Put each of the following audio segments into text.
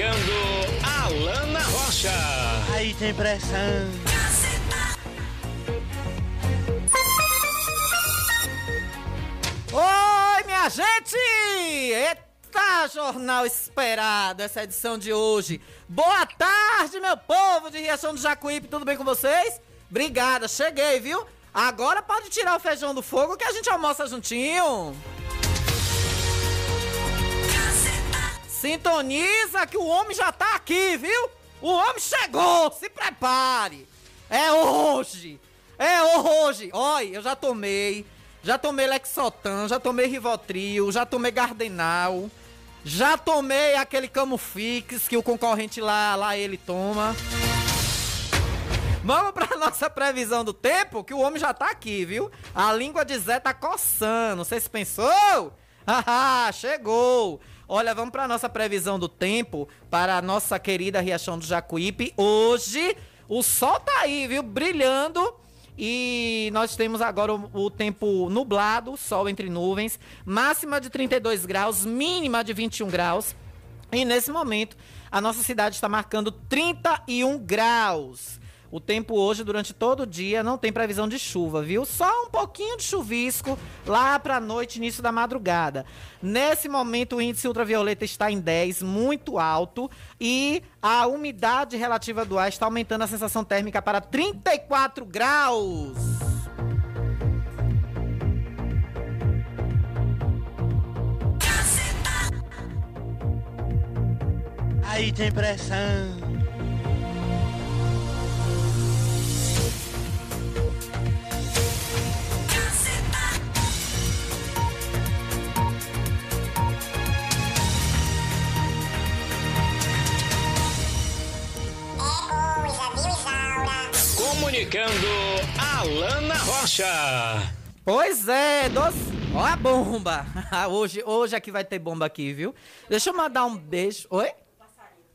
Alana Rocha. Aí tem pressão. Oi, minha gente! Eita, jornal esperado, essa edição de hoje. Boa tarde, meu povo de Riachão do Jacuípe, tudo bem com vocês? Obrigada, cheguei, viu? Agora pode tirar o feijão do fogo que a gente almoça juntinho. Sintoniza que o homem já tá aqui, viu? O homem chegou, se prepare. É hoje. É hoje. Olha, eu já tomei. Já tomei Lexotan, já tomei Rivotril, já tomei Gardenal. Já tomei aquele Camufix que o concorrente lá, lá ele toma. Vamos pra nossa previsão do tempo, que o homem já tá aqui, viu? A língua de Zé tá coçando. Você se pensou? Haha, chegou. Olha, vamos para nossa previsão do tempo para a nossa querida Riachão do Jacuípe. Hoje o sol tá aí, viu? Brilhando. E nós temos agora o, o, tempo nublado, sol entre nuvens, máxima de 32 graus, mínima de 21 graus. E nesse momento, a nossa cidade está marcando 31 graus. O tempo hoje, durante todo o dia, não tem previsão de chuva, viu? Só um pouquinho de chuvisco lá para a noite, início da madrugada. Nesse momento, o índice ultravioleta está em 10, muito alto, e a umidade relativa do ar está aumentando a sensação térmica para 34 graus. Aí tem pressão. Comunicando Alana Rocha. Pois é, dos... ó a bomba. hoje, hoje aqui vai ter bomba aqui, viu? Deixa eu mandar um beijo. Oi?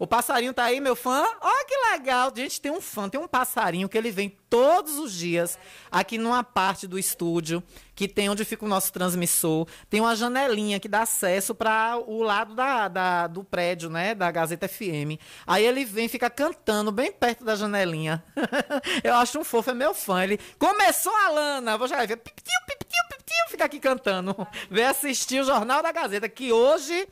O passarinho tá aí, meu fã? Olha que legal. Gente, tem um fã, tem um passarinho que ele vem todos os dias aqui numa parte do estúdio, que tem onde fica o nosso transmissor. Tem uma janelinha que dá acesso para o lado da, da, do prédio, né? Da Gazeta FM. Aí ele vem, fica cantando bem perto da janelinha. Eu acho um fofo, é meu fã. Ele começou a Lana, vou já ver. Pipitiu, fica aqui cantando. Vem assistir o Jornal da Gazeta, que hoje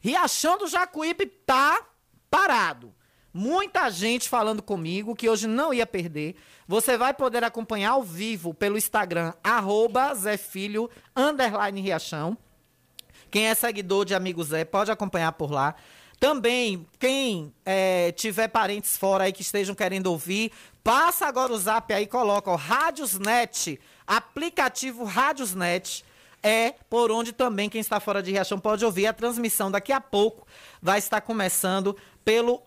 Riachão do Jacuípe tá parado. Muita gente falando comigo que hoje não ia perder. Você vai poder acompanhar ao vivo pelo Instagram, arroba Zé Filho, underline Riachão. Quem é seguidor de Amigo Zé pode acompanhar por lá. Também, quem é, tiver parentes fora aí que estejam querendo ouvir, passa agora o zap aí, coloca o Rádiosnet, aplicativo Rádiosnet é por onde também quem está fora de Riachão pode ouvir a transmissão. Daqui a pouco vai estar começando pelo,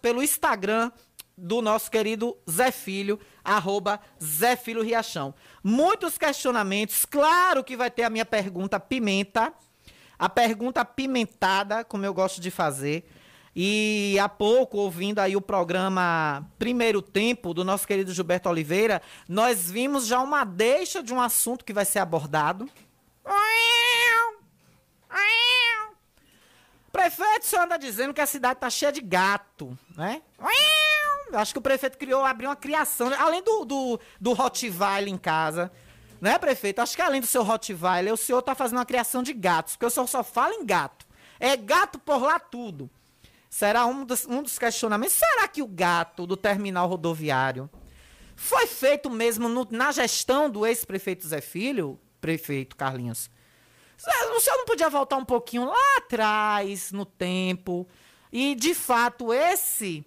pelo Instagram do nosso querido Zé Filho, arroba Zé Filho Riachão. Muitos questionamentos, claro que vai ter a minha pergunta pimenta, a pergunta pimentada, como eu gosto de fazer. E há pouco, ouvindo aí o programa Primeiro Tempo do nosso querido Gilberto Oliveira, nós vimos já uma deixa de um assunto que vai ser abordado. Prefeito, o senhor anda dizendo que a cidade tá cheia de gato, né? Acho que o prefeito criou, abriu uma criação, além do, do, do Rottweiler em casa, né, prefeito? Acho que além do seu Rottweiler, o senhor tá fazendo uma criação de gatos, porque o senhor só fala em gato. É gato por lá tudo. será um dos, um dos questionamentos. Será que o gato do terminal rodoviário foi feito mesmo no- na gestão do ex-prefeito Zé Filho, prefeito Carlinhos? O senhor não podia voltar um pouquinho lá atrás, no tempo, e de fato esse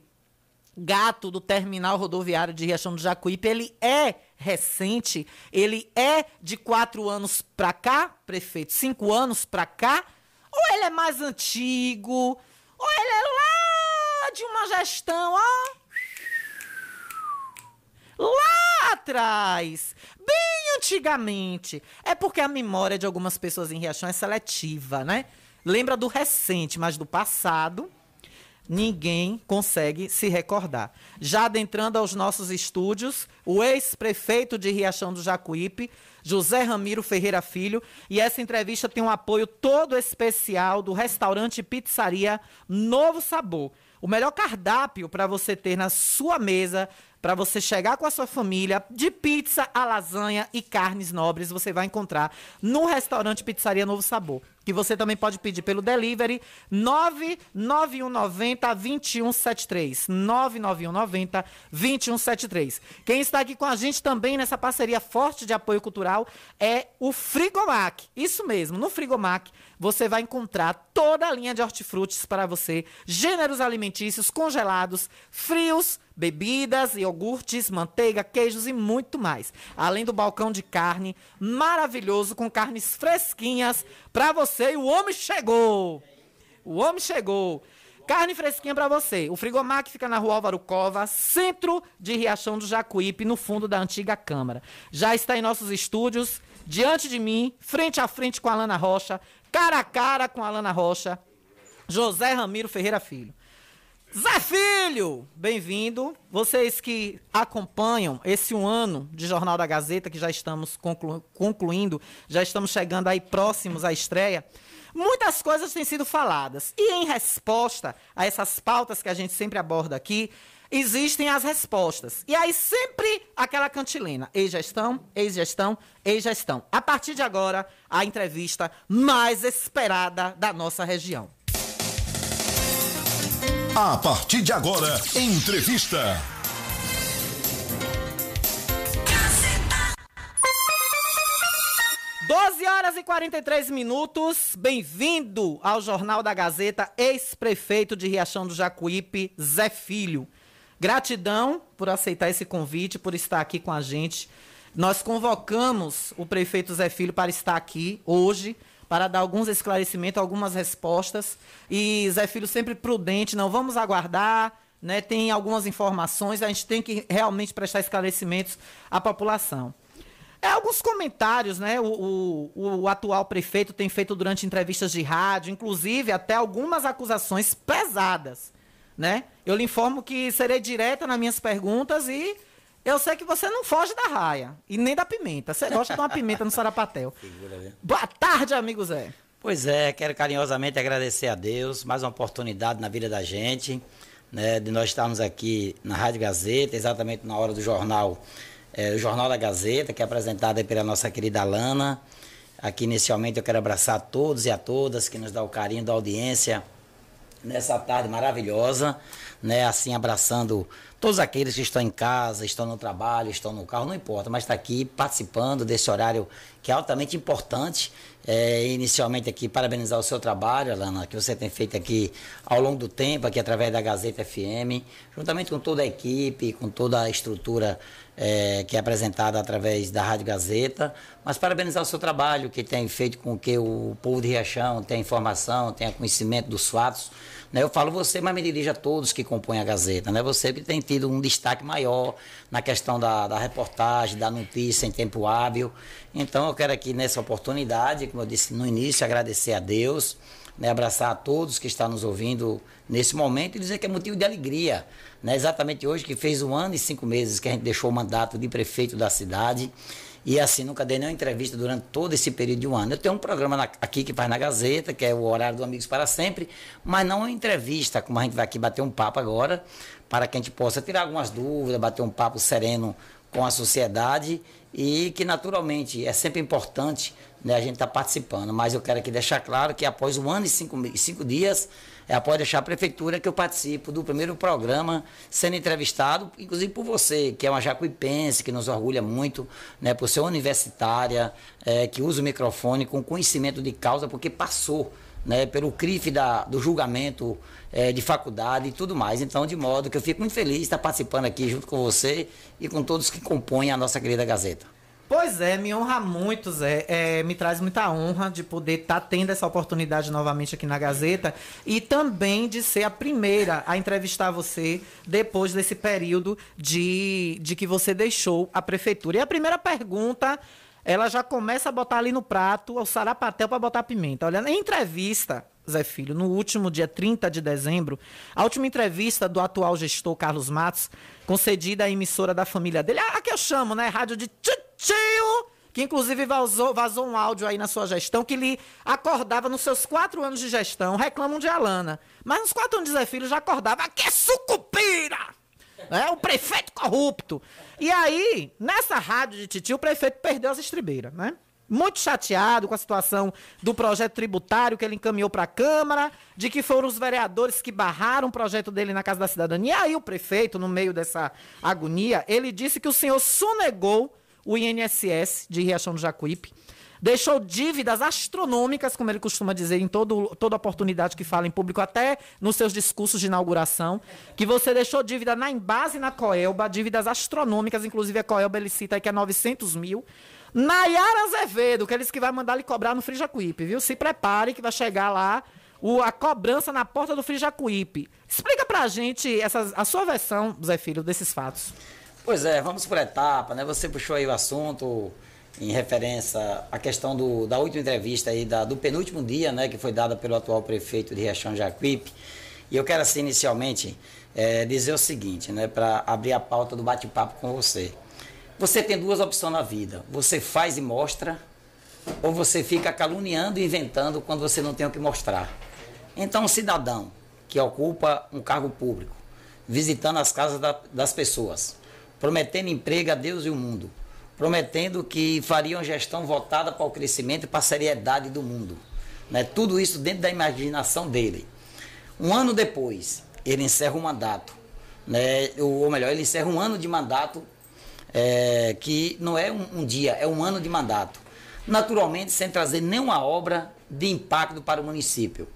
gato do terminal rodoviário de Riachão do Jacuípe, ele é recente, ele é de quatro anos pra cá, prefeito, cinco anos pra cá, ou ele é mais antigo, ou ele é lá de uma gestão, ó, lá atrás, bem antigamente. É porque a memória de algumas pessoas em Riachão é seletiva, né? Lembra do recente, mas do passado ninguém consegue se recordar. Já adentrando aos nossos estúdios, o ex-prefeito de Riachão do Jacuípe, José Ramiro Ferreira Filho, e essa entrevista tem um apoio todo especial do restaurante pizzaria Novo Sabor. O melhor cardápio para você ter na sua mesa, para você chegar com a sua família, de pizza a lasanha e carnes nobres, você vai encontrar no restaurante Pizzaria Novo Sabor. Que você também pode pedir pelo delivery 99190 2173. 99190 2173. Quem está aqui com a gente também nessa parceria forte de apoio cultural é o Frigomac. Isso mesmo, no Frigomac você vai encontrar toda a linha de hortifrutis para você, gêneros alimentícios congelados, frios, bebidas, iogurtes, manteiga, queijos e muito mais. Além do balcão de carne maravilhoso com carnes fresquinhas para você. E o homem chegou. O homem chegou. Carne fresquinha para você. O Frigomac fica na rua Álvaro Cova, centro de Riachão do Jacuípe, no fundo da antiga Câmara. Já está em nossos estúdios, diante de mim, frente a frente com a Alana Rocha, cara a cara com a Alana Rocha, José Ramiro Ferreira Filho. Zé Filho, bem-vindo. Vocês que acompanham esse um ano de Jornal da Gazeta, que já estamos conclu- concluindo, já estamos chegando aí próximos à estreia. Muitas coisas têm sido faladas. E em resposta a essas pautas que a gente sempre aborda aqui, existem as respostas. E aí sempre aquela cantilena. Ex-gestão, ex-gestão, ex-gestão. A partir de agora, a entrevista mais esperada da nossa região. A partir de agora, entrevista. Doze horas e 43 minutos. Bem-vindo ao Jornal da Gazeta, ex-prefeito de Riachão do Jacuípe, Zé Filho. Gratidão por aceitar esse convite, por estar aqui com a gente. Nós convocamos o prefeito Zé Filho para estar aqui hoje, para dar alguns esclarecimentos, algumas respostas. E Zé Filho sempre prudente, não vamos aguardar, né? Tem algumas informações, a gente tem que realmente prestar esclarecimentos à população. É, alguns comentários, né? O, o, o atual prefeito tem feito durante entrevistas de rádio, inclusive até algumas acusações pesadas, né? Eu lhe informo que serei direta nas minhas perguntas e eu sei que você não foge da raia e nem da pimenta. Você gosta de uma pimenta no sarapatel. Boa tarde, amigo Zé. Pois é, quero carinhosamente agradecer a Deus, mais uma oportunidade na vida da gente, né, de nós estarmos aqui na Rádio Gazeta, exatamente na hora do jornal, é, o Jornal da Gazeta, que é apresentado aí pela nossa querida Alana. Aqui, inicialmente, eu quero abraçar a todos e a todas que nos dá o carinho da audiência nessa tarde maravilhosa, né? Assim, abraçando todos aqueles que estão em casa, estão no trabalho, estão no carro, não importa, mas está aqui participando desse horário que é altamente importante. É, inicialmente aqui, parabenizar o seu trabalho, Alana, que você tem feito aqui ao longo do tempo, aqui através da Gazeta FM, juntamente com toda a equipe, com toda a estrutura é, que é apresentada através da Rádio Gazeta, mas parabenizar o seu trabalho, que tem feito com que o povo de Riachão tenha informação, tenha conhecimento dos fatos. Né? Eu falo você, mas me dirijo a todos que compõem a Gazeta. Né? Você que tem tido um destaque maior na questão da, da reportagem, da notícia em tempo hábil. Então eu quero aqui nessa oportunidade, como eu disse no início, agradecer a Deus, né? abraçar a todos que estão nos ouvindo nesse momento e dizer que é motivo de alegria. Né? Exatamente hoje, que fez um ano e cinco meses que a gente deixou o mandato de prefeito da cidade. E assim, nunca dei nenhuma entrevista durante todo esse período de um ano. Eu tenho um programa na, aqui que faz na Gazeta, que é o Horário do Amigos para Sempre, mas não uma entrevista, como a gente vai aqui bater um papo agora, para que a gente possa tirar algumas dúvidas, bater um papo sereno com a sociedade e que naturalmente é sempre importante né, a gente está participando. Mas eu quero aqui deixar claro que após um ano e cinco, cinco dias, é após deixar a prefeitura que eu participo do primeiro programa sendo entrevistado, inclusive por você, que é uma jacuipense, que nos orgulha muito, né, por ser universitária, é, que usa o microfone com conhecimento de causa, porque passou né, pelo crife da, do julgamento é, de faculdade e tudo mais. Então, de modo que eu fico muito feliz de estar participando aqui junto com você e com todos que compõem a nossa querida Gazeta. Pois é, me honra muito, Zé. É, me traz muita honra de poder estar tá tendo essa oportunidade novamente aqui na Gazeta e também de ser a primeira a entrevistar você depois desse período de, de que você deixou a prefeitura. E a primeira pergunta, ela já começa a botar ali no prato o sarapatel para botar pimenta. Olha, em entrevista, Zé Filho, no último dia 30 de dezembro, a última entrevista do atual gestor Carlos Matos, concedida à emissora da família dele, a que eu chamo, né, rádio de tio, que inclusive vazou, vazou um áudio aí na sua gestão, que lhe acordava nos seus quatro anos de gestão, reclamam de Alana. Mas nos quatro anos de Zé Filho já acordava, que é sucupira! É, o prefeito corrupto. E aí, nessa rádio de Titi, o prefeito perdeu as estribeiras, né? Muito chateado com a situação do projeto tributário que ele encaminhou para a Câmara, de que foram os vereadores que barraram o projeto dele na Casa da Cidadania. E aí o prefeito, no meio dessa agonia, ele disse que o senhor sonegou o INSS de Riachão do Jacuípe. Deixou dívidas astronômicas, como ele costuma dizer em todo, toda oportunidade que fala em público, até nos seus discursos de inauguração, que você deixou dívida na Embase e na Coelba, dívidas astronômicas, inclusive a Coelba ele cita aí que é 900 mil. Nayara Azevedo, que eles que vai mandar lhe cobrar no Frijacuípe, viu? Se prepare que vai chegar lá o, a cobrança na porta do Frijacuípe. Explica pra gente essa, a sua versão, Zé Filho, desses fatos. Pois é, vamos por etapa, né? Você puxou aí o assunto em referência à questão do, da última entrevista aí, da, do penúltimo dia, né, que foi dada pelo atual prefeito de Riachão Jacuípe. E eu quero, assim, inicialmente, é, dizer o seguinte, né, para abrir a pauta do bate-papo com você. Você tem duas opções na vida: você faz e mostra, ou você fica caluniando e inventando quando você não tem o que mostrar. Então, um cidadão que ocupa um cargo público, visitando as casas da, das pessoas, prometendo emprego a Deus e o mundo, prometendo que fariam gestão voltada para o crescimento e para a seriedade do mundo. Né? Tudo isso dentro da imaginação dele. Um ano depois, ele encerra o mandato. Né? Ou melhor, ele encerra um ano de mandato é, que não é um, um dia, é um ano de mandato. Naturalmente, sem trazer nenhuma obra de impacto para o município.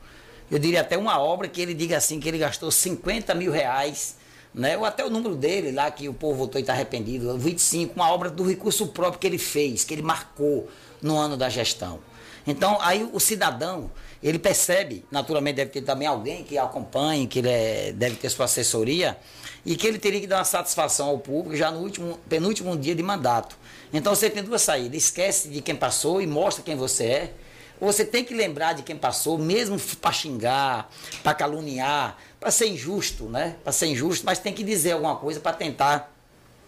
Eu diria até uma obra que ele diga assim, que ele gastou 50 mil reais né? ou até o número dele lá, que o povo votou e está arrependido, 25, uma obra do recurso próprio que ele fez, que ele marcou no ano da gestão. Então, aí o cidadão, ele percebe, naturalmente deve ter também alguém que acompanhe, que ele é, deve ter sua assessoria, e que ele teria que dar uma satisfação ao público já no último, penúltimo dia de mandato. Então você tem duas saídas, esquece de quem passou e mostra quem você é, você tem que lembrar de quem passou, mesmo para xingar, para caluniar, para ser injusto, né? Para ser injusto, mas tem que dizer alguma coisa para tentar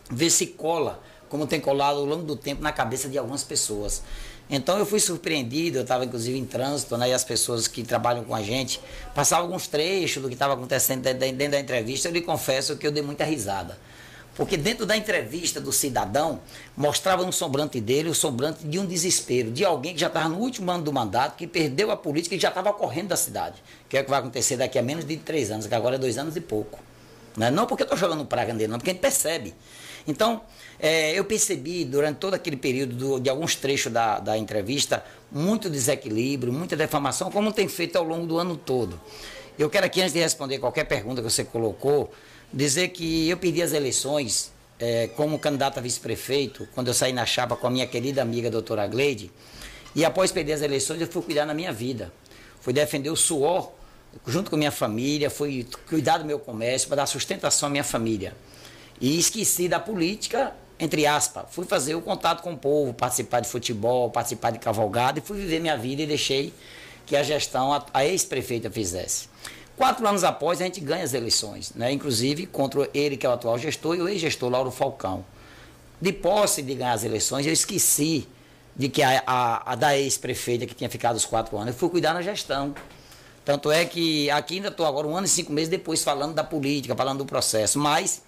ver se cola, como tem colado ao longo do tempo na cabeça de algumas pessoas. Então eu fui surpreendido, eu estava inclusive em trânsito, né, e as pessoas que trabalham com a gente passavam alguns trechos do que estava acontecendo dentro da entrevista. Eu lhe confesso que eu dei muita risada. Porque dentro da entrevista do cidadão, mostrava no sombrante dele o sombrante de um desespero, de alguém que já estava no último ano do mandato, que perdeu a política e já estava correndo da cidade. Que é o que vai acontecer daqui a menos de três anos, que agora é dois anos e pouco. Não, é? não porque eu estou jogando praga nele, não, porque a gente percebe. Então, é, eu percebi durante todo aquele período do, de alguns trechos da, da entrevista muito desequilíbrio, muita defamação, como tem feito ao longo do ano todo. Eu quero aqui, antes de responder qualquer pergunta que você colocou, dizer que eu perdi as eleições é, como candidato a vice-prefeito, quando eu saí na chapa com a minha querida amiga doutora Gleide, e após perder as eleições eu fui cuidar da minha vida. Fui defender o suor junto com minha família, fui cuidar do meu comércio para dar sustentação à minha família. E esqueci da política, entre aspas. Fui fazer o contato com o povo, participar de futebol, participar de cavalgada e fui viver minha vida e deixei que a gestão, a, a ex-prefeita fizesse. Quatro anos após, a gente ganha as eleições, né? inclusive contra ele, que é o atual gestor, e o ex-gestor Lauro Falcão. De posse de ganhar as eleições, eu esqueci de que a, a, a da ex-prefeita que tinha ficado os quatro anos, eu fui cuidar na gestão. Tanto é que aqui ainda estou agora um ano e cinco meses depois falando da política, falando do processo, mas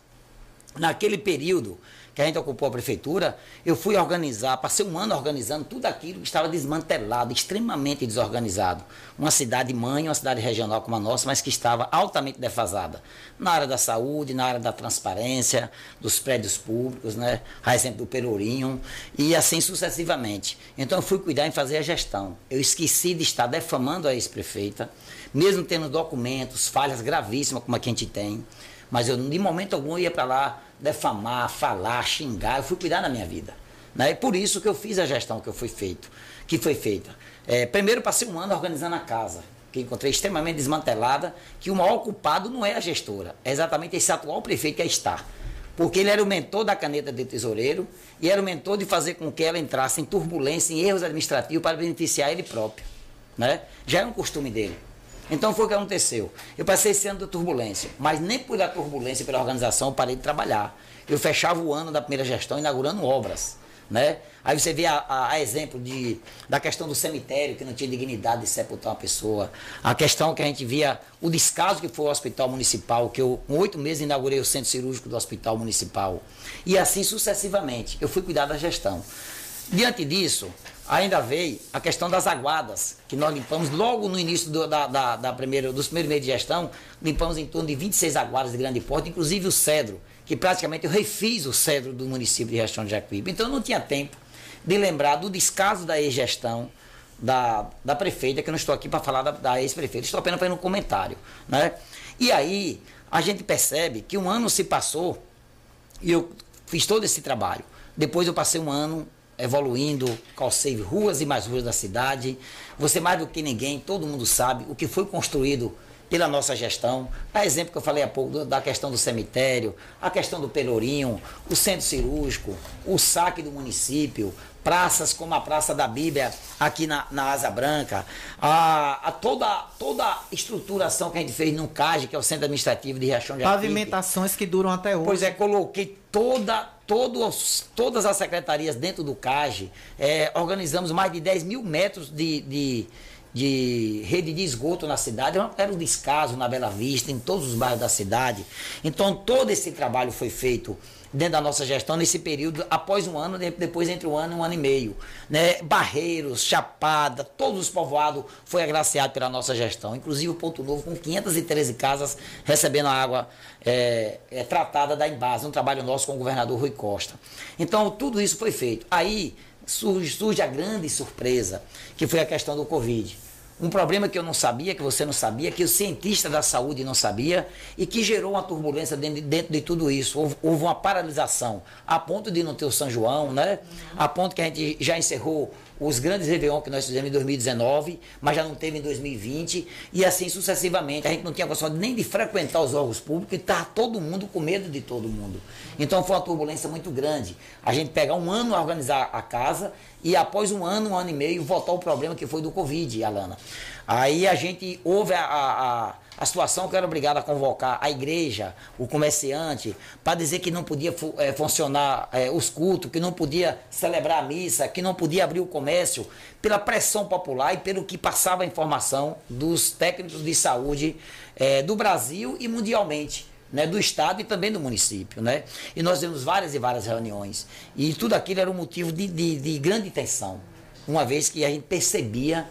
naquele período que a gente ocupou a prefeitura, eu fui organizar, passei um ano organizando tudo aquilo que estava desmantelado, extremamente desorganizado. Uma cidade mãe, uma cidade regional como a nossa, mas que estava altamente defasada. Na área da saúde, na área da transparência, dos prédios públicos, né? a exemplo do Pelourinho, e assim sucessivamente. Então eu fui cuidar em fazer a gestão. Eu esqueci de estar defamando a ex-prefeita, mesmo tendo documentos, falhas gravíssimas como a que a gente tem. Mas eu, de momento algum, ia para lá defamar, falar, xingar. Eu fui cuidar da minha vida. Né? E por isso que eu fiz a gestão que eu fui feito, que foi feita. É, primeiro passei um ano organizando a casa, que encontrei extremamente desmantelada, que o maior culpado não é a gestora, é exatamente esse atual prefeito que é está. Porque ele era o mentor da caneta de tesoureiro e era o mentor de fazer com que ela entrasse em turbulência, em erros administrativos para beneficiar ele próprio. Né? Já é um costume dele. Então foi o que aconteceu. Eu passei esse ano da turbulência, mas nem por a turbulência pela organização eu parei de trabalhar. Eu fechava o ano da primeira gestão inaugurando obras. Né? Aí você vê a, a, a, exemplo de, da questão do cemitério, que não tinha dignidade de sepultar uma pessoa. A questão que a gente via, o descaso que foi o hospital municipal, que eu, com oito meses, inaugurei o centro cirúrgico do hospital municipal. E assim sucessivamente. Eu fui cuidar da gestão. Diante disso, ainda veio a questão das aguadas, que nós limpamos logo no início do, da, da, da primeira, dos primeiros meses de gestão, limpamos em torno de 26 aguadas de grande porte, inclusive o cedro, que praticamente eu refiz o cedro do município de Riachão de Jacuípe. Então eu não tinha tempo de lembrar do descaso da ex-gestão da, da prefeita, que eu não estou aqui para falar da, da ex-prefeita, estou apenas fazendo um comentário. Né? E aí a gente percebe que um ano se passou e eu fiz todo esse trabalho. Depois eu passei um ano evoluindo, calcei ruas e mais ruas da cidade. Você mais do que ninguém, todo mundo sabe o que foi construído pela nossa gestão. A exemplo que eu falei há pouco da questão do cemitério, a questão do Pelourinho, o centro cirúrgico, o saque do município, praças como a Praça da Bíblia aqui na, na Asa Branca, a, a, toda, toda a estruturação que a gente fez no CAGE, que é o Centro Administrativo de Riachão de Pavimentações que duram até hoje. Pois é, coloquei toda, todos, todas as secretarias dentro do CAGE, é, organizamos mais de 10 mil metros de, de, de rede de esgoto na cidade, era um descaso na Bela Vista, em todos os bairros da cidade. Então, todo esse trabalho foi feito dentro da nossa gestão nesse período, após um ano, depois entre um ano e um ano e meio. Né? Barreiros, Chapada, todos os povoados foi agraciado pela nossa gestão, inclusive o Ponto Novo, com 513 casas recebendo a água é, é, tratada da Embase, um trabalho nosso com o governador Rui Costa. Então, tudo isso foi feito. Aí surge, surge a grande surpresa, que foi a questão do Covid. Um problema que eu não sabia, que você não sabia, que o cientista da saúde não sabia e que gerou uma turbulência dentro de, dentro de tudo isso. Houve, houve, uma paralisação, a ponto de não ter o São João, né? A ponto que a gente já encerrou os grandes Réveillon que nós fizemos em 2019, mas já não teve em 2020, e assim sucessivamente. A gente não tinha condição nem de frequentar os órgãos públicos e estava todo mundo com medo de todo mundo. Então foi uma turbulência muito grande. A gente pegar um ano a organizar a casa e após um ano, um ano e meio, voltar ao problema que foi do Covid, Alana. Aí a gente houve a, a, a situação que era obrigado a convocar a igreja, o comerciante, para dizer que não podia é, funcionar é, os cultos, que não podia celebrar a missa, que não podia abrir o comércio, pela pressão popular e pelo que passava a informação dos técnicos de saúde é, do Brasil e mundialmente. Né, do Estado e também do município. Né? E nós temos várias e várias reuniões. E tudo aquilo era um motivo de, de, de grande tensão, uma vez que a gente percebia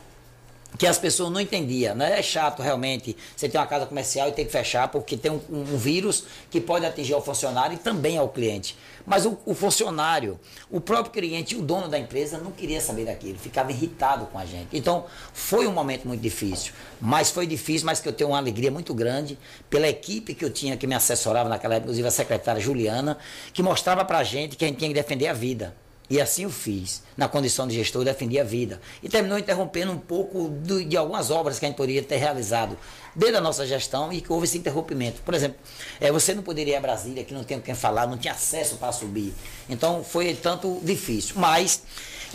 que as pessoas não entendiam. Né? É chato realmente você ter uma casa comercial e ter que fechar porque tem um, um vírus que pode atingir ao funcionário e também ao cliente. Mas o, o, funcionário, o próprio cliente o dono da empresa não queria saber daquilo, ficava irritado com a gente. Então foi um momento muito difícil, mas foi difícil, mas que eu tenho uma alegria muito grande pela equipe que eu tinha que me assessorava naquela época, inclusive a secretária Juliana, que mostrava para gente que a gente tinha que defender a vida. E assim eu fiz. Na condição de gestor, defendi a vida. E terminou interrompendo um pouco de algumas obras que a gente poderia ter realizado desde a nossa gestão e que houve esse interrompimento. Por exemplo, é, você não poderia ir a Brasília, que não tem quem falar, não tinha acesso para subir. Então foi tanto difícil. Mas,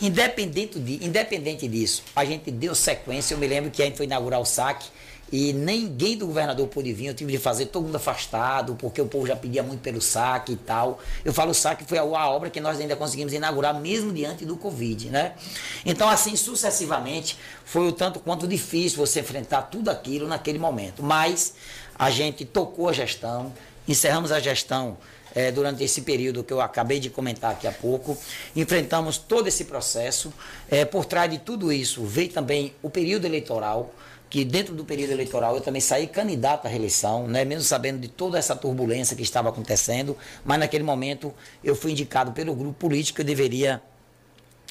independente, de, independente disso, a gente deu sequência. Eu me lembro que a gente foi inaugurar o saque e ninguém do governador pôde vir, eu tive de fazer todo mundo afastado, porque o povo já pedia muito pelo saque e tal. Eu falo, o saque foi a, a obra que nós ainda conseguimos inaugurar, mesmo diante do Covid, né? Então, assim, sucessivamente, foi o tanto quanto difícil você enfrentar tudo aquilo naquele momento. Mas a gente tocou a gestão, encerramos a gestão é, durante esse período que eu acabei de comentar aqui há pouco. Enfrentamos todo esse processo. É, por trás de tudo isso veio também o período eleitoral, que dentro do período eleitoral eu também saí candidato à reeleição, né, mesmo sabendo de toda essa turbulência que estava acontecendo, mas naquele momento eu fui indicado pelo grupo político que eu deveria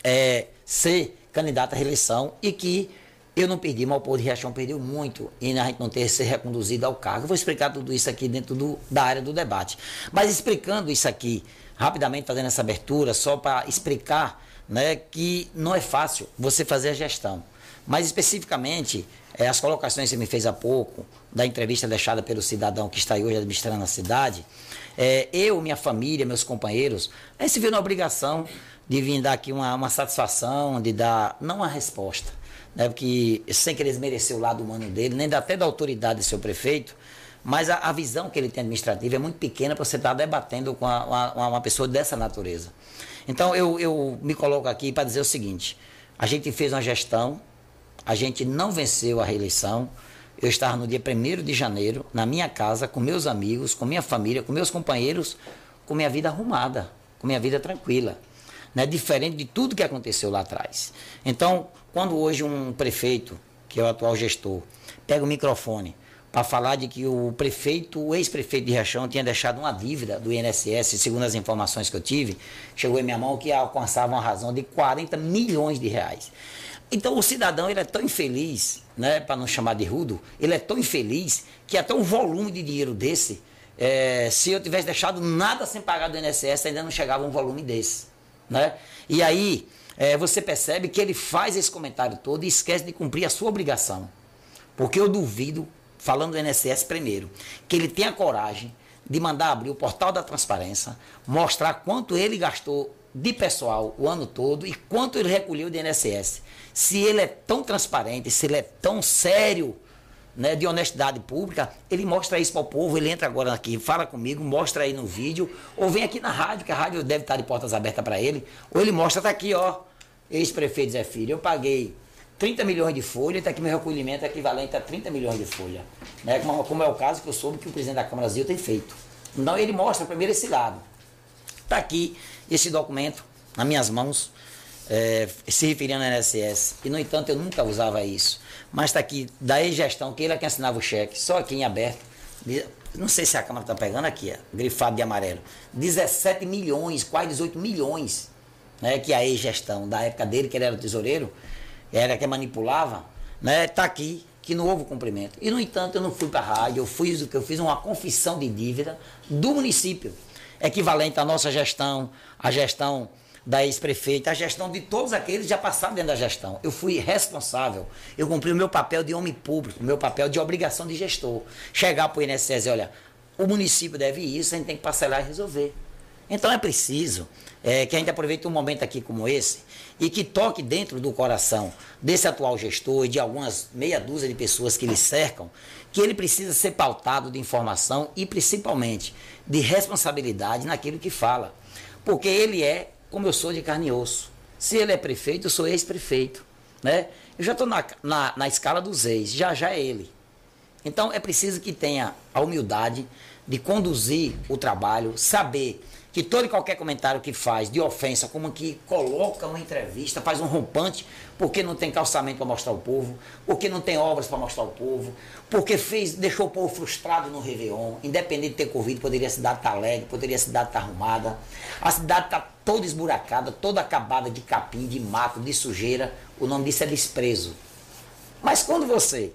é, ser candidato à reeleição e que eu não perdi, mas o povo de Riachão perdeu muito e a gente não ter ser reconduzido ao cargo. Eu vou explicar tudo isso aqui dentro do, da área do debate. Mas explicando isso aqui, rapidamente fazendo essa abertura, só para explicar né, que não é fácil você fazer a gestão. Mas especificamente, é, as colocações que você me fez há pouco, da entrevista deixada pelo cidadão que está aí hoje administrando a cidade, é, eu, minha família, meus companheiros, a gente se viu na obrigação de vir dar aqui uma, uma satisfação, de dar, não uma resposta, né, porque sem querer desmerecer o lado humano dele, nem até da autoridade do seu prefeito, mas a, a, visão que ele tem administrativa é muito pequena para você estar debatendo com a, uma, uma, pessoa dessa natureza. Então eu, eu me coloco aqui para dizer o seguinte: a gente fez uma gestão, a gente não venceu a reeleição. Eu estava no dia 1 de janeiro, na minha casa, com meus amigos, com minha família, com meus companheiros, com minha vida arrumada, com minha vida tranquila né, diferente de tudo que aconteceu lá atrás. Então, quando hoje um prefeito, que é o atual gestor, pega o microfone para falar de que o prefeito, o ex-prefeito de Riachão tinha deixado uma dívida do INSS, segundo as informações que eu tive, chegou em minha mão que alcançava uma razão de 40 milhões de reais. Então o cidadão ele é tão infeliz, né, para não chamar de rudo, ele é tão infeliz que até um volume de dinheiro desse, é, se eu tivesse deixado nada sem pagar do INSS, ainda não chegava um volume desse. Né? E aí é, você percebe que ele faz esse comentário todo e esquece de cumprir a sua obrigação. Porque eu duvido, falando do INSS primeiro, que ele tenha coragem de mandar abrir o portal da transparência, mostrar quanto ele gastou de pessoal o ano todo e quanto ele recolheu do INSS. Se ele é tão transparente, se ele é tão sério né, de honestidade pública, ele mostra isso para o povo, ele entra agora aqui, fala comigo, mostra aí no vídeo, ou vem aqui na rádio, que a rádio deve estar de portas abertas para ele, ou ele mostra, tá aqui, ó, ex-prefeito Zé Filho, eu paguei 30 milhões de folha, está aqui meu recolhimento equivalente a 30 milhões de folha. Né, como, como, é o caso que eu soube que o presidente da Câmara Brasil tem feito. Então ele mostra primeiro esse lado. Está aqui esse documento nas minhas mãos, é, se referindo ao INSS. E, no entanto, eu nunca usava isso mas está aqui da ex-gestão, que ele é quem assinava o cheque, só aqui em aberto. Não sei se a Câmara está pegando aqui, é, grifado de amarelo. 17 milhões, quase 18 milhões, né, que a ex-gestão, da época dele, que ele era tesoureiro, era quem manipulava, né, está aqui, que não houve cumprimento. E, no entanto, eu não fui para a rádio, eu fiz, eu fiz uma confissão de dívida do município, equivalente à nossa gestão, a gestão da ex-prefeita, a gestão de todos aqueles já passaram dentro da gestão. Eu fui responsável, eu cumpri o meu papel de homem público, o meu papel de obrigação de gestor. Chegar para o INSS e olha, o município deve isso, a gente tem que parcelar e resolver. Então é preciso é, que a gente aproveite um momento aqui como esse e que toque dentro do coração desse atual gestor e de algumas meia dúzia de pessoas que lhe cercam, que ele precisa ser pautado de informação e principalmente de responsabilidade naquilo que fala. Porque ele é como eu sou de carne e osso. Se ele é prefeito, eu sou ex-prefeito. Né? Eu já estou na, na, na escala dos ex, já já é ele. Então é preciso que tenha a humildade de conduzir o trabalho, saber que todo e qualquer comentário que faz de ofensa, como que coloca uma entrevista, faz um rompante, porque não tem calçamento para mostrar ao povo, porque não tem obras para mostrar ao povo, porque fez, deixou o povo frustrado no Réveillon, independente de ter Covid, poderia a cidade estar tá alegre, poderia a cidade estar tá arrumada. A cidade está toda esburacada, toda acabada de capim, de mato, de sujeira. O nome disso é desprezo. Mas quando você,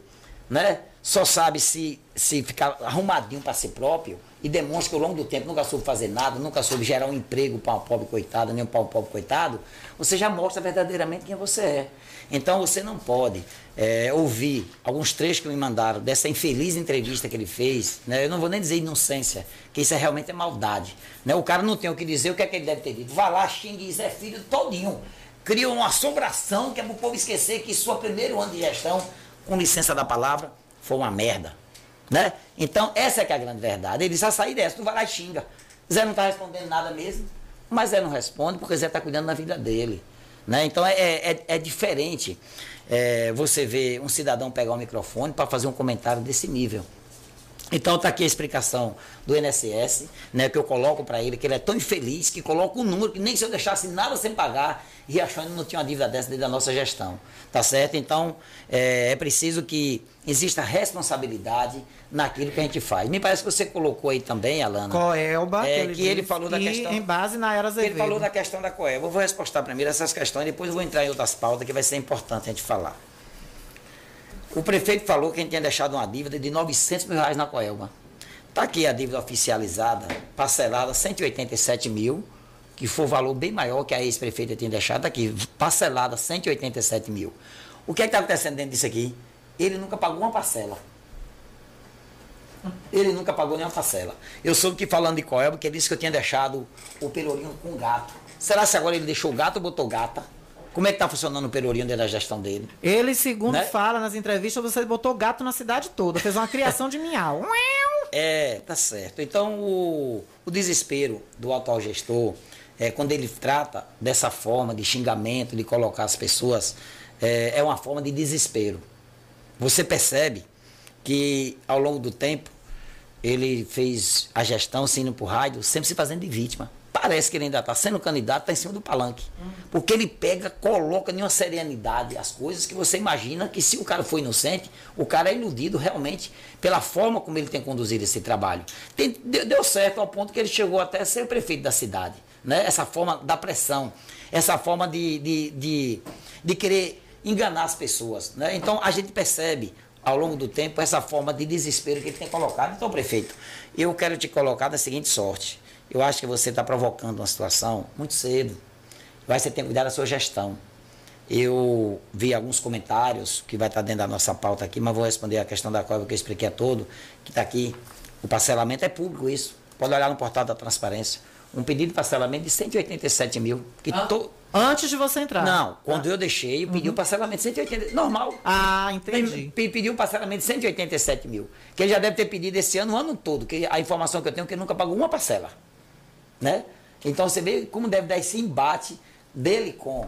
né, só sabe se, se ficar arrumadinho para si próprio, e demonstra que ao longo do tempo nunca soube fazer nada, nunca soube gerar um emprego para um pobre coitado, nem para um pobre coitado, você já mostra verdadeiramente quem você é. Então você não pode é, ouvir alguns trechos que me mandaram dessa infeliz entrevista que ele fez. Né? Eu não vou nem dizer inocência, que isso é realmente é maldade. Né? O cara não tem o que dizer, o que é que ele deve ter dito? Vai lá, xingue Zé Filho todinho. Cria uma assombração que é para o povo esquecer que sua primeiro ano de gestão, com licença da palavra, foi uma merda. Né? Então, essa é que é a grande verdade. Ele disse, a sair dessa, tu vai lá e xinga. Zé não está respondendo nada mesmo, mas Zé não responde porque Zé está cuidando da vida dele. Né? Então, é, é, é diferente é, você ver um cidadão pegar o microfone para fazer um comentário desse nível. Então está aqui a explicação do INSS, né, que eu coloco para ele, que ele é tão infeliz que coloca um número que nem se eu deixasse nada sem pagar, e achando que não tinha uma dívida dessa dentro da nossa gestão. Tá certo? Então é, é preciso que exista responsabilidade naquilo que a gente faz. Me parece que você colocou aí também, Alana. Coelba, é, que que ele falou da questão. em base na era que Ele Azevedo. falou da questão da Coelba. Eu vou responder primeiro essas questões, depois eu vou entrar em outras pautas que vai ser importante a gente falar. O prefeito falou que a gente tinha deixado uma dívida de 900 mil reais na Coelba. Está aqui a dívida oficializada, parcelada 187 mil, que foi o valor bem maior que a ex-prefeita tinha deixado. Tá aqui, parcelada 187 mil. O que é está acontecendo dentro disso aqui? Ele nunca pagou uma parcela. Ele nunca pagou nenhuma parcela. Eu soube que falando de Coelba, que ele disse que eu tinha deixado o pelourinho com gato. Será se agora ele deixou o gato ou botou gata? Como é que está funcionando o pelourinho dentro da gestão dele? Ele, segundo Né? fala nas entrevistas, você botou gato na cidade toda, fez uma criação de miau. É, tá certo. Então, o, o desespero do atual gestor, é, quando ele trata dessa forma de xingamento, de colocar as pessoas, é, é uma forma de desespero. Você percebe que, ao longo do tempo, ele fez a gestão, se indo para o rádio, sempre se fazendo de vítima. Parece que ele ainda está sendo candidato, está em cima do palanque. Porque ele pega, coloca em uma serenidade as coisas que você imagina que se o cara for inocente, o cara é iludido realmente pela forma como ele tem conduzido esse trabalho. Tem- deu, certo ao ponto que ele chegou até a ser prefeito da cidade. Né? Essa forma da pressão, essa forma de, de, de, de querer enganar as pessoas. Né? Então a gente percebe ao longo do tempo essa forma de desespero que ele tem colocado. Então, prefeito, eu quero te colocar da seguinte sorte. Eu acho que você está provocando uma situação muito cedo. Vai você ter que cuidar da sua gestão. Eu vi alguns comentários que vai estar dentro da nossa pauta aqui, mas vou responder a questão da cova que eu expliquei a todo, que está aqui. O parcelamento é público isso. Pode olhar no portal da transparência. Um pedido de parcelamento de 187 mil. Que to... Antes de você entrar. Não, quando eu deixei, eu pedi o parcelamento de 180 Normal. Ah, entendi. Pe- Pediu um parcelamento de 187 mil. Que ele já deve ter pedido esse ano, o ano todo. Que a informação que eu tenho é que ele nunca pagou uma parcela. Né? Então você vê como deve dar esse embate dele com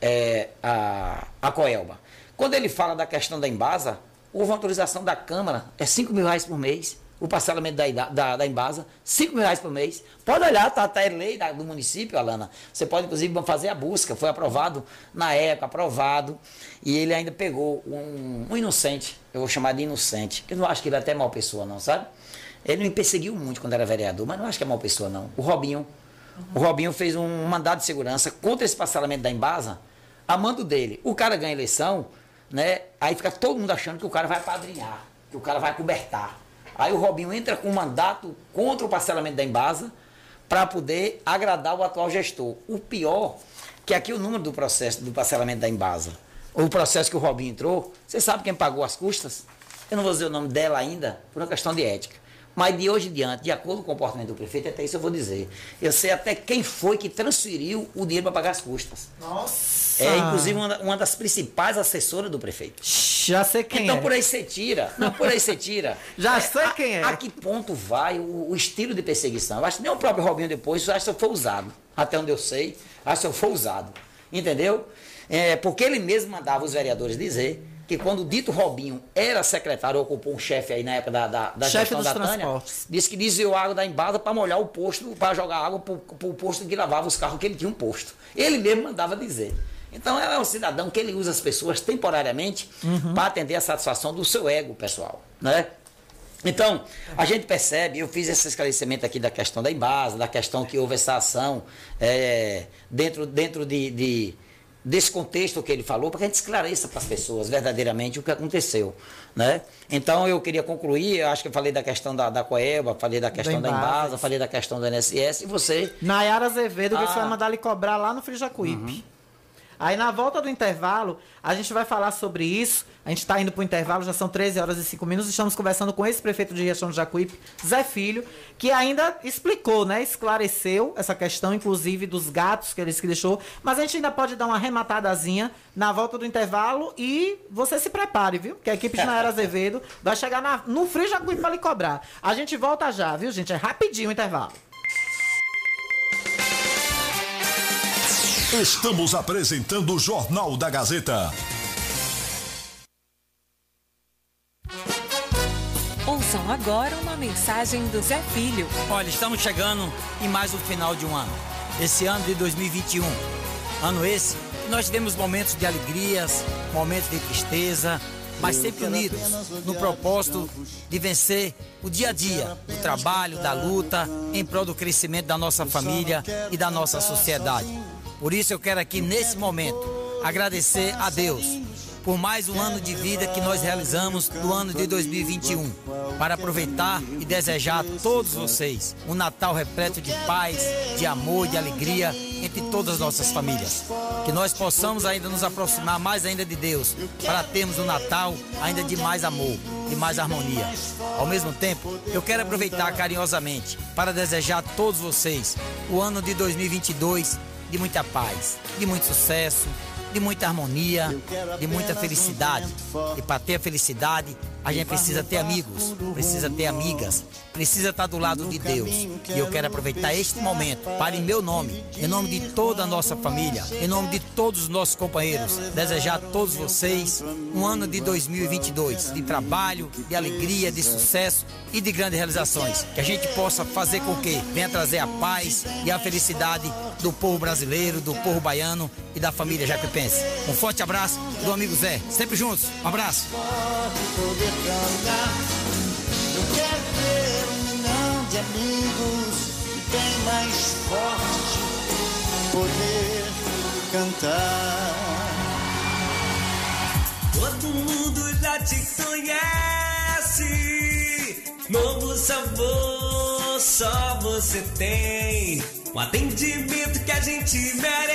é, a, a Coelba. Quando ele fala da questão da Embasa, houve uma autorização da Câmara, é 5 mil reais por mês. O parcelamento da, da, da Embasa, 5 mil reais por mês. Pode olhar, tá, tá é lei da- do município, Alana. Você pode, inclusive, fazer a busca. Foi aprovado na época, aprovado. E ele ainda pegou um, um inocente, eu vou chamar de inocente, que eu não acho que ele é até mal pessoa, não, sabe? Ele me perseguiu muito quando era vereador, mas não acho que é mal pessoa, não. O Robinho. O Robinho fez um mandado de segurança contra esse parcelamento da Embasa, a mando dele. O cara ganha eleição, né? Aí fica todo mundo achando que o cara vai padrinhar, que o cara vai cobertar. Aí o Robinho entra com um mandato contra o parcelamento da Embasa para poder agradar o atual gestor. O pior, que aqui o número do processo do parcelamento da Embasa, o processo que o Robinho entrou, você sabe quem pagou as custas? Eu não vou dizer o nome dela ainda, por uma questão de ética. Mas de hoje em diante, de acordo com o comportamento do prefeito, até isso eu vou dizer. Eu sei até quem foi que transferiu o dinheiro para pagar as custas. Nossa. É, inclusive, uma, uma das principais assessoras do prefeito. Já sei quem então é. por aí você tira. Não, por aí você tira. Já sei a, quem é. A que ponto vai o, o estilo de perseguição? Eu acho que nem o próprio Robinho depois, eu acho que foi usado. Até onde eu sei, acho que foi usado. Entendeu? É, porque ele mesmo mandava os vereadores dizer que quando o dito Robinho era secretário, ocupou um chefe aí na época da, da, da Chefe gestão da Tânia, disse que desviou água da embada para molhar o posto, para jogar água para o posto que lavava os carros, que ele tinha um posto. Ele mesmo mandava dizer. Então é um cidadão que ele usa as pessoas temporariamente para atender a satisfação do seu ego pessoal, né? Então, a gente percebe, eu fiz esse esclarecimento aqui da questão da Embasa, da questão que houve essa ação é, dentro, dentro de, de- desse contexto que ele falou, para que a gente esclareça para as pessoas verdadeiramente o que aconteceu. Né? Então, eu queria concluir, eu acho que eu falei da questão da, da Coeba, falei da questão da Embasa. Embasa, falei da questão do NSS, e você Nayara Azevedo, que Ah. você vai mandar ele cobrar lá no Frijacuípe. Aí na volta do intervalo, a gente vai falar sobre isso. A gente está indo para o intervalo, já são 13 horas e 5 minutos. Estamos conversando com esse prefeito de Riachão do Jacuípe, Zé Filho, que ainda explicou, né? Esclareceu essa questão, inclusive, dos gatos que ele que deixou. Mas a gente ainda pode dar uma arrematadazinha na volta do intervalo e você se prepare, viu? Que a equipe de Nayara Azevedo vai chegar na- no Frio Jacuípe para lhe cobrar. A gente volta já, viu, gente? É rapidinho o intervalo. Estamos apresentando o Jornal da Gazeta. Ouça Ouçam agora uma mensagem do Zé Filho. Olha, estamos chegando em mais um final de um ano. Esse ano de 2021. Ano esse, nós tivemos momentos de alegrias, momentos de tristeza, mas sempre unidos no propósito de vencer o dia a dia, o trabalho, da luta, em prol do crescimento da nossa família e da nossa sociedade. Por isso eu quero aqui nesse momento agradecer a Deus por mais um ano de vida que nós realizamos no ano de 2021, para aproveitar e desejar a todos vocês um Natal repleto de paz, de amor, de alegria entre todas as nossas famílias. Que nós possamos ainda nos aproximar mais ainda de Deus, para termos um Natal ainda de mais amor, de mais harmonia. Ao mesmo tempo, eu quero aproveitar carinhosamente para desejar a todos vocês o ano de 2022 de muita paz, de muito sucesso, de muita harmonia, de muita felicidade. E para ter a felicidade, a gente precisa ter amigos, precisa ter amigas, precisa estar do lado de Deus. E eu quero aproveitar este momento para, em meu nome, em nome de toda a nossa família, em nome de todos os nossos companheiros, desejar a todos vocês um ano de 2022 de trabalho, de alegria, de sucesso e de grandes realizações. Que a gente possa fazer com que venha trazer a paz e a felicidade do povo brasileiro, do povo baiano e da família Jacuipense. Um forte abraço do amigo Zé. Sempre juntos. Um abraço. Eu quero ter um milhão de amigos e bem mais forte poder cantar. Todo mundo já te conhece. Novo sabor, só você tem. O atendimento que a gente merece.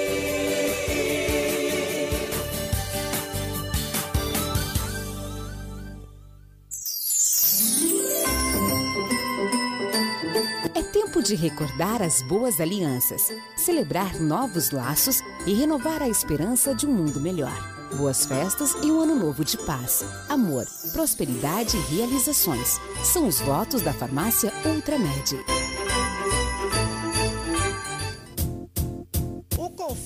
Tempo de recordar as boas alianças, celebrar novos laços e renovar a esperança de um mundo melhor. Boas festas e um ano novo de paz, amor, prosperidade e realizações. São os votos da farmácia Ultramed.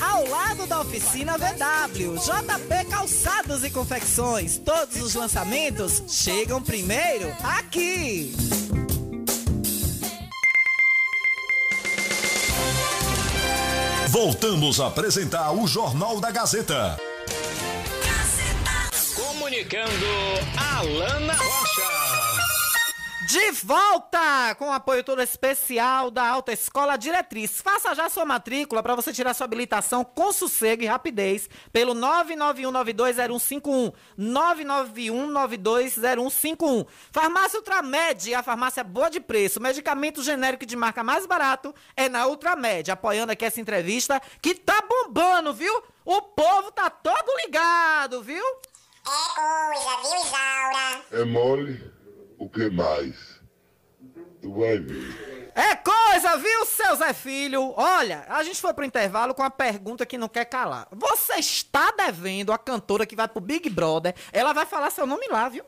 ao lado da oficina VW. JP Calçados e Confecções. Todos os lançamentos chegam primeiro aqui. Voltamos a apresentar o Jornal da Gazeta. Comunicando Alana Rocha. De volta com o apoio todo especial da Alta Escola Diretriz. Faça já sua matrícula para você tirar sua habilitação com sossego e rapidez pelo 991920151. 991920151. Farmácia Ultramed, a farmácia boa de preço. Medicamento genérico de marca mais barato é na Ultramed. Apoiando aqui essa entrevista que tá bombando, viu? O povo tá todo ligado, viu? É coisa, viu, Isaura? É mole? O que mais? Tu vai ver. É coisa! viu, seu Zé Filho? Olha, a gente foi pro intervalo com uma pergunta que não quer calar. Você está devendo a cantora que vai pro Big Brother? Ela vai falar seu nome lá, viu?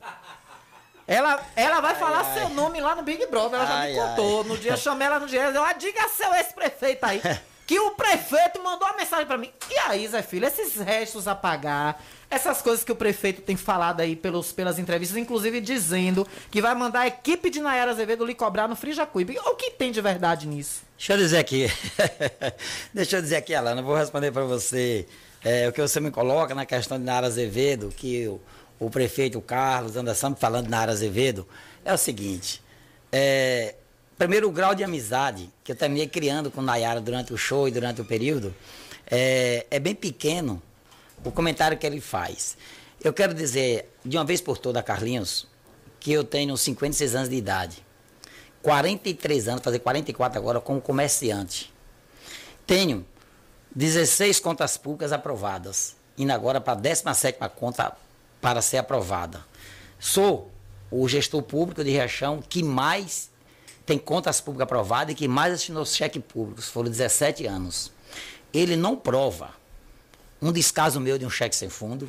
Ela, ela vai falar ai. seu nome lá no Big Brother, ela já Ai, me contou. ai. No dia eu chamei ela no dia, ela diga seu ex-prefeito aí. Que o prefeito mandou uma mensagem pra mim. E aí, Zé Filho, esses restos a pagar, essas coisas que o prefeito tem falado aí pelos, pelas entrevistas, inclusive dizendo que vai mandar a equipe de Nayara Azevedo lhe cobrar no Frijacuípe. O que tem de verdade nisso? Deixa eu dizer aqui. Deixa eu dizer aqui, Alana, vou responder para você é, o que você me coloca na questão de Nara Azevedo, que o, o prefeito Carlos anda sempre falando de Nara Azevedo. É o seguinte: é, primeiro, grau de amizade que eu terminei criando com Nayara durante o show e durante o período é, é bem pequeno o comentário que ele faz. Eu quero dizer, de uma vez por toda, Carlinhos, que eu tenho 56 anos de idade. 43 anos, fazer 44 agora como comerciante. Tenho 16 contas públicas aprovadas, indo agora para a 17 conta para ser aprovada. Sou o gestor público de Riachão que mais tem contas públicas aprovadas e que mais assinou cheque públicos, foram 17 anos. Ele não prova um descaso meu de um cheque sem fundo,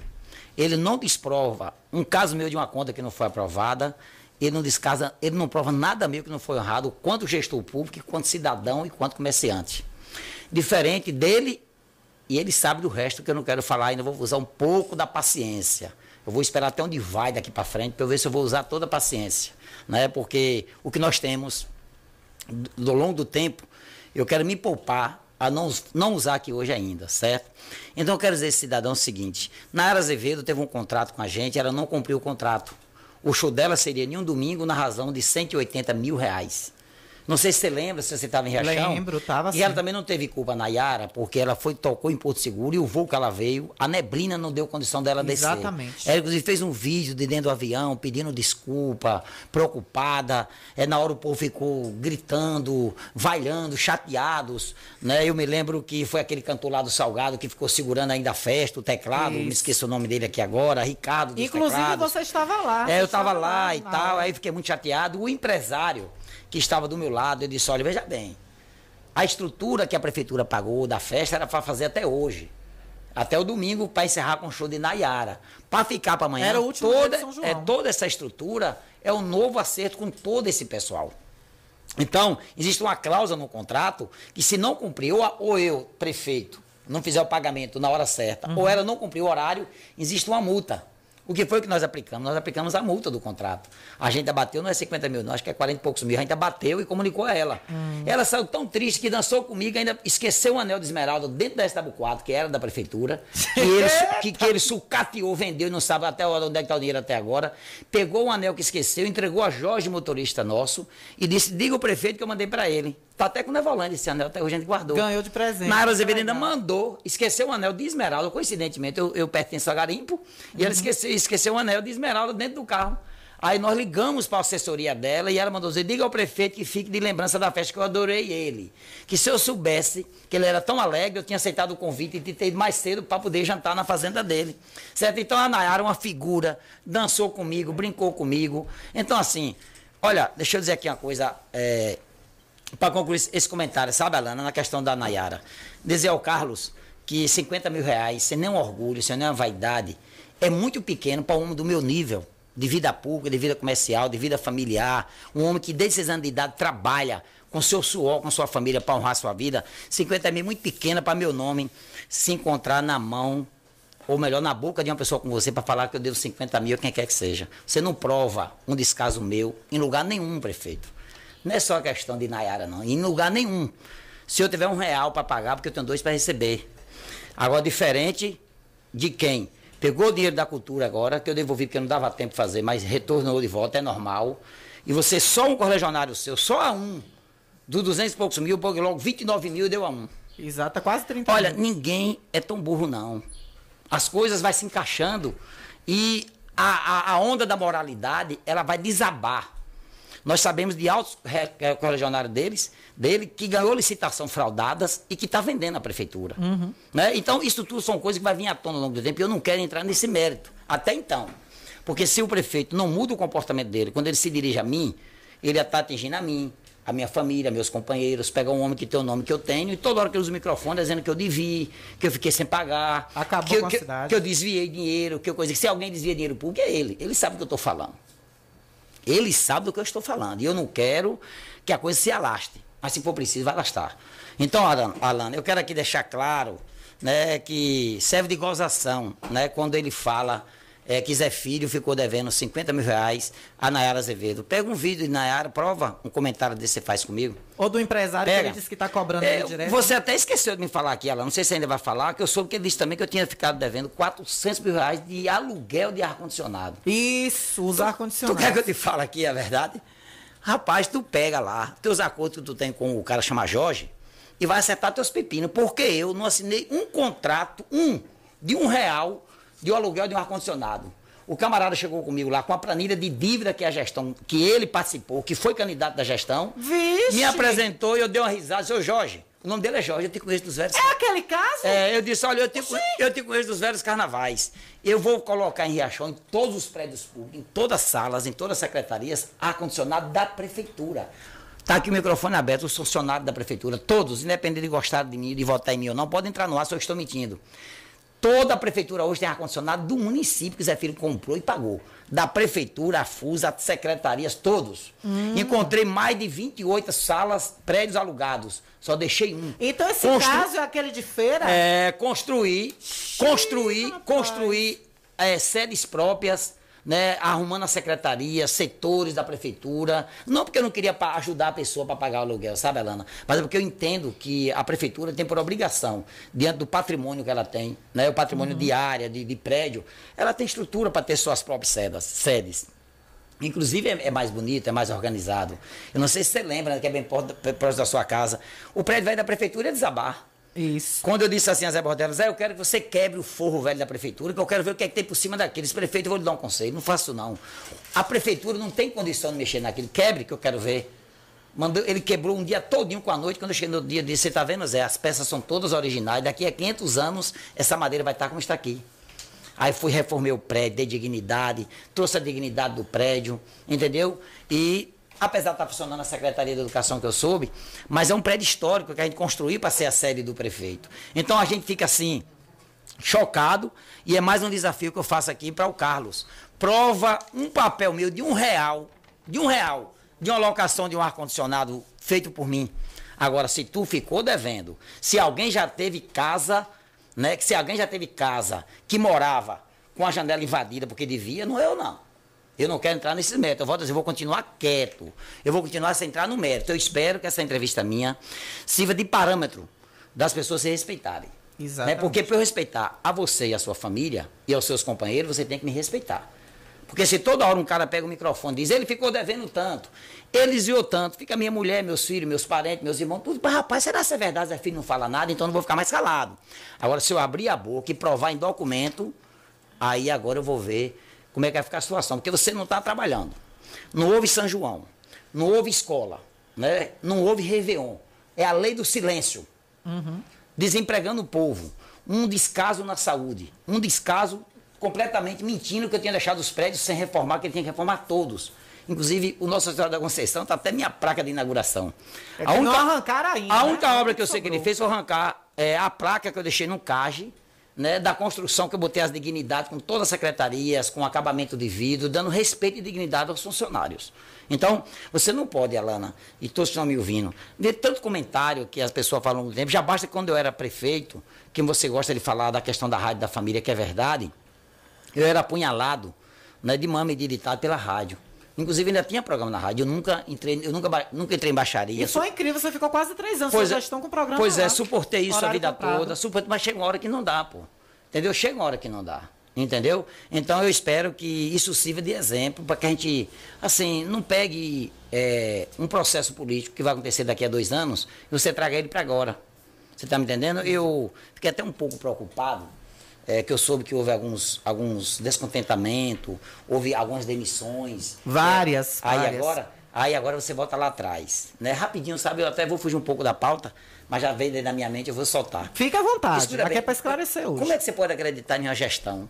ele não desprova um caso meu de uma conta que não foi aprovada, ele não descasa, ele não prova nada meu que não foi honrado, quanto gestor público, quanto cidadão e quanto comerciante. Diferente dele, e ele sabe do resto que eu não quero falar, ainda vou usar um pouco da paciência. Eu vou esperar até onde vai daqui para frente para ver se eu vou usar toda a paciência, né? Porque o que nós temos do longo do tempo, eu quero me poupar a não, não usar aqui hoje ainda, certo? Então eu quero dizer cidadão o seguinte: Nara Azevedo teve um contrato com a gente, ela não cumpriu o contrato. O show dela seria em um domingo na razão de 180 mil reais. Não sei se você lembra, se você estava em Riachão. Lembro, tava E ela também não teve culpa na Yara, porque ela foi, tocou em Porto Seguro e o voo que ela veio, a neblina não deu condição dela descer. Exatamente. Ela, inclusive, fez um vídeo de dentro do avião pedindo desculpa, preocupada. É, na hora o povo ficou gritando, vaiando, chateados. Né? Eu me lembro que foi aquele cantor lá do Salgado que ficou segurando ainda a festa, o teclado, me Isso. esqueci o nome dele aqui agora, Ricardo dos Inclusive, teclados. você estava lá. É, eu estava lá na e tal, hora. aí fiquei muito chateado. O empresário que estava do meu lado, ele disse, olha, veja bem, a estrutura que a prefeitura pagou da festa era para fazer até hoje. Até o domingo para encerrar com o show de Nayara. Para ficar para amanhã, Era o último toda, de São João. é, toda essa estrutura é um novo acerto com todo esse pessoal. Então, existe uma cláusula no contrato que se não cumprir, ou eu, prefeito, não fizer o pagamento na hora certa, Uhum. ou ela não cumprir o horário, existe uma multa. O que foi que nós aplicamos? Nós aplicamos a multa do contrato. A gente abateu, não é 50 mil, não, acho que é 40 e poucos mil. A gente abateu e comunicou a ela. Hum. Ela saiu tão triste que dançou comigo, ainda esqueceu o anel de esmeralda dentro da SW4, que era da prefeitura, que ele, que, que ele sucateou, vendeu e não sabe até onde é que está o dinheiro até agora. Pegou o anel que esqueceu, entregou a Jorge, motorista nosso, e disse: diga ao prefeito que eu mandei para ele. Tá até com o Nevolândia esse anel, até hoje a gente guardou. Ganhou de presente. Nara Azevedo ainda mandou, esqueceu o anel de esmeralda, coincidentemente, eu, eu pertenço a garimpo, e Uhum. ela esqueceu, esqueceu o anel de esmeralda dentro do carro. Aí nós ligamos para a assessoria dela e ela mandou dizer, diga ao prefeito que fique de lembrança da festa, que eu adorei ele. Que se eu soubesse que ele era tão alegre, eu tinha aceitado o convite e ter ido mais cedo para poder jantar na fazenda dele. Certo? Então a Nayara, uma figura, dançou comigo, brincou comigo. Então assim, olha, deixa eu dizer aqui uma coisa, é, para concluir esse- comentário, sabe, Alana, na questão da Nayara. Dizer ao Carlos que 50 mil reais, sem nenhum orgulho, sem nenhuma vaidade, é muito pequeno para um homem do meu nível, de vida pública, de vida comercial, de vida familiar. Um homem que desde 6 anos de idade trabalha com seu suor, com sua família para honrar sua vida. 50 mil é muito pequena para meu nome se encontrar na mão ou melhor, na boca de uma pessoa como você para falar que eu devo 50 mil a quem quer que seja. Você não prova um descaso meu em lugar nenhum, prefeito. Não é só a questão de Nayara, não. Em lugar nenhum. Se eu tiver um real para pagar, porque eu tenho dois para receber. Agora, diferente de quem pegou o dinheiro da cultura agora, que eu devolvi porque não dava tempo de fazer, mas retornou de volta, é normal. E você, só um correligionário seu, só a um, dos 200 e poucos mil, pôs logo 29 mil e deu a um. Exato, quase 30 Olha, mil. ninguém é tão burro, não. As coisas vai se encaixando e a, a, a onda da moralidade, ela vai desabar. Nós sabemos de altos eh, correligionários deles, dele, que ganhou licitação fraudadas e que está vendendo à prefeitura. Uhum. Né? Então, isso tudo são coisas que vai vir à tona ao longo do tempo e eu não quero entrar nesse mérito. Até então. Porque se o prefeito não muda o comportamento dele, quando ele se dirige a mim, ele está atingindo a mim, a minha família, meus companheiros, pega um homem que tem o nome que eu tenho e toda hora que eu uso o microfone dizendo que eu devi, que eu fiquei sem pagar, Acabou que, eu- que, cidade. que eu desviei dinheiro, que eu coisa. que Se alguém desvia dinheiro público, é ele. Ele sabe do que eu estou falando. Ele sabe do que eu estou falando. E eu não quero que a coisa se alaste. Mas se for preciso, vai alastar. Então, Alan, eu quero aqui deixar claro né, que serve de gozação né, quando ele fala é, que Zé Filho ficou devendo 50 mil reais a Nayara Azevedo. Pega um vídeo de Nayara, prova um comentário desse que você faz comigo. Ou do empresário que Pega. ele disse que tá cobrando É, ele direto. você até esqueceu de me falar aqui, Alan. Não sei se ainda vai falar, que eu soube que ele disse também que eu tinha ficado devendo 400 mil reais de aluguel de ar-condicionado. Isso, os Tu ar-condicionado. quer que eu te fale aqui a verdade? Rapaz, tu pega lá, teus acordos que tu tem com o cara chama Jorge, e vai acertar teus pepinos, porque eu não assinei um contrato, um, de um real, de um aluguel de um ar-condicionado. O camarada chegou comigo lá com a planilha de dívida que a gestão, que ele participou, que foi candidato da gestão, Vixe! me apresentou e eu dei uma risada, seu Jorge, o nome dele é Jorge, eu te conheço dos velhos. É aquele caso? É, eu disse, olha, eu te, eu te conheço dos velhos carnavais. Eu vou colocar em Riachão, em todos os prédios públicos, em todas as salas, em todas as secretarias, ar-condicionado da prefeitura. Está aqui o microfone aberto, os funcionários da prefeitura, todos, independente de gostar de mim, de votar em mim ou não, podem entrar no ar se eu estou mentindo. Toda a prefeitura hoje tem ar-condicionado do município que Zé Filho comprou e pagou. Da prefeitura, a FUS, as secretarias, todos. Hum. Encontrei mais de 28 salas, prédios alugados. Só deixei um. Então esse Constru- caso é aquele de feira? é, construir, construir, construir é, sedes próprias, né, arrumando a secretaria, setores da prefeitura. Não porque eu não queria ajudar a pessoa para pagar o aluguel, sabe, Alana? Mas é porque eu entendo que a prefeitura tem por obrigação, diante do patrimônio que ela tem, né, o patrimônio de área, de, de prédio, ela tem estrutura para ter suas próprias sedas, sedes. Inclusive é, é mais bonito, é mais organizado. Eu não sei se você lembra, né, que é bem próximo próximo da sua casa. O prédio velho da prefeitura ia desabar. Isso. Quando eu disse assim a Zé Bordelo, Zé, eu quero que você quebre o forro velho da prefeitura, que eu quero ver o que é que tem por cima daqueles. Prefeito, eu vou lhe dar um conselho. Não faço não. A prefeitura não tem condição de mexer naquilo. Quebre, que eu quero ver. Mandou, ele quebrou um dia todinho com a noite. Quando eu cheguei no dia, disse, você tá vendo, Zé? As peças são todas originais. Daqui a 500 anos, essa madeira vai estar como está aqui. Aí fui, reformei o prédio, dei dignidade, trouxe a dignidade do prédio, entendeu? E, apesar de estar funcionando a Secretaria de Educação que eu soube, mas é um prédio histórico que a gente construiu para ser a sede do prefeito. Então a gente fica assim, chocado, e é mais um desafio que eu faço aqui para o Carlos. Prova um papel meu de um real, de um real, de uma locação de um ar-condicionado feito por mim. Agora, se tu ficou devendo, se alguém já teve casa, né? Se alguém já teve casa que morava com a janela invadida porque devia, não é eu não. Eu não quero entrar nesses méritos. Eu vou dizer, eu vou continuar quieto. Eu vou continuar sem entrar no mérito. Eu espero que essa entrevista minha sirva de parâmetro das pessoas se respeitarem. Né? Exatamente. Porque para eu respeitar a você e a sua família e aos seus companheiros, você tem que me respeitar. Porque se toda hora um cara pega o microfone e diz, ele ficou devendo tanto, ele desviou tanto, fica minha mulher, meus filhos, meus parentes, meus irmãos, tudo, mas rapaz, será que é verdade? Zé Filho não fala nada, então eu não vou ficar mais calado. Agora, se eu abrir a boca e provar em documento, aí agora eu vou ver como é que vai ficar a situação. Porque você não está trabalhando. Não houve São João, não houve escola, né? não houve Réveillon. É a lei do silêncio desempregando o povo, um descaso na saúde, um descaso completamente mentindo que eu tinha deixado os prédios sem reformar, que ele tinha que reformar todos. Inclusive, o Nossa Senhora da Conceição está até minha placa de inauguração. É que não arrancaram ainda, A né? única obra que eu sei que ele fez foi arrancar é, a placa que eu deixei no CAGE, né, da construção que eu botei as dignidades com todas as secretarias, com acabamento de vidro, dando respeito e dignidade aos funcionários. Então, você não pode, Alana, e todos estão me ouvindo, ver tanto comentário que as pessoas falam no tempo. Já basta quando eu era prefeito, que você gosta de falar da questão da rádio da família, que é verdade, eu era apunhalado né, de mama e de ditado pela rádio. Inclusive ainda tinha programa na rádio. Eu nunca entrei, eu nunca, nunca entrei em baixaria. E foi incrível, você ficou quase três anos Pois sua é, gestão com o programa Pois lá. é, suportei isso a vida comprado. toda, suportei, mas chega uma hora que não dá, pô. Entendeu? Chega uma hora que não dá. Entendeu? Então eu espero que isso sirva de exemplo para que a gente, assim, não pegue é, um processo político que vai acontecer daqui a dois anos e você traga ele para agora. Você está me entendendo? Eu fiquei até um pouco preocupado, é, que eu soube que houve alguns, alguns descontentamentos, houve algumas demissões. Várias, Aí várias. agora, aí agora você volta lá atrás. Né? Rapidinho, sabe? Eu até vou fugir um pouco da pauta, mas já veio da minha mente, eu vou soltar. Fica à vontade, Escuta aqui bem, é para esclarecer hoje. Como é que você pode acreditar em uma gestão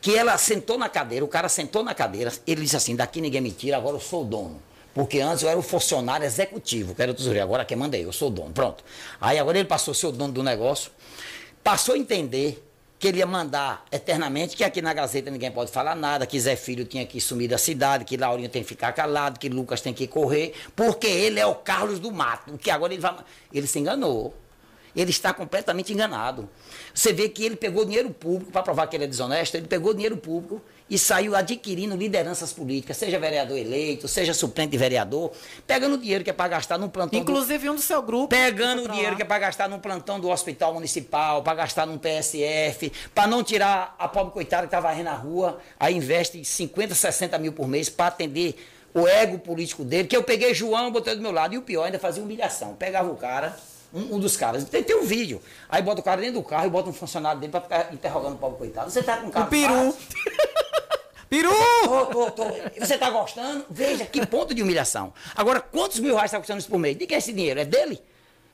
que ela sentou na cadeira, o cara sentou na cadeira, ele disse assim, daqui ninguém me tira, agora eu sou o dono. Porque antes eu era o funcionário executivo, que era o tesoureiro. Agora quem manda é eu, eu sou o dono. Pronto. Aí agora ele passou a ser o dono do negócio, passou a entender que ele ia mandar eternamente, que aqui na Gazeta ninguém pode falar nada, que Zé Filho tinha que sumir da cidade, que Laurinho tem que ficar calado, que Lucas tem que correr, porque ele é o Carlos do Mato, que agora ele vai. Ele se enganou. Ele está completamente enganado. Você vê que ele pegou dinheiro público, para provar que ele é desonesto, ele pegou dinheiro público e saiu adquirindo lideranças políticas, seja vereador eleito, seja suplente de vereador, pegando o dinheiro que é para gastar num plantão. Inclusive do, um do seu grupo. Pegando o dinheiro lá. que é para gastar num plantão do hospital municipal, para gastar num PSF, para não tirar a pobre coitada que estava varrendo na rua, aí investe 50, 60 mil por mês para atender o ego político dele, que eu peguei João botei do meu lado. E o pior, ainda fazia humilhação. Pegava o cara um, um, dos caras. Tem, tem um vídeo. Aí bota o cara dentro do carro e bota um funcionário dele para ficar interrogando o pobre coitado. Você tá com um carro. O peru. peru! Tô, tô, tô. Você tá gostando? Veja que ponto de humilhação. Agora, quantos mil reais está custando isso por mês? De quem é esse dinheiro? É dele?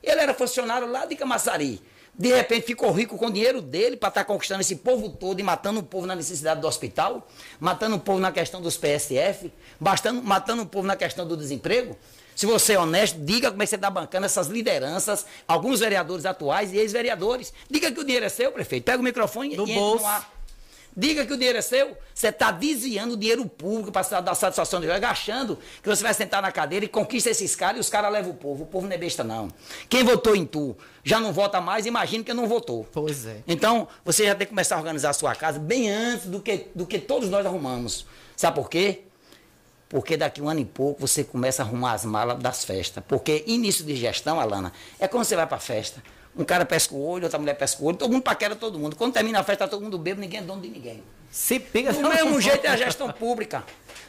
Ele era funcionário lá de Camaçari. De repente ficou rico com o dinheiro dele para estar tá conquistando esse povo todo e matando o povo na necessidade do hospital, matando o povo na questão dos PSF, bastando, matando o povo na questão do desemprego. Se você é honesto, diga como é que você está bancando essas lideranças, alguns vereadores atuais e ex-vereadores. Diga que o dinheiro é seu, prefeito. Pega o microfone Do e bolso. entra no ar. Diga que o dinheiro é seu. Você está desviando o dinheiro público para dar satisfação de jogo, achando que você vai sentar na cadeira e conquista esses caras e os caras levam o povo. O povo não é besta, não. Quem votou em tu já não vota mais, imagina que não votou. Pois é. Então, você já tem que começar a organizar a sua casa bem antes do que, do que todos nós arrumamos. Sabe por quê? Porque daqui um ano e pouco você começa a arrumar as malas das festas. Porque início de gestão, Alana, é quando você vai para a festa. Um cara pesca o olho, outra mulher pesca o olho, todo mundo paquera todo mundo. Quando termina a festa, tá todo mundo bebo, ninguém é dono de ninguém. Se pega Do mesmo jeito é a gestão pública.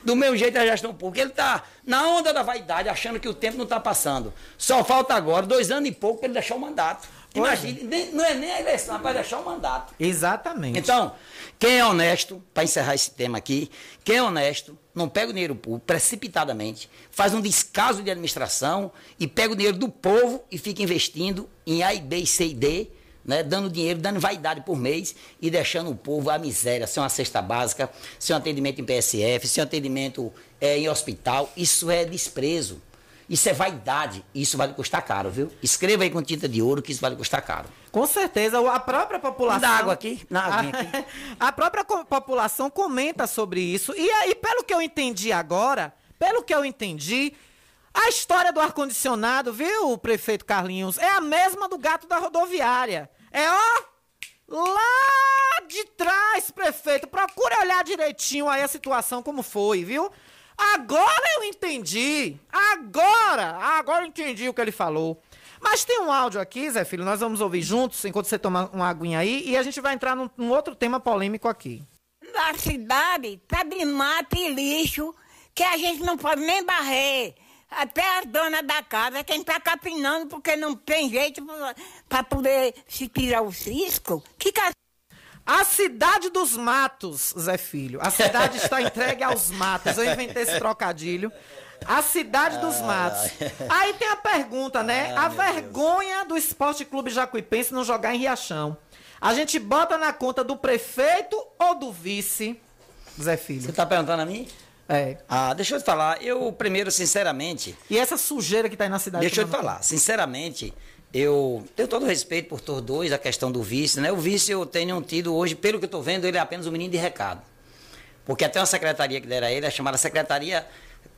Do mesmo jeito é a gestão pública. Ele está na onda da vaidade, achando que o tempo não está passando. Só falta agora, dois anos e pouco, para ele deixar o mandato. Imagine, nem, não é nem a eleição, é para deixar o mandato. Exatamente. Então, quem é honesto, para encerrar esse tema aqui, quem é honesto, não pega o dinheiro público precipitadamente, faz um descaso de administração e pega o dinheiro do povo e fica investindo em A, B, C e D, né, dando dinheiro, dando vaidade por mês e deixando o povo à miséria, sem uma cesta básica, sem um atendimento em PSF, sem um atendimento é, em hospital. Isso é desprezo. Isso é vaidade. Isso vai custar caro, viu? Escreva aí com tinta de ouro que isso vai custar caro. Com certeza, a própria população. Dá água aqui? Na a, aqui. a própria população comenta sobre isso. E aí, pelo que eu entendi agora, pelo que eu entendi, a história do ar-condicionado, viu, prefeito Carlinhos, é a mesma do gato da rodoviária. É ó. Lá de trás, prefeito. Procure olhar direitinho aí a situação como foi, viu? Agora eu entendi. Agora, agora eu entendi o que ele falou. Mas tem um áudio aqui, Zé Filho, nós vamos ouvir juntos enquanto você toma uma aguinha aí e a gente vai entrar num, num outro tema polêmico aqui. Na cidade tá de mato e lixo que a gente não pode nem barrer. Até a dona da casa, quem tá capinando porque não tem jeito para poder se tirar o cisco. Que. A cidade dos matos, Zé Filho. A cidade está entregue aos matos. Eu inventei esse trocadilho. A cidade dos matos. Aí tem a pergunta, né? a vergonha do Esporte Clube Jacuipense não jogar em Riachão. A gente bota na conta do prefeito ou do vice, Zé Filho? Você está perguntando a mim? É. Ah, deixa eu te falar. Eu, primeiro, sinceramente. E essa sujeira que está aí na cidade? Deixa eu te falar. Sinceramente, eu tenho todo o respeito por todos dois, a questão do vice, né? O vice eu tenho tido hoje, pelo que eu estou vendo, ele é apenas um menino de recado. Porque até uma secretaria que dera a ele é chamada Secretaria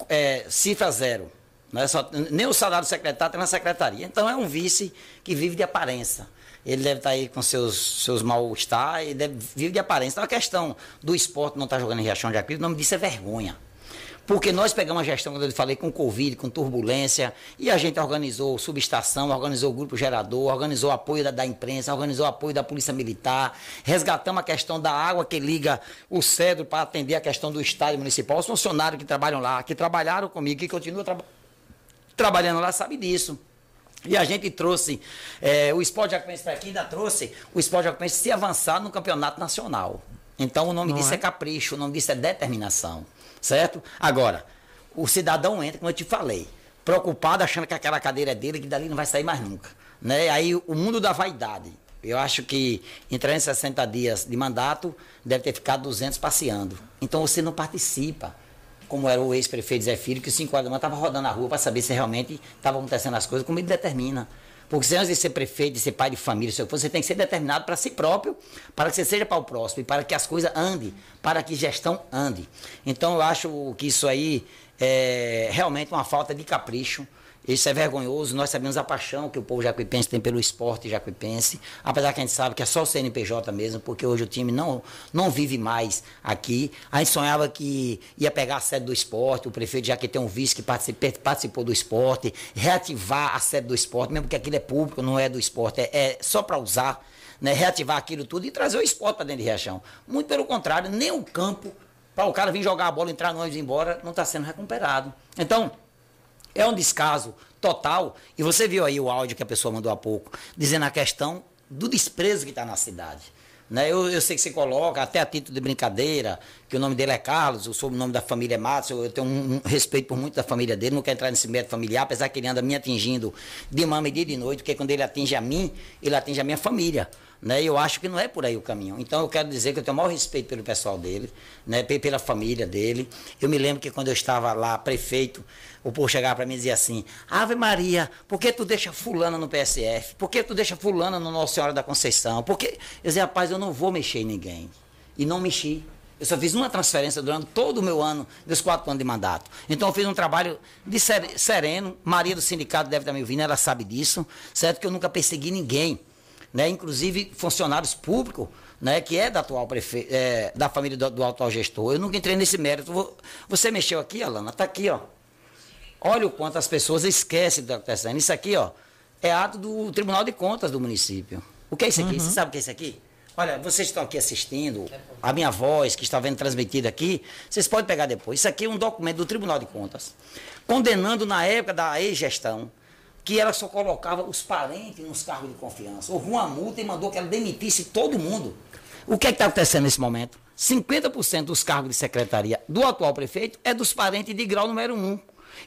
é, Cifra Zero. Não é só, nem o salário do secretário tem na secretaria. Então é um vice que vive de aparência. Ele deve estar aí com seus, seus mal-estar e deve, vive de aparência. Então a questão do esporte não estar jogando em Riachão de Acrílico, o nome disso é vergonha. Porque nós pegamos a gestão, quando eu falei, com Covid, com turbulência, e a gente organizou subestação, organizou o grupo gerador, organizou apoio da, da imprensa, organizou apoio da Polícia Militar, resgatamos a questão da água que liga o cedro para atender a questão do estádio municipal. Os funcionários que trabalham lá, que trabalharam comigo, que continuam tra trabalhando lá, sabem disso. E a gente trouxe é, o esporte jacuipense para aqui, ainda trouxe o esporte jacuipense se avançar no campeonato nacional. Então o nome Não disso é? é capricho, o nome disso é determinação. Certo? Agora, o cidadão entra, como eu te falei, preocupado, achando que aquela cadeira é dele, que dali não vai sair mais nunca. Né? Aí o mundo da vaidade. Eu acho que em 360 dias de mandato, deve ter ficado 200 passeando. Então você não participa. como era o ex-prefeito Zé Filho, que 5 horas da manhã estava rodando na rua para saber se realmente estavam acontecendo as coisas, como ele determina. Porque se antes de ser prefeito, de ser pai de família, você tem que ser determinado para si próprio, para que você seja para o próximo e para que as coisas andem, para que gestão ande. Então eu acho que isso aí é realmente uma falta de capricho. Isso é vergonhoso. Nós sabemos a paixão que o povo jacuipense tem pelo esporte jacuipense, apesar que a gente sabe que é só o CNPJ mesmo, porque hoje o time não, não vive mais aqui. A gente sonhava que ia pegar a sede do esporte, o prefeito já que tem um vice que participou, do esporte, reativar a sede do esporte, mesmo que aquilo é público, não é do esporte, é, é só para usar, né, reativar aquilo tudo e trazer o esporte para dentro de Riachão. Muito pelo contrário, nem o campo, para o cara vir jogar a bola, entrar no ônibus e ir embora, não está sendo recuperado. Então, é um descaso total. E você viu aí o áudio que a pessoa mandou há pouco, dizendo a questão do desprezo que está na cidade. Né? Eu, eu, sei que você coloca, até a título de brincadeira, que o nome dele é Carlos, o sobrenome da família é Matos, eu, eu tenho um, um, respeito por muito da família dele, não quero entrar nesse método familiar, apesar que ele anda me atingindo de dia e de noite, porque quando ele atinge a mim, ele atinge a minha família. Né? Eu acho que não é por aí o caminho. Então eu quero dizer que eu tenho o maior respeito pelo pessoal dele, né? pela família dele. Eu me lembro que quando eu estava lá, prefeito, o povo chegava para mim e dizia assim: Ave Maria, por que tu deixa fulana no PSF? Por que tu deixa fulana no Nossa Senhora da Conceição? Porque eu dizia, rapaz, eu não vou mexer em ninguém. E não mexi. Eu só fiz uma transferência durante todo o meu ano, dos quatro anos de mandato. Então eu fiz um trabalho de sereno. Maria do sindicato deve estar me ouvindo, ela sabe disso. Certo que eu nunca persegui ninguém. Né? Inclusive funcionários públicos, né? que é da atual prefe... É, da família do, do atual gestor. Eu nunca entrei nesse mérito. Você mexeu aqui, Alana? Está aqui, ó. Olha o quanto as pessoas esquecem do que está acontecendo. Isso aqui, ó, é ato do Tribunal de Contas do município. O que é isso aqui? Uhum. Você sabe o que é isso aqui? Olha, vocês estão aqui assistindo, a minha voz que está vendo transmitida aqui, vocês podem pegar depois. Isso aqui é um documento do Tribunal de Contas, condenando na época da ex-gestão que ela só colocava os parentes nos cargos de confiança. Houve uma multa e mandou que ela demitisse todo mundo. O que é está acontecendo nesse momento? 50% dos cargos de secretaria do atual prefeito é dos parentes de grau número 1.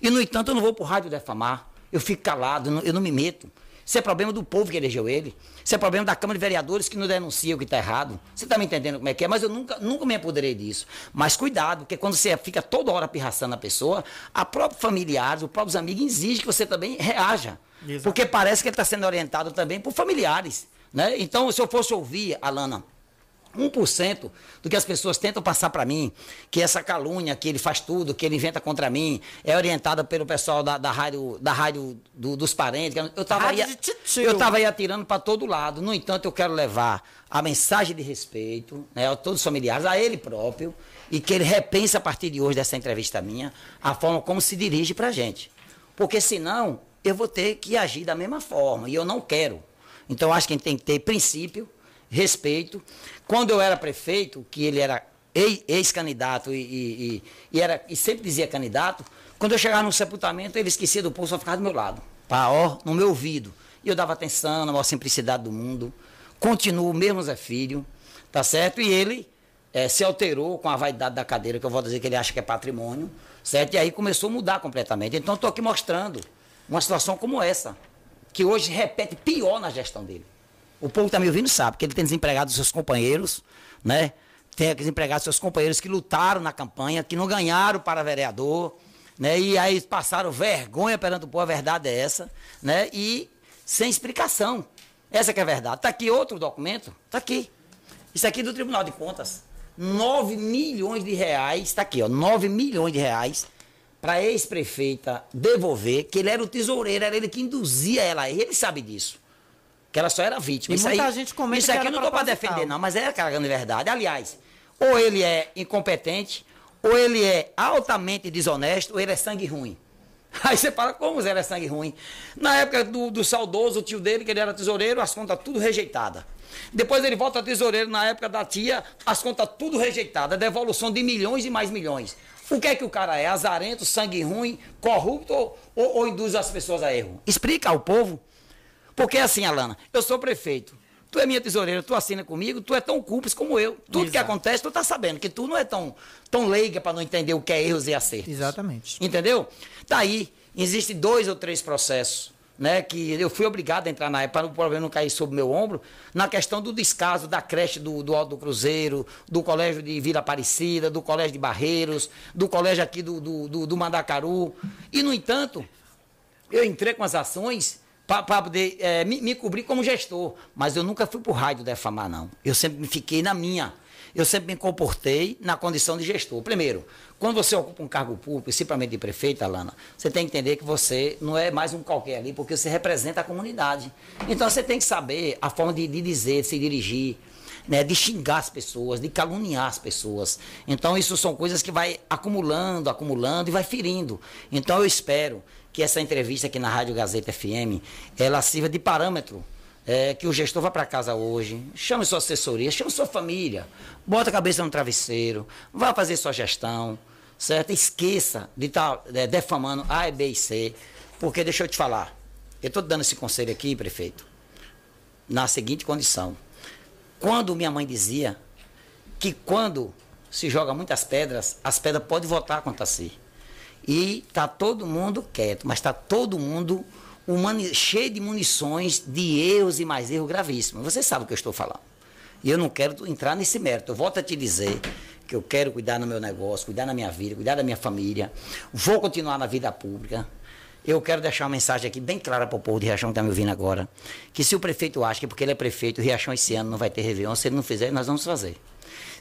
E, no entanto, eu não vou para o rádio defamar. Eu fico calado, eu não, eu não me meto. Isso é problema do povo que elegeu ele. Isso é problema da Câmara de Vereadores que não denuncia o que está errado. Você está me entendendo como é que é? Mas eu nunca, nunca me apoderei disso. Mas cuidado, porque quando você fica toda hora pirraçando a pessoa, a própria familiares, os próprios amigos exigem que você também reaja. Exato. Porque parece que ele está sendo orientado também por familiares. Né? Então, se eu fosse ouvir, Alana, 1% do que as pessoas tentam passar para mim, que essa calúnia, que ele faz tudo, que ele inventa contra mim, é orientada pelo pessoal da, da rádio, da rádio do, dos parentes. Eu estava aí, eu tava aí atirando para todo lado. No entanto, eu quero levar a mensagem de respeito né, a todos os familiares, a ele próprio, e que ele repense a partir de hoje dessa entrevista minha, a forma como se dirige para a gente. Porque senão eu vou ter que agir da mesma forma, e eu não quero. Então, acho que a gente tem que ter princípio, respeito quando eu era prefeito, que ele era ex-candidato e, e, e, era, e sempre dizia candidato, quando eu chegava no sepultamento, ele esquecia do povo, só ficava do meu lado, pá, ó, no meu ouvido. E eu dava atenção, na maior simplicidade do mundo. Continuo mesmo Zé Filho, tá certo? E ele é, se alterou com a vaidade da cadeira, que eu vou dizer que ele acha que é patrimônio, certo? E aí começou a mudar completamente. Então estou aqui mostrando uma situação como essa, que hoje repete pior na gestão dele. O povo que está me ouvindo sabe que ele tem desempregado seus companheiros, né? Tem desempregado seus companheiros que lutaram na campanha, que não ganharam para vereador, né? E aí passaram vergonha perante o povo, a verdade é essa, né? E sem explicação. Essa que é a verdade. Está aqui outro documento, está aqui. Isso aqui é do Tribunal de Contas. 9 milhões de reais, está aqui, ó, 9 milhões de reais para a ex-prefeita devolver, que ele era o tesoureiro, era ele que induzia ela, ele sabe disso que ela só era vítima. E isso muita aí, gente comenta Isso aqui eu não estou para defender, não, mas é carregando verdade. Aliás, ou ele é incompetente, ou ele é altamente desonesto, ou ele é sangue ruim. Aí você fala, como ele é sangue ruim? Na época do, do saudoso tio dele, que ele era tesoureiro, as contas tudo rejeitadas. Depois ele volta a tesoureiro na época da tia, as contas tudo rejeitadas, devolução de milhões e mais milhões. O que é que o cara é? Azarento, sangue ruim, corrupto ou, ou induz as pessoas a erro? Explica ao povo. Porque assim, Alana, eu sou prefeito. Tu é minha tesoureira, tu assina comigo, tu é tão cúmplice como eu. Tudo Exato. que acontece, tu tá sabendo que tu não é tão, tão leiga para não entender o que é erros e acertos. Exatamente. Entendeu? Tá aí, existem dois ou três processos né, que eu fui obrigado a entrar na época para o problema não cair sobre o meu ombro, na questão do descaso da creche do, do Alto do Cruzeiro, do colégio de Vila Aparecida, do colégio de Barreiros, do colégio aqui do, do, do, do Mandacaru. E, no entanto, eu entrei com as ações para poder é, me, me, cobrir como gestor. Mas eu nunca fui para o raio defamar, não. Eu sempre me fiquei na minha. Eu sempre me comportei na condição de gestor. Primeiro, quando você ocupa um cargo público, principalmente de prefeito, Alana, você tem que entender que você não é mais um qualquer ali, porque você representa a comunidade. Então você tem que saber a forma de, de dizer, de se dirigir. Né, de xingar as pessoas, de caluniar as pessoas. Então, isso são coisas que vai acumulando, acumulando e vai ferindo. Então, eu espero que essa entrevista aqui na Rádio Gazeta FM, ela sirva de parâmetro é, que o gestor vá para casa hoje, chame sua assessoria, chame sua família, bota a cabeça no travesseiro, vá fazer sua gestão, certo? Esqueça de estar tá, é, defamando A, B e C, porque deixa eu te falar, eu estou dando esse conselho aqui, prefeito, na seguinte condição. Quando minha mãe dizia que quando se joga muitas pedras, as pedras podem voltar contra si. E tá todo mundo quieto, mas tá todo mundo cheio de munições de erros e mais erros gravíssimos. Você sabe o que eu estou falando. E eu não quero entrar nesse mérito. Eu volto a te dizer que eu quero cuidar do meu negócio, cuidar da minha vida, cuidar da minha família. Vou continuar na vida pública. Eu quero deixar uma mensagem aqui bem clara para o povo de Riachão que está me ouvindo agora. Que se o prefeito acha que porque ele é prefeito, Riachão esse ano não vai ter Réveillon, se ele não fizer, nós vamos fazer.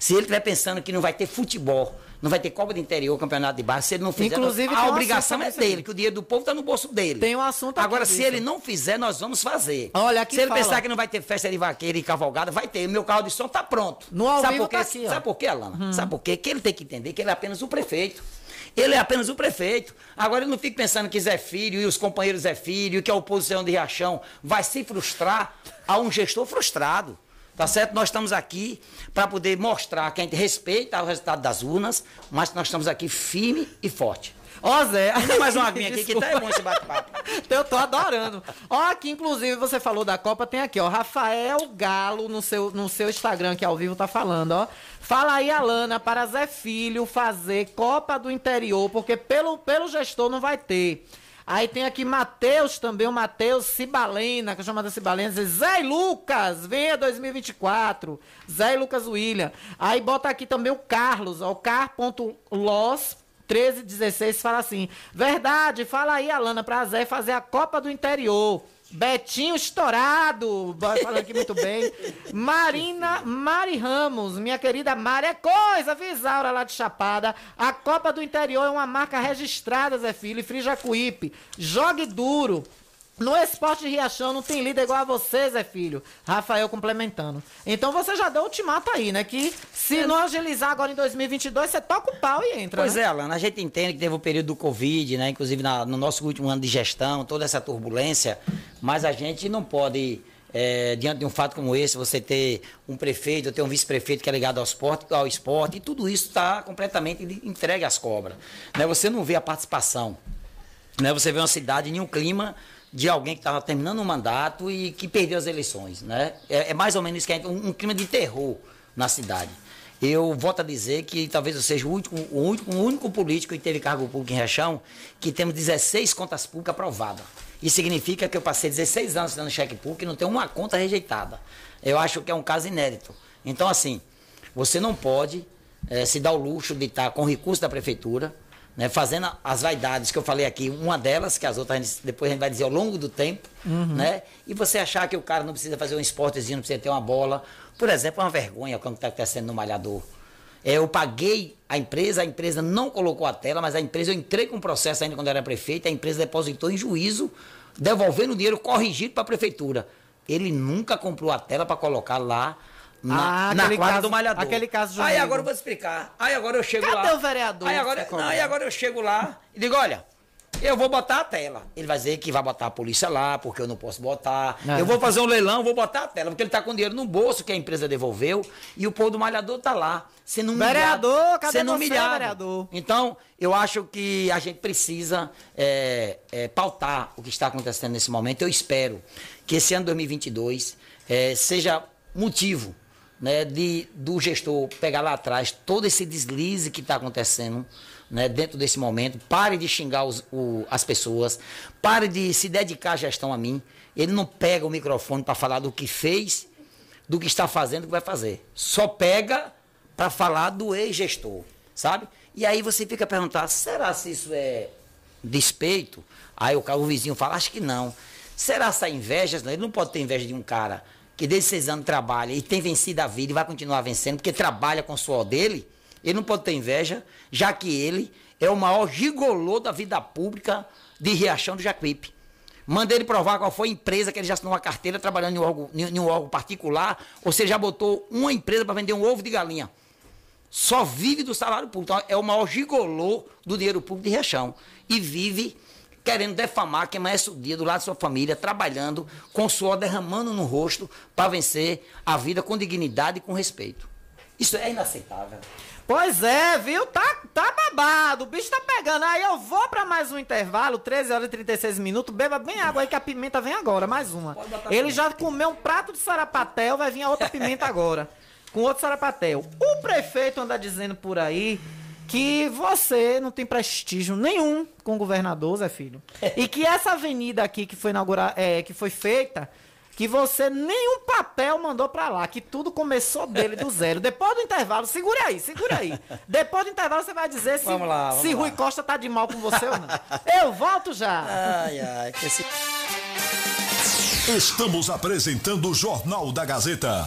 Se ele estiver pensando que não vai ter futebol, não vai ter Copa do Interior, Campeonato de Bairro, se ele não fizer, Inclusive, a obrigação é dele, que o dinheiro do povo está no bolso dele. Tem um assunto Agora, se ele não fizer, nós vamos fazer. Olha, aqui se ele fala. pensar que não vai ter festa de vaqueira e cavalgada, vai ter. O meu carro de som está pronto. No ao Sabe vivo por quê? tá aqui, ó. Sabe por quê, Alana? Hum. Sabe por quê? Que ele tem que entender que ele é apenas o prefeito. Ele é apenas o prefeito. Agora eu não fico pensando que Zé Filho e os companheiros Zé Filho, que a oposição de Riachão vai se frustrar a um gestor frustrado. Tá certo? Nós estamos aqui para poder mostrar que a gente respeita o resultado das urnas, mas nós estamos aqui firme e forte. Ó, Zé. Ainda mais uma aguinha aqui que tá é bom esse bate-papo. Eu tô adorando. Ó, aqui, inclusive, você falou da Copa, tem aqui, ó. Rafael Galo no seu, no seu Instagram, que ao vivo tá falando, ó. Fala aí, Alana, para Zé Filho fazer Copa do Interior, porque pelo, pelo gestor não vai ter. Aí tem aqui Matheus também, o Matheus Cibalena, que eu chamo de Cibalena, diz, Zé Lucas, venha 2024. Zé Lucas William. Aí bota aqui também o Carlos, ó, o car.los 1316 fala assim: Verdade, fala aí, Alana, pra Zé fazer a Copa do Interior. Betinho estourado, falando aqui muito bem. Marina Mari Ramos, minha querida Mari, é coisa, Visaura lá de Chapada. A Copa do Interior é uma marca registrada, Zé Filho, e Frijacuípe. Jogue duro. No esporte de Riachão não tem líder igual a você, Zé Filho. Rafael complementando. Então você já deu o ultimato aí, né? Que se não agilizar agora em 2022, você toca o pau e entra. Pois né? é, Alana, a gente entende que teve o período do Covid, né? Inclusive na- no nosso último ano de gestão, toda essa turbulência, mas a gente não pode, é, diante de um fato como esse, você ter um prefeito, ter um vice-prefeito que é ligado ao esporte, ao esporte, e tudo isso está completamente entregue às cobras. Né? Você não vê a participação. Né? Você vê uma cidade em um clima de alguém que estava terminando um mandato e que perdeu as eleições. Né? É, é mais ou menos isso que é um, um clima de terror na cidade. Eu volto a dizer que talvez eu seja o, último, o, único, o único político que teve cargo público em Rechão que temos 16 contas públicas aprovadas. Isso significa que eu passei 16 anos dando cheque público e não tenho uma conta rejeitada. Eu acho que é um caso inédito. Então, assim, você não pode eh, se dar o luxo de estar com recurso da prefeitura, né, fazendo as vaidades que eu falei aqui, uma delas, que as outras a gente- depois a gente vai dizer ao longo do tempo, Uhum. né? E você achar que o cara não precisa fazer um esportezinho, não precisa ter uma bola. Por exemplo, é uma vergonha quando está acontecendo no malhador. É, eu paguei a empresa, a empresa não colocou a tela, mas a empresa, eu entrei com um processo ainda quando eu era prefeito, a empresa depositou em juízo, devolvendo o dinheiro corrigido para a prefeitura. Ele nunca comprou a tela para colocar lá na, Ah, na quadra caso- do malhador. aquele caso Aí agora eu vou explicar. Aí agora eu chego lá. Cadê o vereador Aí agora, não, aí agora eu chego lá e digo, olha, eu vou botar a tela. Ele vai dizer que vai botar a polícia lá, porque eu não posso botar. Não. Eu vou fazer um leilão, vou botar a tela, porque ele tá com dinheiro no bolso que a empresa devolveu e o povo do malhador tá lá, sendo humilhado. Vereador, cadê sendo você, humilhado. vereador? Então, eu acho que a gente precisa é, é, pautar o que está acontecendo nesse momento. Eu espero que esse ano 2022 é, seja motivo né, de, do gestor pegar lá atrás todo esse deslize que está acontecendo né, dentro desse momento. Pare de xingar os, o, as pessoas, pare de se dedicar à gestão a mim. Ele não pega o microfone para falar do que fez, do que está fazendo, do que vai fazer. Só pega para falar do ex-gestor, sabe? E aí você fica perguntando, será se isso é despeito? Aí o, o vizinho fala, acho que não. Será essa inveja? Ele não pode ter inveja de um cara que desde seis anos trabalha e tem vencido a vida e vai continuar vencendo, porque trabalha com o suor dele. Ele não pode ter inveja, já que ele é o maior gigolô da vida pública de Riachão do Jacuípe. Manda ele provar qual foi a empresa que ele já assinou uma carteira trabalhando em um órgão, em um órgão particular, ou seja, já botou uma empresa para vender um ovo de galinha. Só vive do salário público. Então, é o maior gigolô do dinheiro público de Riachão. E vive querendo defamar quem amanhece o dia do lado da sua família, trabalhando, com suor derramando no rosto para vencer a vida com dignidade e com respeito. Isso é inaceitável. Pois é, viu? Tá, tá babado, o bicho tá pegando. Aí eu vou pra mais um intervalo, 13 horas e 36 minutos. Beba bem água aí que a pimenta vem agora, mais uma. Ele já comeu um prato de sarapatel, vai vir a outra pimenta agora. Com outro sarapatel. O prefeito anda dizendo por aí que você não tem prestígio nenhum com o governador, Zé Filho. E que essa avenida aqui que foi inaugurada, é, que foi feita, que você nenhum papel mandou pra lá, que tudo começou dele do zero. Depois do intervalo, segura aí, segura aí. Depois do intervalo você vai dizer se, Vamos lá, vamos se lá. Rui Costa tá de mal com você ou não. Eu volto já. Ai, ai, que esse... Estamos apresentando o Jornal da Gazeta.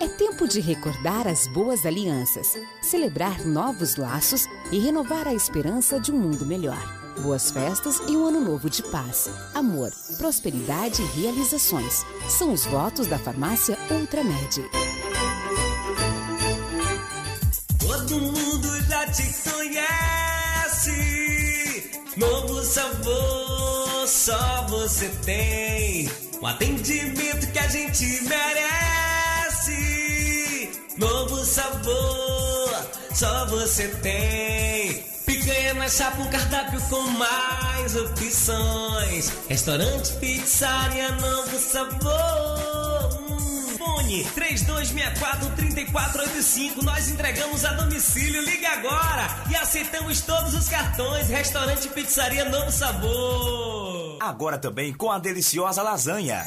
É tempo de recordar as boas alianças, celebrar novos laços e renovar a esperança de um mundo melhor. Boas festas e um ano novo de paz, amor, prosperidade e realizações. São os votos da farmácia Ultramed. Todo mundo já te conhece. Novo sabor, só você tem. Um atendimento que a gente merece. Novo sabor, só você tem. Picanha na chapa, um cardápio com mais opções. Restaurante, pizzaria, novo sabor. Hum, Fone 3264-3485. Nós entregamos a domicílio. Liga agora e aceitamos todos os cartões. Restaurante, pizzaria, novo sabor. Agora também com a deliciosa lasanha.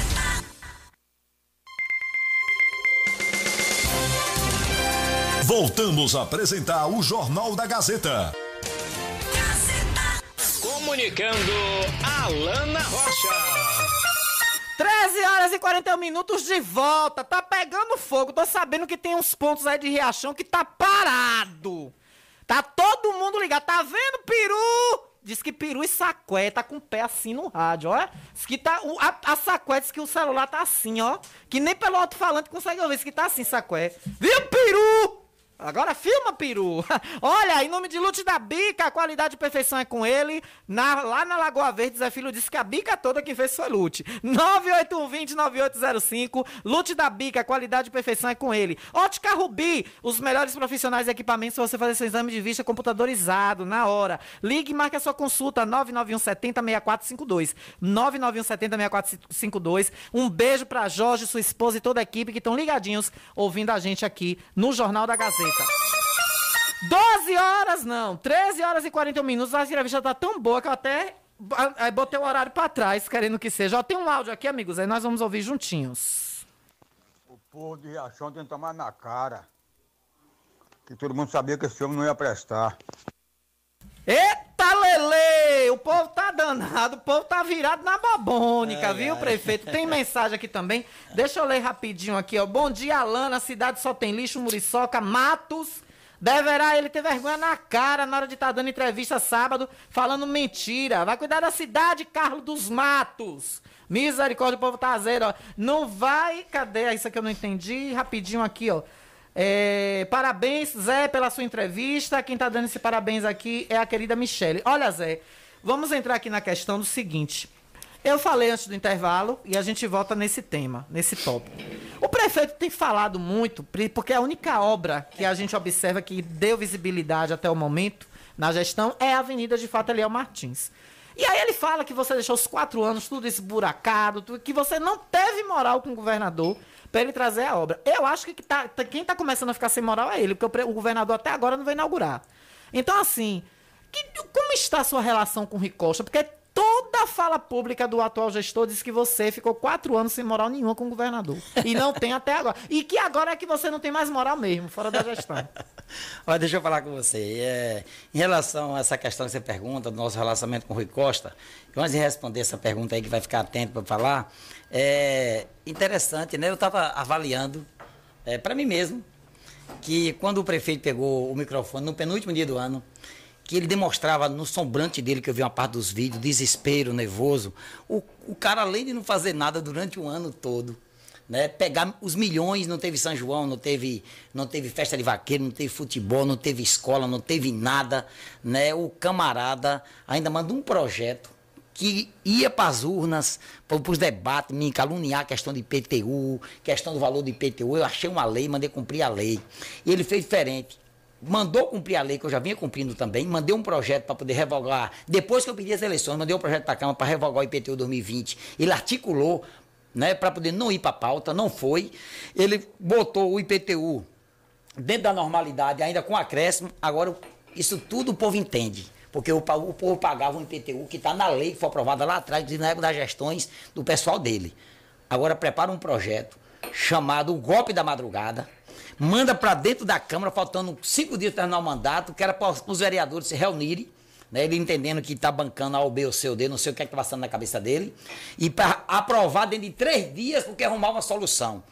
Voltamos a apresentar o Jornal da Gazeta. Comunicando Alana Rocha. 13 horas e 41 minutos de volta. Tá pegando fogo. Tô sabendo que tem uns pontos aí de Riachão que tá parado. Tá todo mundo ligado. Tá vendo, peru? Diz que peru e sacué tá com o pé assim no rádio, ó. Diz que tá. o- A, a sacué diz que o celular tá assim, ó. Que nem pelo alto-falante consegue ouvir. Diz que tá assim, sacué. Viu, peru? Agora filma, peru. Olha, em nome de Lute da Bica, a qualidade e perfeição é com ele. Na- lá na Lagoa Verde, Zé Filho disse que a bica toda quem fez foi Lute. 981209805. Lute da Bica, a qualidade e perfeição é com ele. Ótica Rubi, os melhores profissionais e equipamentos para você fazer seu exame de vista computadorizado na hora. Ligue e marque a sua consulta 991706452. 991706452. Um beijo pra Jorge, sua esposa e toda a equipe que estão ligadinhos ouvindo a gente aqui no Jornal da Gazeta. 12 horas, não, 13 horas e 41 minutos. A entrevista tá tão boa que eu até eh, botei o horário pra trás, querendo que seja. Ó, tem um áudio aqui, amigos, aí nós vamos ouvir juntinhos. O povo de Riachão tem que tomar na cara. Que todo mundo sabia que esse homem não ia prestar. Eita, Lele! O povo tá danado, o povo tá virado na babônica, viu, prefeito? Tem mensagem aqui também. Deixa eu ler rapidinho aqui, ó. Bom dia, Alana. A cidade só tem lixo, muriçoca, matos. Deverá ele ter vergonha na cara na hora de estar tá dando entrevista sábado, falando mentira. Vai cuidar da cidade, Carlos dos Matos. Misericórdia, o povo tá zero, ó. Não vai. Cadê? Isso aqui eu não entendi. Rapidinho aqui, ó. É, parabéns, Zé, pela sua entrevista. Quem tá dando esse parabéns aqui é a querida Michele. Olha, Zé, vamos entrar aqui na questão do seguinte. Eu falei antes do intervalo e a gente volta nesse tema, nesse tópico. O prefeito tem falado muito, porque a única obra que a gente observa que deu visibilidade até o momento na gestão é a Avenida de Fato Eliel Martins. E aí ele fala que você deixou os quatro anos tudo esburacado, tu- que você não teve moral com o governador para ele trazer a obra. Eu acho que tá- tá- quem está começando a ficar sem moral é ele, porque o, o governador até agora não vai inaugurar. Então, assim, que- como está a sua relação com o Ricocha? Porque toda a fala pública do atual gestor diz que você ficou quatro anos sem moral nenhuma com o governador. E não tem até agora. E que agora é que você não tem mais moral mesmo, fora da gestão. Olha, deixa eu falar com você. É, em relação a essa questão que você pergunta, do nosso relacionamento com o Rui Costa, antes de responder essa pergunta aí, que vai ficar atento para falar, é interessante, né? Eu estava avaliando é, para mim mesmo que quando o prefeito pegou o microfone no penúltimo dia do ano, que ele demonstrava no sombrante dele, que eu vi uma parte dos vídeos, desespero, nervoso. O, o cara, além de não fazer nada durante um ano todo, né? Pegar os milhões, não teve São João, não teve, não teve festa de vaqueiro, não teve futebol, não teve escola, não teve nada, né? O camarada ainda mandou um projeto que ia para as urnas, para os debates, me caluniar questão de IPTU, questão do valor do IPTU. Eu achei uma lei, mandei cumprir a lei. E ele fez diferente. Mandou cumprir a lei, que eu já vinha cumprindo também, mandei um projeto para poder revogar. Depois que eu pedi as eleições, mandei um projeto para a Câmara para revogar o IPTU 2020. Ele articulou né, para poder não ir para a pauta, não foi. Ele botou o IPTU dentro da normalidade, ainda com acréscimo. Agora, isso tudo o povo entende. Porque o, o povo pagava um IPTU que está na lei, que foi aprovada lá atrás, na época das gestões do pessoal dele. Agora, prepara um projeto chamado O Golpe da Madrugada, manda para dentro da Câmara, faltando cinco dias para terminar o mandato, que era para os vereadores se reunirem, né, ele entendendo que está bancando A B ou C ou D, não sei o que é que está passando na cabeça dele, e para aprovar dentro de três dias, porque arrumar uma solução.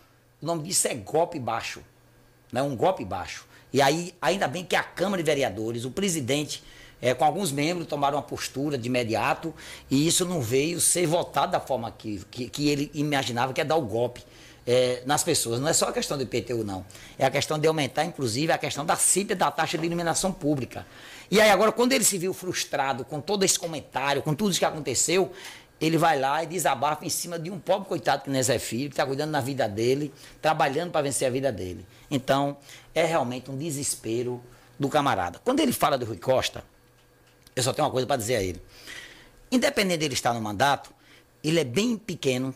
O nome disso é golpe baixo né, um golpe baixo. E aí, ainda bem que a Câmara de Vereadores, o presidente, eh, com alguns membros, tomaram uma postura de imediato, e isso não veio ser votado da forma que, que, que ele imaginava, que é dar o golpe eh, nas pessoas. Não é só a questão do IPTU, não. É a questão de aumentar, inclusive, a questão da CIP da taxa de iluminação pública. E aí, agora, quando ele se viu frustrado com todo esse comentário, com tudo isso que aconteceu, ele vai lá e desabafa em cima de um pobre coitado que não é Zé Filho, que está cuidando da vida dele, trabalhando para vencer a vida dele. Então, é realmente um desespero do camarada. Quando ele fala do Rui Costa, eu só tenho uma coisa para dizer a ele. Independente dele estar no mandato, ele é bem pequeno.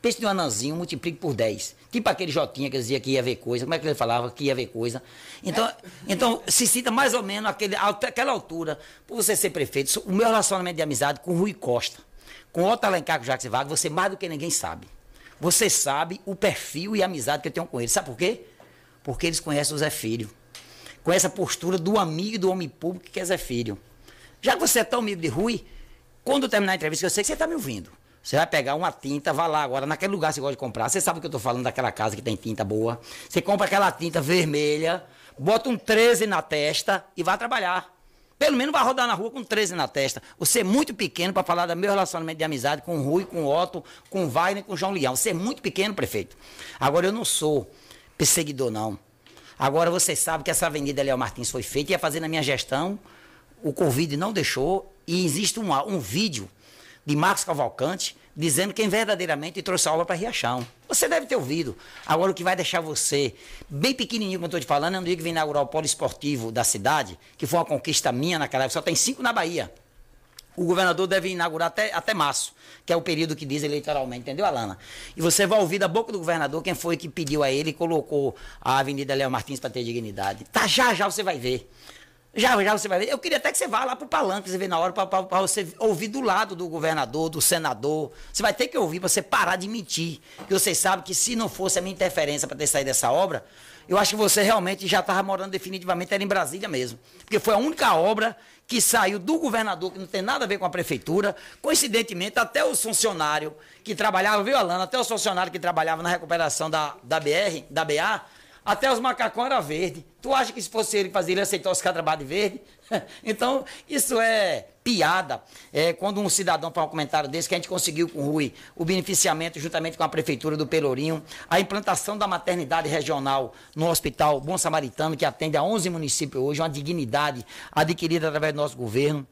Pense de um anãozinho, multiplique por 10. Tipo aquele Jotinha que dizia que ia ver coisa. Como é que ele falava? Que ia ver coisa. Então, então se cita mais ou menos aquele, aquela altura, por você ser prefeito, o meu relacionamento de amizade com Rui Costa, com Otto Alencar, com Jacques Wagner, você mais do que ninguém sabe. Você sabe o perfil e a amizade que eu tenho com eles. Sabe por quê? Porque eles conhecem o Zé Filho. Conhecem a postura do amigo do homem público que é Zé Filho. Já que você é tão amigo de Rui, quando terminar a entrevista, eu sei que você está me ouvindo. Você vai pegar uma tinta, vá lá agora, naquele lugar que você gosta de comprar. Você sabe o que eu estou falando daquela casa que tem tinta boa. Você compra aquela tinta vermelha, bota um 13 na testa e vai trabalhar. Pelo menos vai rodar na rua com 13 na testa. Você é muito pequeno para falar do meu relacionamento de amizade com o Rui, com o Otto, com o Wagner, com o João Leão. Você é muito pequeno, prefeito. Agora, eu não sou perseguidor, não. Agora, você sabe que essa Avenida Léo Martins foi feita, ia fazer na minha gestão, o Covid não deixou, e existe um, um vídeo de Marcos Cavalcante, dizendo quem verdadeiramente trouxe a obra para Riachão. Você deve ter ouvido. Agora, o que vai deixar você bem pequenininho, como eu estou te falando, é no dia que vem inaugurar o polo esportivo da cidade, que foi uma conquista minha naquela época, só tem cinco na Bahia. O governador deve inaugurar até, até março, que é o período que diz eleitoralmente, entendeu, Alana? E você vai ouvir da boca do governador quem foi que pediu a ele e colocou a Avenida Léo Martins para ter dignidade. Tá, já, já você vai ver. Já, já você vai ver. Eu queria até que você vá lá para o palanque, você vê na hora, para você ouvir do lado do governador, do senador. Você vai ter que ouvir para você parar de mentir. Porque vocês sabem que se não fosse a minha interferência para ter saído dessa obra, eu acho que você realmente já estava morando definitivamente era em Brasília mesmo. Porque foi a única obra que saiu do governador, que não tem nada a ver com a prefeitura. Coincidentemente, até os funcionários que trabalhavam, viu, Alana? Até os funcionários que trabalhavam na recuperação da, da BR, da BA, até os macacões eram verdes. Tu acha que se fosse ele fazer, ele aceitar os trabalho de verde? então, isso é piada. É, quando um cidadão faz um comentário desse, que a gente conseguiu com o Rui o beneficiamento juntamente com a Prefeitura do Pelourinho, a implantação da maternidade regional no Hospital Bom Samaritano, que atende a 11 municípios hoje, uma dignidade adquirida através do nosso governo.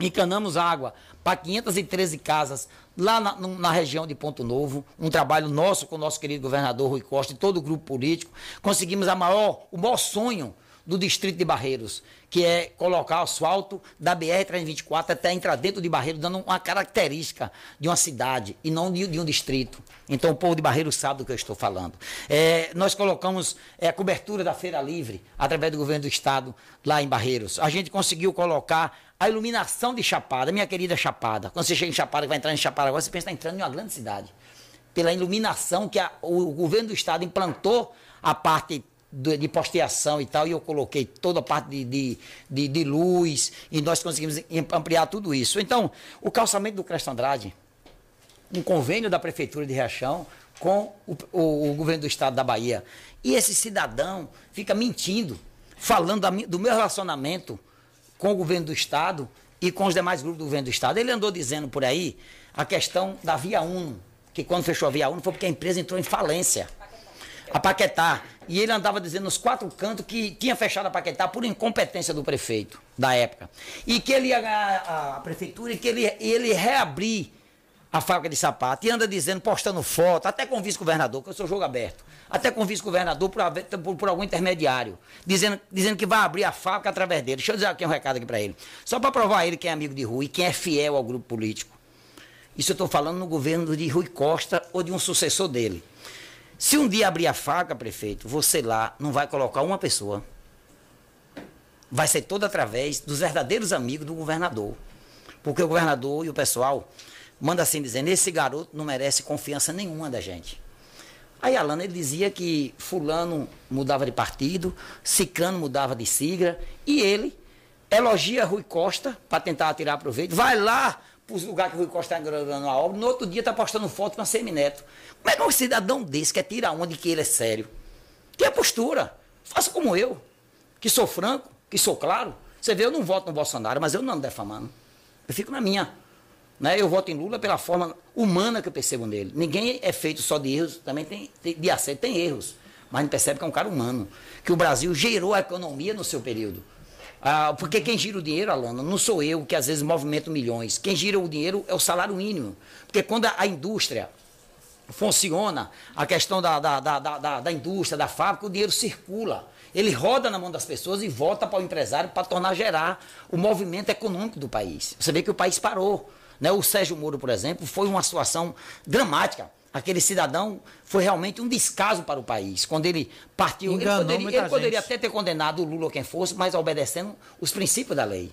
Encanamos água para 513 casas lá na, na, região de Ponto Novo, um trabalho nosso com o nosso querido governador Rui Costa e todo o grupo político. Conseguimos a maior, o maior sonho do distrito de Barreiros, que é colocar asfalto da BR-324 até entrar dentro de Barreiros, dando uma característica de uma cidade e não de, de um distrito. Então o povo de Barreiros sabe do que eu estou falando. É, nós colocamos é, a cobertura da Feira Livre através do governo do estado lá em Barreiros. A gente conseguiu colocar a iluminação de Chapada, minha querida Chapada. Quando você chega em Chapada, vai entrar em Chapada agora, você pensa que está entrando em uma grande cidade. Pela iluminação que a, o, governo do estado implantou a parte de posteação e tal, e eu coloquei toda a parte de, de, de, de, luz, e nós conseguimos ampliar tudo isso. Então, o calçamento do Cresto Andrade, um convênio da Prefeitura de Riachão com o, o, o governo do Estado da Bahia. E esse cidadão fica mentindo, falando da, do meu relacionamento com o governo do Estado e com os demais grupos do governo do Estado. Ele andou dizendo por aí a questão da Via Uno, que quando fechou a Via Uno foi porque a empresa entrou em falência. A Paquetá. E ele andava dizendo nos quatro cantos que tinha fechado a Paquetá por incompetência do prefeito da época. E que ele ia a, a prefeitura e que ele, ele reabrir a fábrica de sapato. E anda dizendo, postando foto, até com o vice-governador, que eu sou jogo aberto até com o vice-governador por, por, por, algum intermediário, dizendo, dizendo que vai abrir a fábrica através dele. Deixa eu dizer aqui um recado aqui para ele. Só para provar ele que é amigo de Rui, quem é fiel ao grupo político. Isso eu estou falando no governo de Rui Costa ou de um sucessor dele. Se um dia abrir a fábrica, prefeito, você lá não vai colocar uma pessoa. Vai ser todo através dos verdadeiros amigos do governador. Porque o governador e o pessoal manda assim dizendo: esse garoto não merece confiança nenhuma da gente. Aí Alana ele dizia que fulano mudava de partido, Cicano mudava de sigla, e ele elogia Rui Costa para tentar tirar proveito, vai lá para os lugares que Rui Costa está engrandando a obra, no outro dia está postando foto com a Semineto. Como é que um cidadão desse quer tirar onde que ele é sério? Tem a postura. Faça como eu, que sou franco, que sou claro. Você vê, eu não voto no Bolsonaro, mas eu não ando defamando. Eu fico na minha. Né? Eu voto em Lula pela forma humana que eu percebo nele. Ninguém é feito só de erros, também tem, de acerto, tem erros. Mas a gente percebe que é um cara humano. Que o Brasil gerou a economia no seu período. Ah, porque quem gira o dinheiro, Alana, não sou eu que às vezes movimento milhões. Quem gira o dinheiro é o salário mínimo. Porque quando a, a indústria funciona, a questão da, da, da, da, da indústria, da fábrica, o dinheiro circula. Ele roda na mão das pessoas e volta para o empresário para tornar gerar o movimento econômico do país. Você vê que o país parou. Né? O Sérgio Moro, por exemplo, foi uma situação dramática. Aquele cidadão foi realmente um descaso para o país. Quando ele partiu, ele Enganou poderia, muita ele poderia até ter condenado o Lula ou quem fosse, mas obedecendo os princípios da lei.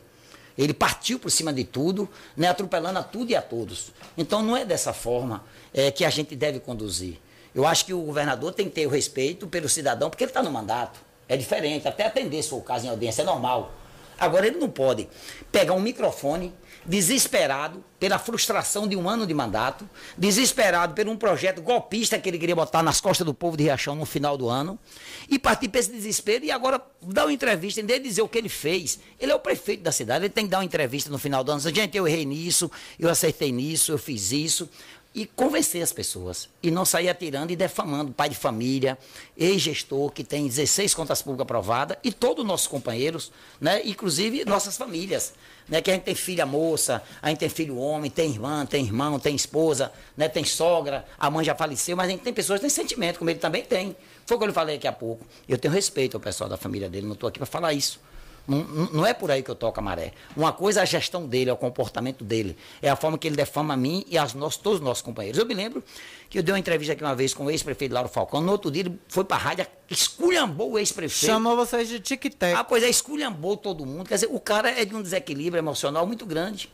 Ele partiu por cima de tudo, né, atropelando a tudo e a todos. Então não é dessa forma é, que a gente deve conduzir. Eu acho que o governador tem que ter o respeito pelo cidadão, porque ele está no mandato. É diferente, até atender, se for o caso em audiência, é normal. Agora ele não pode pegar um microfone desesperado pela frustração de um ano de mandato, desesperado por um projeto golpista que ele queria botar nas costas do povo de Riachão no final do ano, e partir para esse desespero e agora dar uma entrevista, em vez de dizer o que ele fez. Ele é o prefeito da cidade, ele tem que dar uma entrevista no final do ano, gente, eu errei nisso, eu acertei nisso, eu fiz isso. E convencer as pessoas. E não sair atirando e defamando pai de família, ex-gestor que tem 16 contas públicas aprovadas, e todos os nossos companheiros, né, inclusive nossas famílias. Né, que a gente tem filha moça, a gente tem filho homem, tem irmã, tem irmão, tem esposa, né, tem sogra, a mãe já faleceu, mas a gente tem pessoas que têm sentimento, como ele também tem. Foi o que eu falei aqui há pouco. Eu tenho respeito ao pessoal da família dele, não estou aqui para falar isso. Não, não- é por aí que eu toco a maré. Uma coisa é a gestão dele, é o comportamento dele. É a forma que ele defama a mim e aos nossos, todos os nossos companheiros. Eu me lembro que eu dei uma entrevista aqui uma vez com o ex-prefeito Lauro Falcão. No outro dia ele foi para a rádio, esculhambou o ex-prefeito. Chamou vocês de tic-tac. Ah, pois é, esculhambou todo mundo. Quer dizer, o cara é de um desequilíbrio emocional muito grande.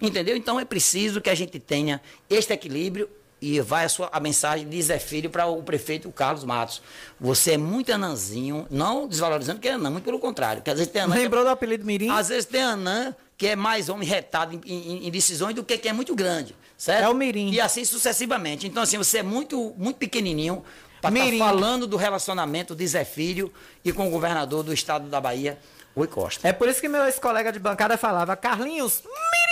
Entendeu? Então é preciso que a gente tenha este equilíbrio e vai a, sua, a mensagem de Zé Filho para o prefeito Carlos Matos. Você é muito anãzinho, não desvalorizando que é anã, muito pelo contrário. Às vezes tem anã. Lembrou do apelido Mirim? Às vezes tem anã que é mais homem retado em, em- em decisões do que que é muito grande. Certo? É o Mirim. E assim sucessivamente. Então, assim, você é muito, muito pequenininho para estar Mirim. falando do relacionamento de Zé Filho e com o governador do estado da Bahia, Rui Costa. É por isso que meu ex-colega de bancada falava, Carlinhos, Mirim!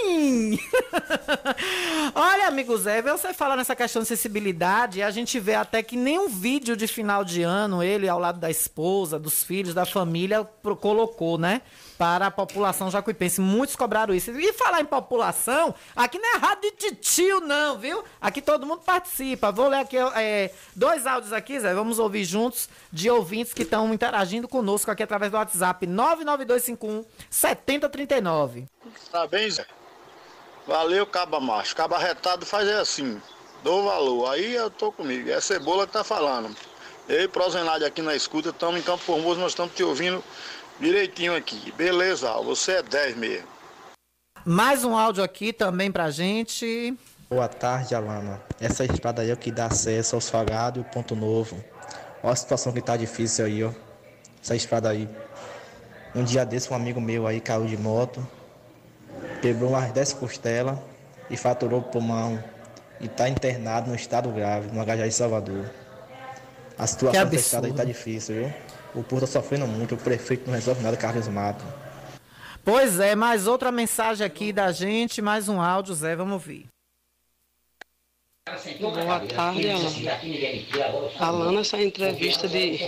Olha, amigo Zé, você fala nessa questão de sensibilidade, a gente vê até que nenhum vídeo de final de ano, ele ao lado da esposa, dos filhos, da família, colocou, né? Para a população jacuipense. Muitos cobraram isso. E falar em população, aqui não é rádio de tio, não, viu? Aqui todo mundo participa. Vou ler aqui é, dois áudios aqui, Zé. Vamos ouvir juntos de ouvintes que estão interagindo conosco aqui através do WhatsApp 99251 7039. Parabéns, Zé. Valeu, caba macho. Caba retado faz é assim. Dou valor. Aí eu tô comigo. É Cebola que tá falando. Eu e Prozenade aqui na escuta, estamos em Campo Formoso, nós estamos te ouvindo direitinho aqui. Beleza, Al, você é 10 mesmo. Mais um áudio aqui também pra gente. Boa tarde, Alana. Essa estrada aí é o que dá acesso ao Salgado e o Ponto Novo. Olha a situação que tá difícil aí, ó. Essa estrada aí. Um dia desse, um amigo meu aí caiu de moto, quebrou umas 10 costelas e faturou o pulmão. E tá internado no estado grave, no HJ de Salvador. A situação Que dessa estrada aí tá absurdo. difícil, viu? O povo tá sofrendo muito, o prefeito não resolve nada, Carlos Mato. Pois é, mais outra mensagem aqui da gente, mais um áudio, Zé, vamos ouvir. Boa tarde, Alana. Alana, essa entrevista de,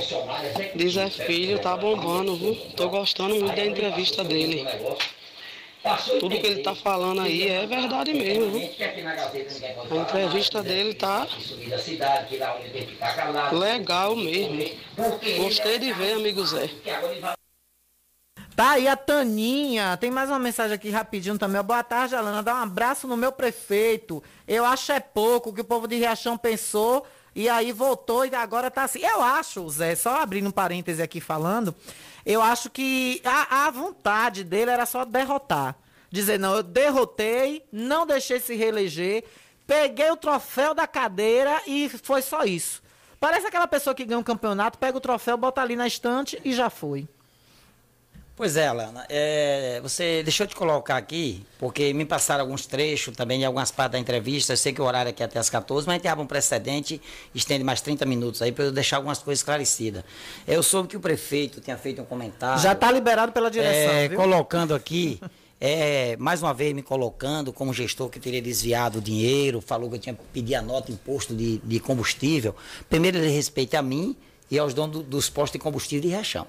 de Zé Filho tá bombando, viu? Tô gostando muito da entrevista dele. Tudo que ele tá falando aí é verdade mesmo, viu? A entrevista dele tá legal mesmo. Gostei de ver, amigo Zé. Tá aí a Taninha. Tem mais uma mensagem aqui rapidinho também. Boa tarde, Alana. Dá um abraço no meu prefeito. Eu acho é pouco o que o povo de Riachão pensou. E aí voltou e agora tá assim. Eu acho, Zé, só abrindo um parêntese aqui falando, eu acho que a, a vontade dele era só derrotar. Dizer, não, eu derrotei, não deixei se reeleger, peguei o troféu da cadeira e foi só isso. Parece aquela pessoa que ganha um campeonato, pega o troféu, bota ali na estante e já foi. Pois é, Alana. É, você deixou de colocar aqui, porque me passaram alguns trechos também de algumas partes da entrevista. Eu sei que o horário aqui é até as 14, mas a gente abre um precedente, estende mais 30 minutos aí para eu deixar algumas coisas esclarecidas. Eu soube que o prefeito tinha feito um comentário. Já tá liberado pela direção, é? Colocando aqui, é, mais uma vez me colocando como gestor que teria desviado o dinheiro, falou que eu tinha pedido a nota imposto de, de combustível. Primeiro, ele respeita a mim e aos donos do- dos postos de combustível de Riachão.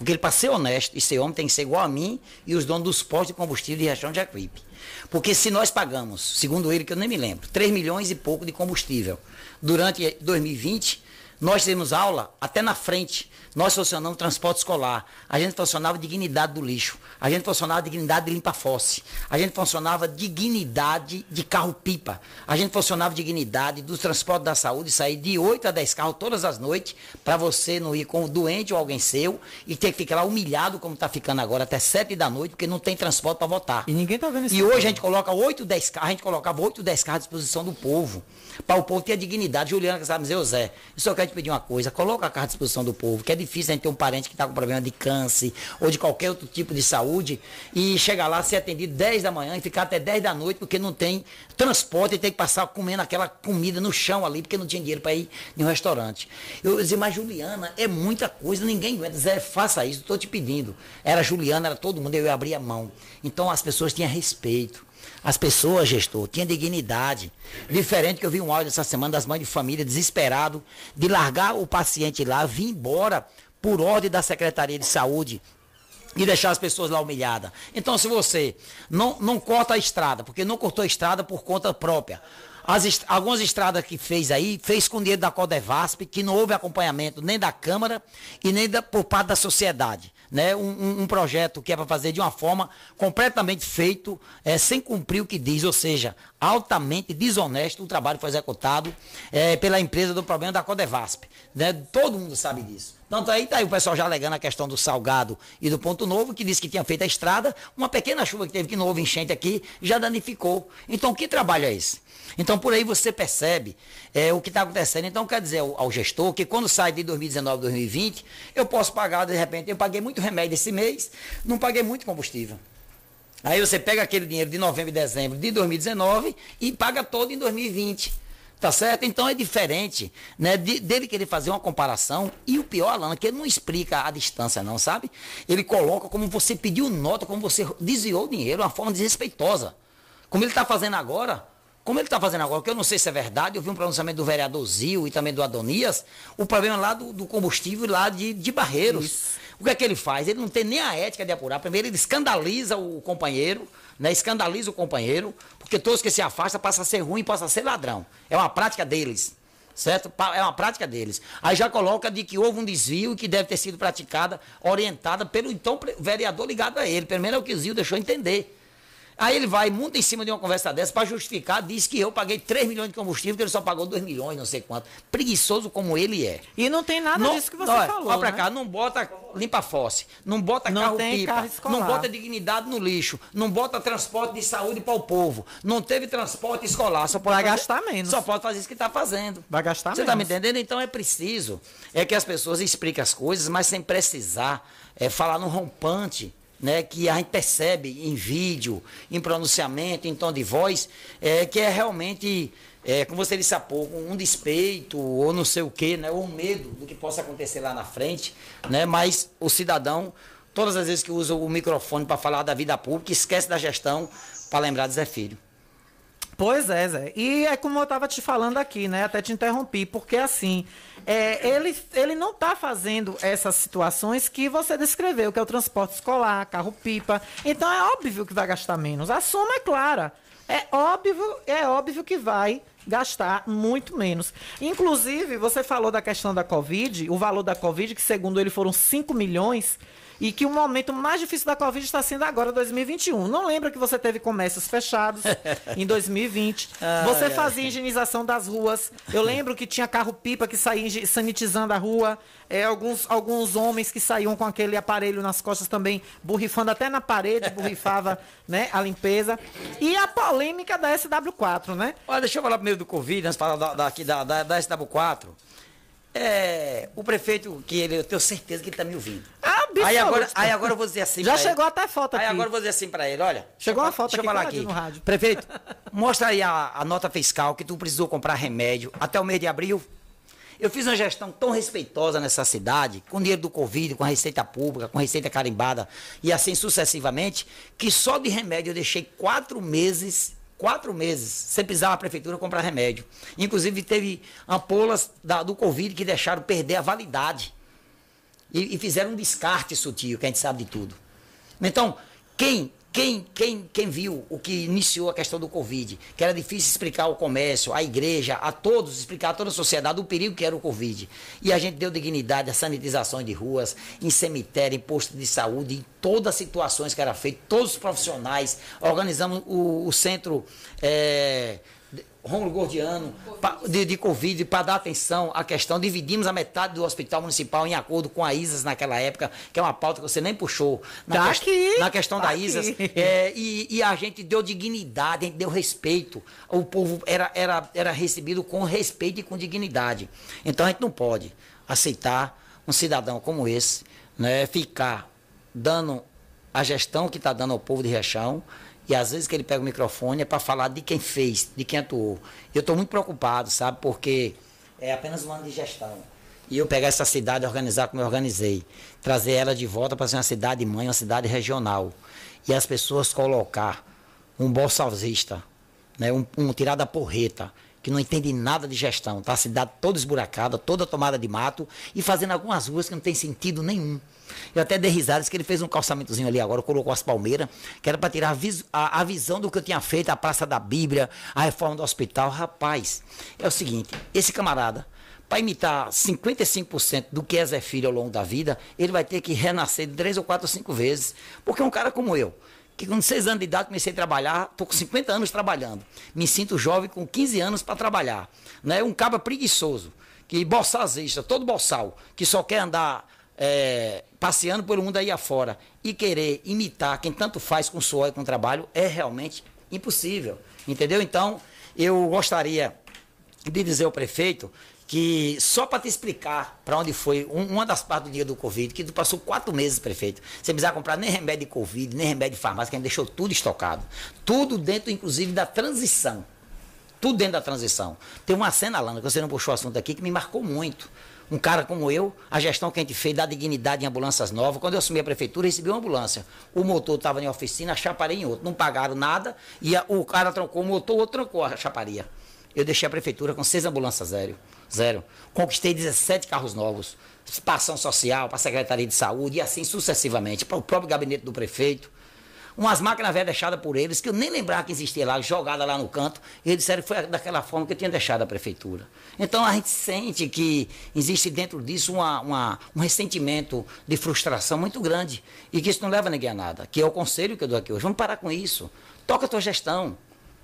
Porque ele, para ser honesto e ser homem, tem que ser igual a mim e os donos dos postos de combustível de Riachão de Jacuípe. Porque se nós pagamos, segundo ele, que eu nem me lembro, 3 milhões e pouco de combustível durante 2020, nós temos aula até na frente. Nós funcionamos transporte escolar. A gente funcionava dignidade do lixo. A gente funcionava dignidade de limpa-fosse. A gente funcionava dignidade de carro-pipa. A gente funcionava dignidade do transporte da saúde, sair de 8 a 10 carros todas as noites, para você não ir com o doente ou alguém seu e ter que ficar lá humilhado, como está ficando agora, até 7 da noite, porque não tem transporte para votar. E ninguém está vendo isso. E hoje a gente coloca 8, 10 carros, a gente colocava 8, 10 carros à disposição do povo. Para o povo ter a dignidade. Juliana, sabe dizer, Zé, eu só quero te pedir uma coisa, coloca a carro à disposição do povo, que é difícil a gente ter um parente que está com problema de câncer ou de qualquer outro tipo de saúde e chegar lá, ser atendido 10 da manhã e ficar até 10 da noite porque não tem transporte e tem que passar comendo aquela comida no chão ali porque não tinha dinheiro para ir em um restaurante. Eu dizia, mas Juliana, é muita coisa, ninguém aguenta. Zé, faça isso, estou te pedindo. Era Juliana, era todo mundo, eu ia abrir a mão. Então as pessoas tinham respeito. As pessoas, gestor, tinham dignidade. Diferente que eu vi um áudio essa semana das mães de família desesperado de largar o paciente lá, vir embora por ordem da Secretaria de Saúde e deixar as pessoas lá humilhadas. Então, se você não, não corta a estrada, porque não cortou a estrada por conta própria, as est algumas estradas que fez aí, fez com dinheiro da Codevasp, que não houve acompanhamento nem da Câmara e nem da, por parte da sociedade né, um, um projeto que é para fazer de uma forma completamente feito, é, sem cumprir o que diz, ou seja, altamente desonesto o trabalho que foi executado é, pela empresa do problema da Codevasp. Né? Todo mundo sabe disso. Tanto aí está aí o pessoal já alegando a questão do Salgado e do Ponto Novo, que disse que tinha feito a estrada, uma pequena chuva que teve que não houve enchente aqui, já danificou. Então, que trabalho é esse? Então, por aí você percebe é, o que está acontecendo. Então, quer dizer ao, gestor que quando sai de 2019, 2020, eu posso pagar, de repente, eu paguei muito remédio esse mês, não paguei muito combustível. Aí você pega aquele dinheiro de novembro e dezembro de 2019 e paga todo em 2020. Tá certo? Então é diferente, né? De, dele querer fazer uma comparação. E o pior, Alana, que ele não explica a distância, não, sabe? Ele coloca como você pediu nota, como você desviou o dinheiro, uma forma desrespeitosa. Como ele está fazendo agora, como ele está fazendo agora, que eu não sei se é verdade, eu vi um pronunciamento do vereador Zil e também do Adonias, o problema lá do, do combustível lá de, de Barreiros. Isso. O que é que ele faz? Ele não tem nem a ética de apurar. Primeiro, ele escandaliza o companheiro, né? escandaliza o companheiro, porque todos que se afastam passam a ser ruim passam a ser ladrão. É uma prática deles. Certo? É uma prática deles. Aí já coloca de que houve um desvio que deve ter sido praticada, orientada pelo então vereador ligado a ele. Pelo menos é o que o Zil deixou entender. Aí ele vai, monta em cima de uma conversa dessa para justificar, diz que eu paguei 3 milhões de combustível, que ele só pagou 2 milhões, não sei quanto. Preguiçoso como ele é. E não tem nada não, disso que você olha, falou. Olha pra né? cá, não bota limpa fosse, não bota não carro pipa, carro não bota dignidade no lixo, não bota transporte de saúde para o povo, não teve transporte escolar, só pode vai fazer, gastar menos. Só pode fazer isso que está fazendo. Vai gastar Você menos. Você está me entendendo? Então é preciso é que as pessoas expliquem as coisas, mas sem precisar é, falar no rompante né, que a gente percebe em vídeo, em pronunciamento, em tom de voz, é, que é realmente, é, como você disse há pouco, um despeito ou não sei o quê, né, ou um medo do que possa acontecer lá na frente, né, mas o cidadão, todas as vezes que usa o microfone para falar da vida pública, esquece da gestão para lembrar de Zé Filho. Pois é, Zé. E é como eu estava te falando aqui, né? Até te interrompi, porque assim, é, ele, ele não está fazendo essas situações que você descreveu, que é o transporte escolar, carro-pipa. Então é óbvio que vai gastar menos. A soma é clara. É óbvio, é óbvio que vai gastar muito menos. Inclusive, você falou da questão da Covid, o valor da Covid, que segundo ele foram 5 milhões e que o momento mais difícil da Covid está sendo agora, 2021. Não lembra que você teve comércios fechados em 2020. Ai, você fazia higienização das ruas. Eu lembro que tinha carro-pipa que saía sanitizando a rua. É, alguns, alguns homens que saíam com aquele aparelho nas costas também, borrifando até na parede, borrifava né, a limpeza. E a polêmica da SW4, né? Olha, deixa eu falar primeiro do Covid, antes de falar da, da, da, da SW4. É, o prefeito, que ele, eu tenho certeza que ele está me ouvindo. Ah, aí agora, aí agora eu vou dizer assim. Já chegou ele. até foto aqui. Aí agora eu vou dizer assim para ele: olha. Chegou a foto deixa aqui, eu falar aqui. no rádio. Prefeito, mostra aí a, a nota fiscal que tu precisou comprar remédio até o mês de abril. Eu fiz uma gestão tão respeitosa nessa cidade, com dinheiro do Covid, com a receita pública, com a receita carimbada e assim sucessivamente, que só de remédio eu deixei quatro meses quatro meses sem precisar na prefeitura comprar remédio. Inclusive teve ampolas da, do Covid que deixaram perder a validade. E, e fizeram um descarte sutil, que a gente sabe de tudo. Então, quem quem, quem, quem viu o que iniciou a questão do Covid, que era difícil explicar ao comércio, à igreja, a todos, explicar a toda a sociedade o perigo que era o Covid. E a gente deu dignidade à sanitização de ruas, em cemitério, em posto de saúde, em todas as situações que era feito, todos os profissionais. Organizamos o, o centro. É, Rômulo Gordiano, de, de Covid, para dar atenção à questão. Dividimos a metade do hospital municipal em acordo com a ISAS naquela época, que é uma pauta que você nem puxou. Na, Tá aqui, na questão tá da aqui. ISAS. É, e, e a gente deu dignidade, a gente deu respeito. O povo era, era, era recebido com respeito e com dignidade. Então a gente não pode aceitar um cidadão como esse né, ficar dando a gestão que está dando ao povo de Rechão. E às vezes que ele pega o microfone é para falar de quem fez, de quem atuou. Eu estou muito preocupado, sabe? Porque é apenas um ano de gestão. E eu pegar essa cidade e organizar como eu organizei. Trazer ela de volta para ser uma cidade mãe, uma cidade regional. E as pessoas colocar um bolsalzista, né? um, um tirar da porreta, que não entende nada de gestão. Tá a cidade toda esburacada, toda tomada de mato e fazendo algumas ruas que não tem sentido nenhum. Eu até dei risadas que ele fez um calçamentozinho ali agora, colocou as palmeiras, que era para tirar a, vis- a- a visão do que eu tinha feito, a Praça da Bíblia, a reforma do hospital. Rapaz, é o seguinte, esse camarada, para imitar 55% do que é Zé Filho ao longo da vida, ele vai ter que renascer três ou quatro ou cinco vezes. Porque um cara como eu, que com 6 anos de idade comecei a trabalhar, estou com 50 anos trabalhando. Me sinto jovem com 15 anos para trabalhar. Né? Um cabra preguiçoso, que boçazista, todo boçal, que só quer andar é, passeando pelo mundo aí afora e querer imitar quem tanto faz com suor e com trabalho, é realmente impossível. Entendeu? Então, eu gostaria de dizer ao prefeito que só para te explicar para onde foi um- uma das partes do dia do Covid, que tu passou quatro meses, prefeito, sem precisar comprar nem remédio de Covid, nem remédio de farmácia, que a gente deixou tudo estocado. Tudo dentro, inclusive, da transição. Tudo dentro da transição. Tem uma cena, Lana, que você não puxou o assunto aqui, que me marcou muito. Um cara como eu, a gestão que a gente fez da dignidade em ambulâncias novas. Quando eu assumi a prefeitura, recebi uma ambulância. O motor estava em oficina, a chaparia em outro. Não pagaram nada e a- o cara trancou o motor, o outro trancou a chaparia. Eu deixei a prefeitura com seis ambulâncias zero. Zero. Conquistei 17 carros novos. Para ação social, para a Secretaria de Saúde e assim sucessivamente. Para o próprio gabinete do prefeito. Umas máquinas velhas deixadas por eles, que eu nem lembrava que existia lá, jogada lá no canto. E eles disseram que foi daquela forma que eu tinha deixado a prefeitura. Então a gente sente que existe dentro disso uma, uma- um ressentimento de frustração muito grande. E que isso não leva ninguém a nada. Que é o conselho que eu dou aqui hoje. Vamos parar com isso. Toca a tua gestão.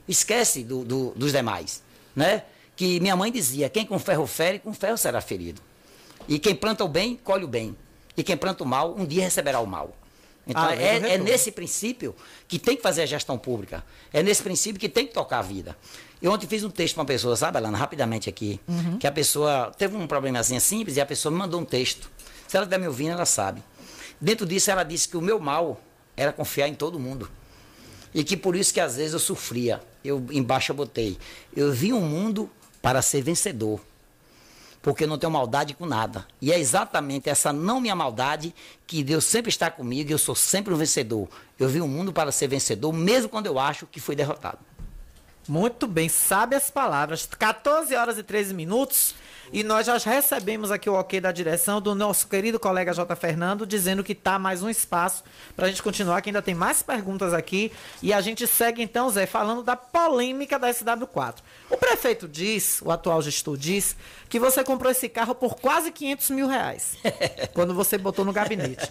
Esquece do- do- dos demais. Né? Que minha mãe dizia: quem com ferro fere, com ferro será ferido. E quem planta o bem, colhe o bem. E quem planta o mal, um dia receberá o mal. Então, Ah, é, é retorno. nesse princípio que tem que fazer a gestão pública. É nesse princípio que tem que tocar a vida. Eu ontem fiz um texto para uma pessoa, sabe, Alana, rapidamente aqui, Uhum. que a pessoa teve um problemazinho simples e a pessoa me mandou um texto. Se ela estiver me ouvindo, ela sabe. Dentro disso, ela disse que o meu mal era confiar em todo mundo. E que por isso que às vezes eu sofria. Eu embaixo eu botei. Eu vi um mundo para ser vencedor. Porque eu não tenho maldade com nada. E é exatamente essa não minha maldade que Deus sempre está comigo e eu sou sempre um vencedor. Eu vi um mundo para ser vencedor, mesmo quando eu acho que fui derrotado. Muito bem, sabe as palavras. 14 horas e 13 minutos. E nós já recebemos aqui o ok da direção do nosso querido colega J. Fernando, dizendo que tá mais um espaço para a gente continuar, que ainda tem mais perguntas aqui. E a gente segue então, Zé, falando da polêmica da SW4. O prefeito diz, o atual gestor diz, que você comprou esse carro por quase 500 mil reais, quando você botou no gabinete.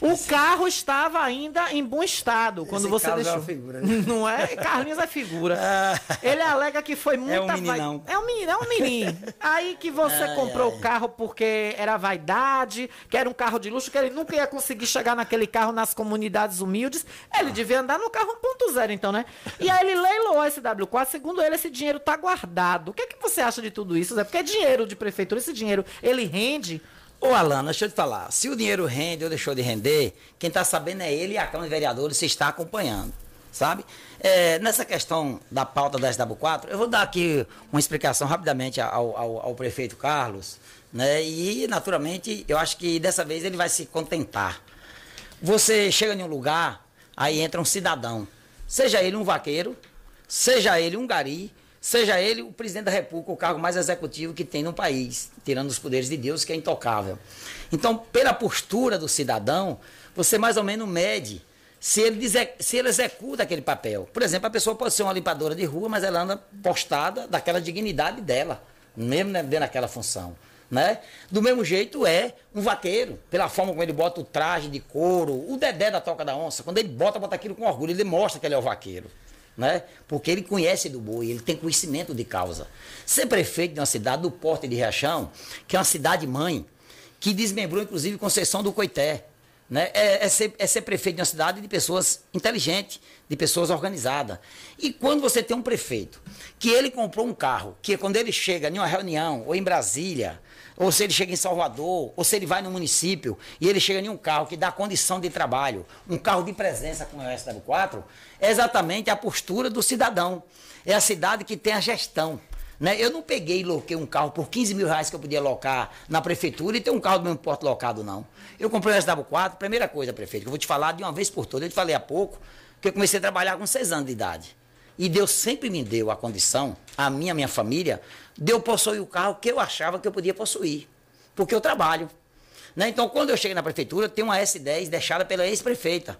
O carro estava ainda em bom estado, quando Esse você é deixou. uma figura, né? Não é? Carlinhos é figura. Ele alega que foi muita um vai- meninão. É um menino, é um menino. Aí que você Ai, comprou ai. o carro porque era vaidade, que era um carro de luxo, que ele nunca ia conseguir chegar naquele carro nas comunidades humildes. Ele devia andar no carro 1.0, então, né? E aí ele leiloou esse W4, segundo ele, esse dinheiro tá guardado. O que, é que você acha de tudo isso, Zé? Porque é dinheiro de prefeitura, esse dinheiro, ele rende. Ô, Alana, deixa eu te falar. Se o dinheiro rende ou deixou de render, quem está sabendo é ele e a Câmara de Vereadores se está acompanhando. Sabe? É, nessa questão da pauta da SW4, eu vou dar aqui uma explicação rapidamente ao, ao- ao prefeito Carlos. Né? E, naturalmente, eu acho que dessa vez ele vai se contentar. Você chega em um lugar, aí entra um cidadão. Seja ele um vaqueiro, seja ele um gari, seja ele o presidente da República, o cargo mais executivo que tem no país, tirando os poderes de Deus, que é intocável. Então, pela postura do cidadão, você mais ou menos mede se ele, se ele executa aquele papel. Por exemplo, a pessoa pode ser uma limpadora de rua, mas ela anda postada daquela dignidade dela, mesmo dentro daquela função. Né? Do mesmo jeito é um vaqueiro, pela forma como ele bota o traje de couro, o Dedé da Toca da Onça, quando ele bota, bota aquilo com orgulho, ele mostra que ele é o vaqueiro. Né? Porque ele conhece do boi, ele tem conhecimento de causa. Ser prefeito de uma cidade do Porto de Riachão, que é uma cidade mãe, que desmembrou inclusive Conceição do Coité, né? É, é, ser, é ser prefeito de uma cidade de pessoas inteligentes, de pessoas organizadas. E quando você tem um prefeito que ele comprou um carro, que quando ele chega em uma reunião, ou em Brasília, ou se ele chega em Salvador, ou se ele vai no município e ele chega em um carro que dá condição de trabalho, um carro de presença como é o SW4, é exatamente a postura do cidadão. É a cidade que tem a gestão. Né? Eu não peguei e loquei um carro por 15 mil reais que eu podia locar na prefeitura e ter um carro do mesmo porto locado, não. Eu comprei o SW4, primeira coisa, prefeito, que eu vou te falar de uma vez por todas, eu te falei há pouco, que eu comecei a trabalhar com 6 anos de idade. E Deus sempre me deu a condição, a minha, minha família, de eu possuir o carro que eu achava que eu podia possuir. Porque eu trabalho. Né? Então, quando eu cheguei na prefeitura, tem uma S10 deixada pela ex-prefeita.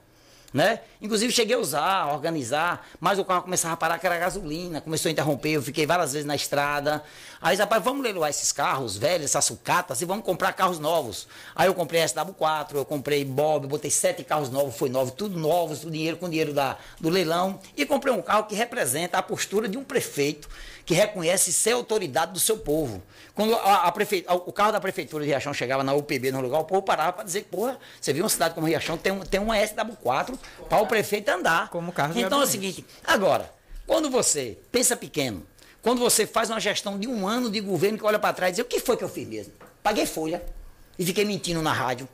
Né? Inclusive cheguei a usar, organizar, mas o carro começava a parar que era gasolina, começou a interromper, eu fiquei várias vezes na estrada. Aí, rapaz, vamos leiloar esses carros velhos, essas sucatas, e vamos comprar carros novos. Aí eu comprei SW4, eu comprei Bob, botei sete carros novos, foi novo, tudo novos, tudo dinheiro com dinheiro da, do leilão, e comprei um carro que representa a postura de um prefeito que reconhece ser autoridade do seu povo. Quando a, a prefe... o carro da prefeitura de Riachão chegava na UPB no lugar, o povo parava para dizer, porra, você viu uma cidade como Riachão, tem, um, tem uma SW4 para o prefeito andar. Como carro Então é o seguinte, agora, quando você pensa pequeno, quando você faz uma gestão de um ano de governo que olha para trás e diz, o que foi que eu fiz mesmo? Paguei folha e fiquei mentindo na rádio.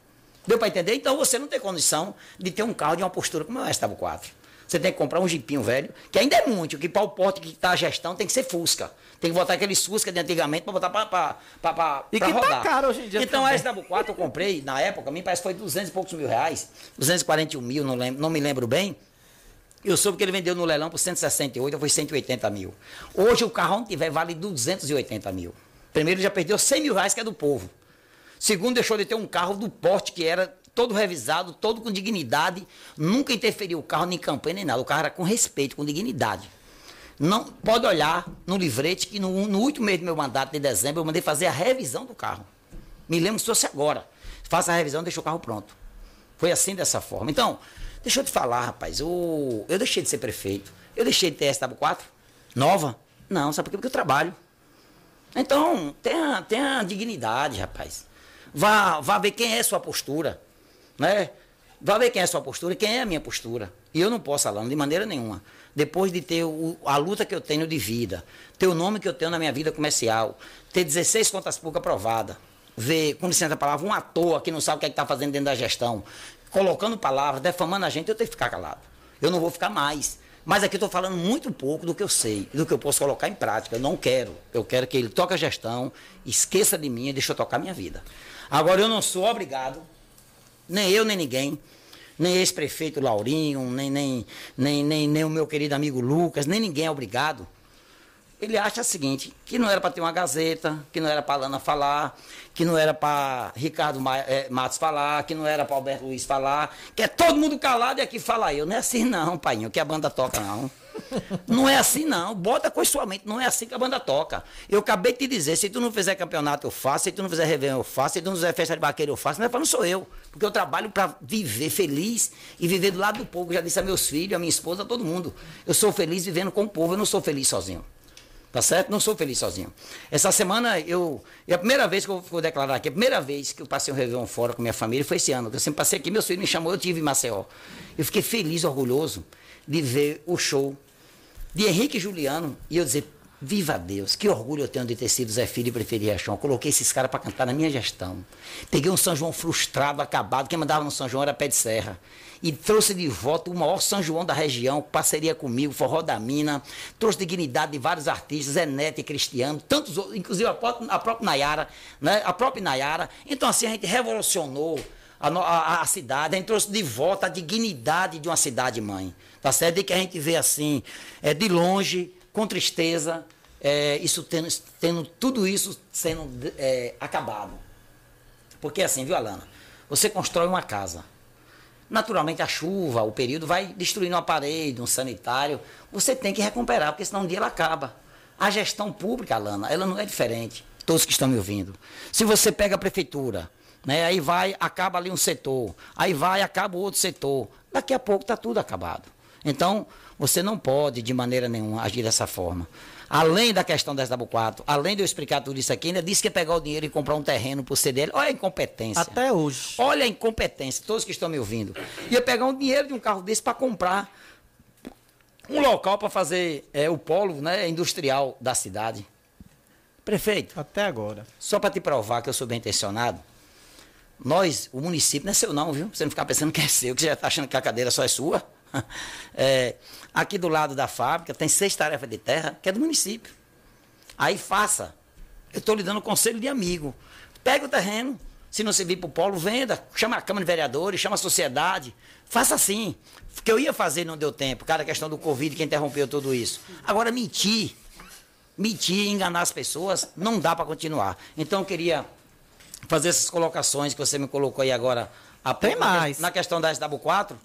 Deu para entender? Então você não tem condição de ter um carro de uma postura como é o SW4. Você tem que comprar um jipinho velho, que ainda é muito, que para o porte que está a gestão tem que ser Fusca. Tem que botar aquele Fusca de antigamente para botar para E que tá rodar. tá caro hoje em dia Então também. a SW4 eu comprei, na época, me parece que foi 200 e poucos mil reais. 241 mil, não, lembro, não me lembro bem. Eu soube que ele vendeu no leilão por 168, foi 180 mil. Hoje o carro onde tiver vale 280 mil. Primeiro, ele já perdeu 100 mil reais, que é do povo. Segundo, deixou de ter um carro do porte que era todo revisado, todo com dignidade. Nunca interferiu o carro nem campanha nem nada. O carro era com respeito, com dignidade. Não pode olhar no livrete que no, no último mês do meu mandato, de dezembro, eu mandei fazer a revisão do carro. Me lembro se fosse agora. Faça a revisão, deixa o carro pronto. Foi assim dessa forma. Então, deixa eu te falar, rapaz. Eu, eu deixei de ser prefeito. Eu deixei de ter SW4 nova. Não, sabe por quê? Porque eu trabalho. Então, tenha, tenha dignidade, rapaz. Vá, vá ver quem é sua postura. Né? Vá ver quem é sua postura e quem é a minha postura. E eu não posso, Alano, de maneira nenhuma. Depois de ter o, a luta que eu tenho de vida, ter o nome que eu tenho na minha vida comercial, ter 16 contas públicas aprovadas, ver, com licença a palavra, um ator que não sabe o que é está fazendo dentro da gestão, colocando palavras, defamando a gente, eu tenho que ficar calado. Eu não vou ficar mais. Mas aqui estou falando muito pouco do que eu sei, do que eu posso colocar em prática. Eu não quero. Eu quero que ele toque a gestão, esqueça de mim e deixe eu tocar a minha vida. Agora, eu não sou obrigado, nem eu, nem ninguém, nem ex-prefeito Laurinho, nem, nem, nem, nem, nem o meu querido amigo Lucas, nem ninguém é obrigado. Ele acha o seguinte, que não era para ter uma Gazeta, que não era para Lana falar, que não era para Ricardo eh, Matos falar, que não era para Alberto Luiz falar, que é todo mundo calado e aqui fala eu. Não é assim não, pai, que a banda toca não. Não é assim não, bota com a sua mente, não é assim que a banda toca. Eu acabei de te dizer, se tu não fizer campeonato eu faço, se tu não fizer Réveillon eu faço, se tu não fizer festa de baqueiro eu faço, não é para não sou eu, porque eu trabalho para viver feliz e viver do lado do povo, já disse a meus filhos, a minha esposa, a todo mundo. Eu sou feliz vivendo com o povo, eu não sou feliz sozinho. Tá certo? Não sou feliz sozinho. Essa semana eu. E a primeira vez que eu vou declarar aqui, a primeira vez que eu passei um Réveillon fora com minha família foi esse ano. Eu sempre passei aqui, meus filhos me chamou, eu tive em Maceió. Eu fiquei feliz, orgulhoso de ver o show de Henrique Juliano e eu dizer, viva Deus, que orgulho eu tenho de ter sido Zé Filho e Prefeito Riachão. Eu coloquei esses caras para cantar na minha gestão. Peguei um São João frustrado, acabado, quem mandava no São João era Pé de Serra. E trouxe de volta o maior São João da região, parceria comigo, Forró da Mina, trouxe dignidade de vários artistas, Zé e Cristiano, tantos outros, inclusive a própria, a própria Nayara, né? a própria Nayara. Então assim, a gente revolucionou a, a- a cidade, a gente trouxe de volta a dignidade de uma cidade mãe. Tá certo? E que a gente vê assim, é, de longe, com tristeza, é, isso tendo, tendo tudo isso sendo é, acabado. Porque assim, viu, Alana? Você constrói uma casa. Naturalmente a chuva, o período vai destruindo uma parede, um sanitário. Você tem que recuperar, porque senão um dia ela acaba. A gestão pública, Alana, ela não é diferente. Todos que estão me ouvindo. Se você pega a prefeitura, né, aí vai, acaba ali um setor, aí vai, acaba outro setor. Daqui a pouco está tudo acabado. Então, você não pode, de maneira nenhuma, agir dessa forma. Além da questão das Double 4, além de eu explicar tudo isso aqui, ainda disse que ia pegar o dinheiro e comprar um terreno para o CDL. Olha a incompetência. Até hoje. Olha a incompetência, todos que estão me ouvindo. Ia pegar um dinheiro de um carro desse para comprar um local para fazer é, o polo né, industrial da cidade. Prefeito. Até agora. Só para te provar que eu sou bem intencionado, nós, o município, não é seu não, viu? Você não ficar pensando que é seu, que você já está achando que a cadeira só é sua. É, aqui do lado da fábrica tem seis tarefas de terra que é do município. Aí faça. Eu estou lhe dando conselho de amigo. Pega o terreno, se não servir para o polo, venda. Chama a Câmara de Vereadores, chama a sociedade. Faça assim. O que eu ia fazer não deu tempo. Cara, a questão do Covid que interrompeu tudo isso. Agora, mentir, mentir, enganar as pessoas, não dá para continuar. Então, eu queria fazer essas colocações que você me colocou aí agora. A, Tem na, mais. Na questão da SW4.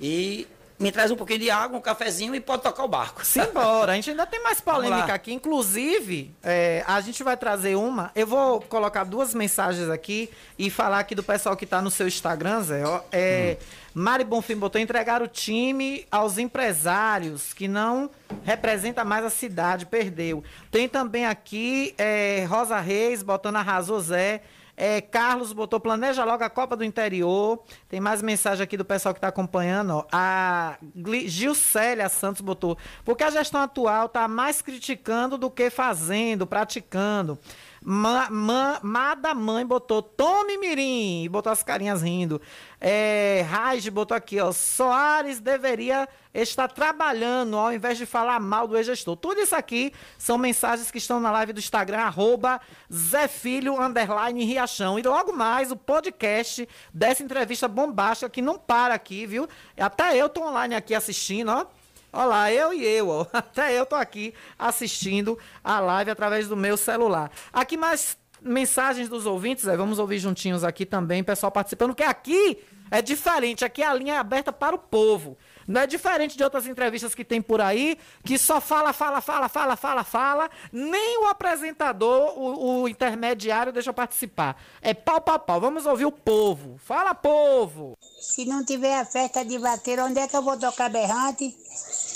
E me traz um pouquinho de água, um cafezinho e pode tocar o barco. Simbora, a gente ainda tem mais polêmica aqui. Inclusive, é, a gente vai trazer uma. Eu vou colocar duas mensagens aqui e falar aqui do pessoal que tá no seu Instagram, Zé. É, Mari Bonfim botou entregar o time aos empresários que não representa mais a cidade, perdeu. Tem também aqui é, Rosa Reis botando arrasou Zé. É, Carlos botou, planeja logo a Copa do Interior. Tem mais mensagem aqui do pessoal que está acompanhando. Ó. A Gilcélia Santos botou, porque a gestão atual está mais criticando do que fazendo, praticando. Ma, ma, Mada Mãe botou, tome mirim, e botou as carinhas rindo. É, Raj botou aqui, ó, Soares deveria estar trabalhando ao invés de falar mal do ex-gestor. Tudo isso aqui são mensagens que estão na live do Instagram, arroba Zé Filho, underline Riachão. E logo mais o podcast dessa entrevista bombástica que não para aqui, viu? Até eu tô online aqui assistindo, ó. Olha lá, eu e eu, ó. Até eu tô aqui assistindo a live através do meu celular. Aqui mais mensagens dos ouvintes, Zé. Vamos ouvir juntinhos aqui também, pessoal participando, que aqui é diferente. Aqui a linha é aberta para o povo. Não é diferente de outras entrevistas que tem por aí, que só fala, fala, fala, fala, fala, fala. Nem o apresentador, o, o intermediário deixa participar. É pau, pau, pau. Vamos ouvir o povo. Fala, povo! Se não tiver a festa de vaqueiro, onde é que eu vou tocar berrante?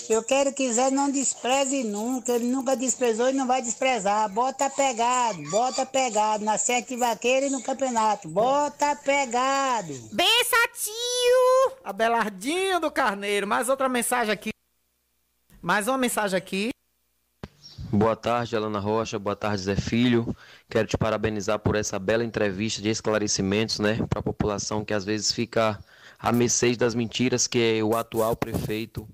Eu quero que Zé não despreze nunca. Ele nunca desprezou e não vai desprezar. Bota pegado, bota pegado. Na sete vaqueiro e no campeonato. Bota pegado. Bençatio! Abelardinho do Carneiro. Mais outra mensagem aqui. Mais uma mensagem aqui. Boa tarde, Alana Rocha. Boa tarde, Zé Filho. Quero te parabenizar por essa bela entrevista de esclarecimentos, né, para a população que às vezes fica a mercê das mentiras que o atual prefeito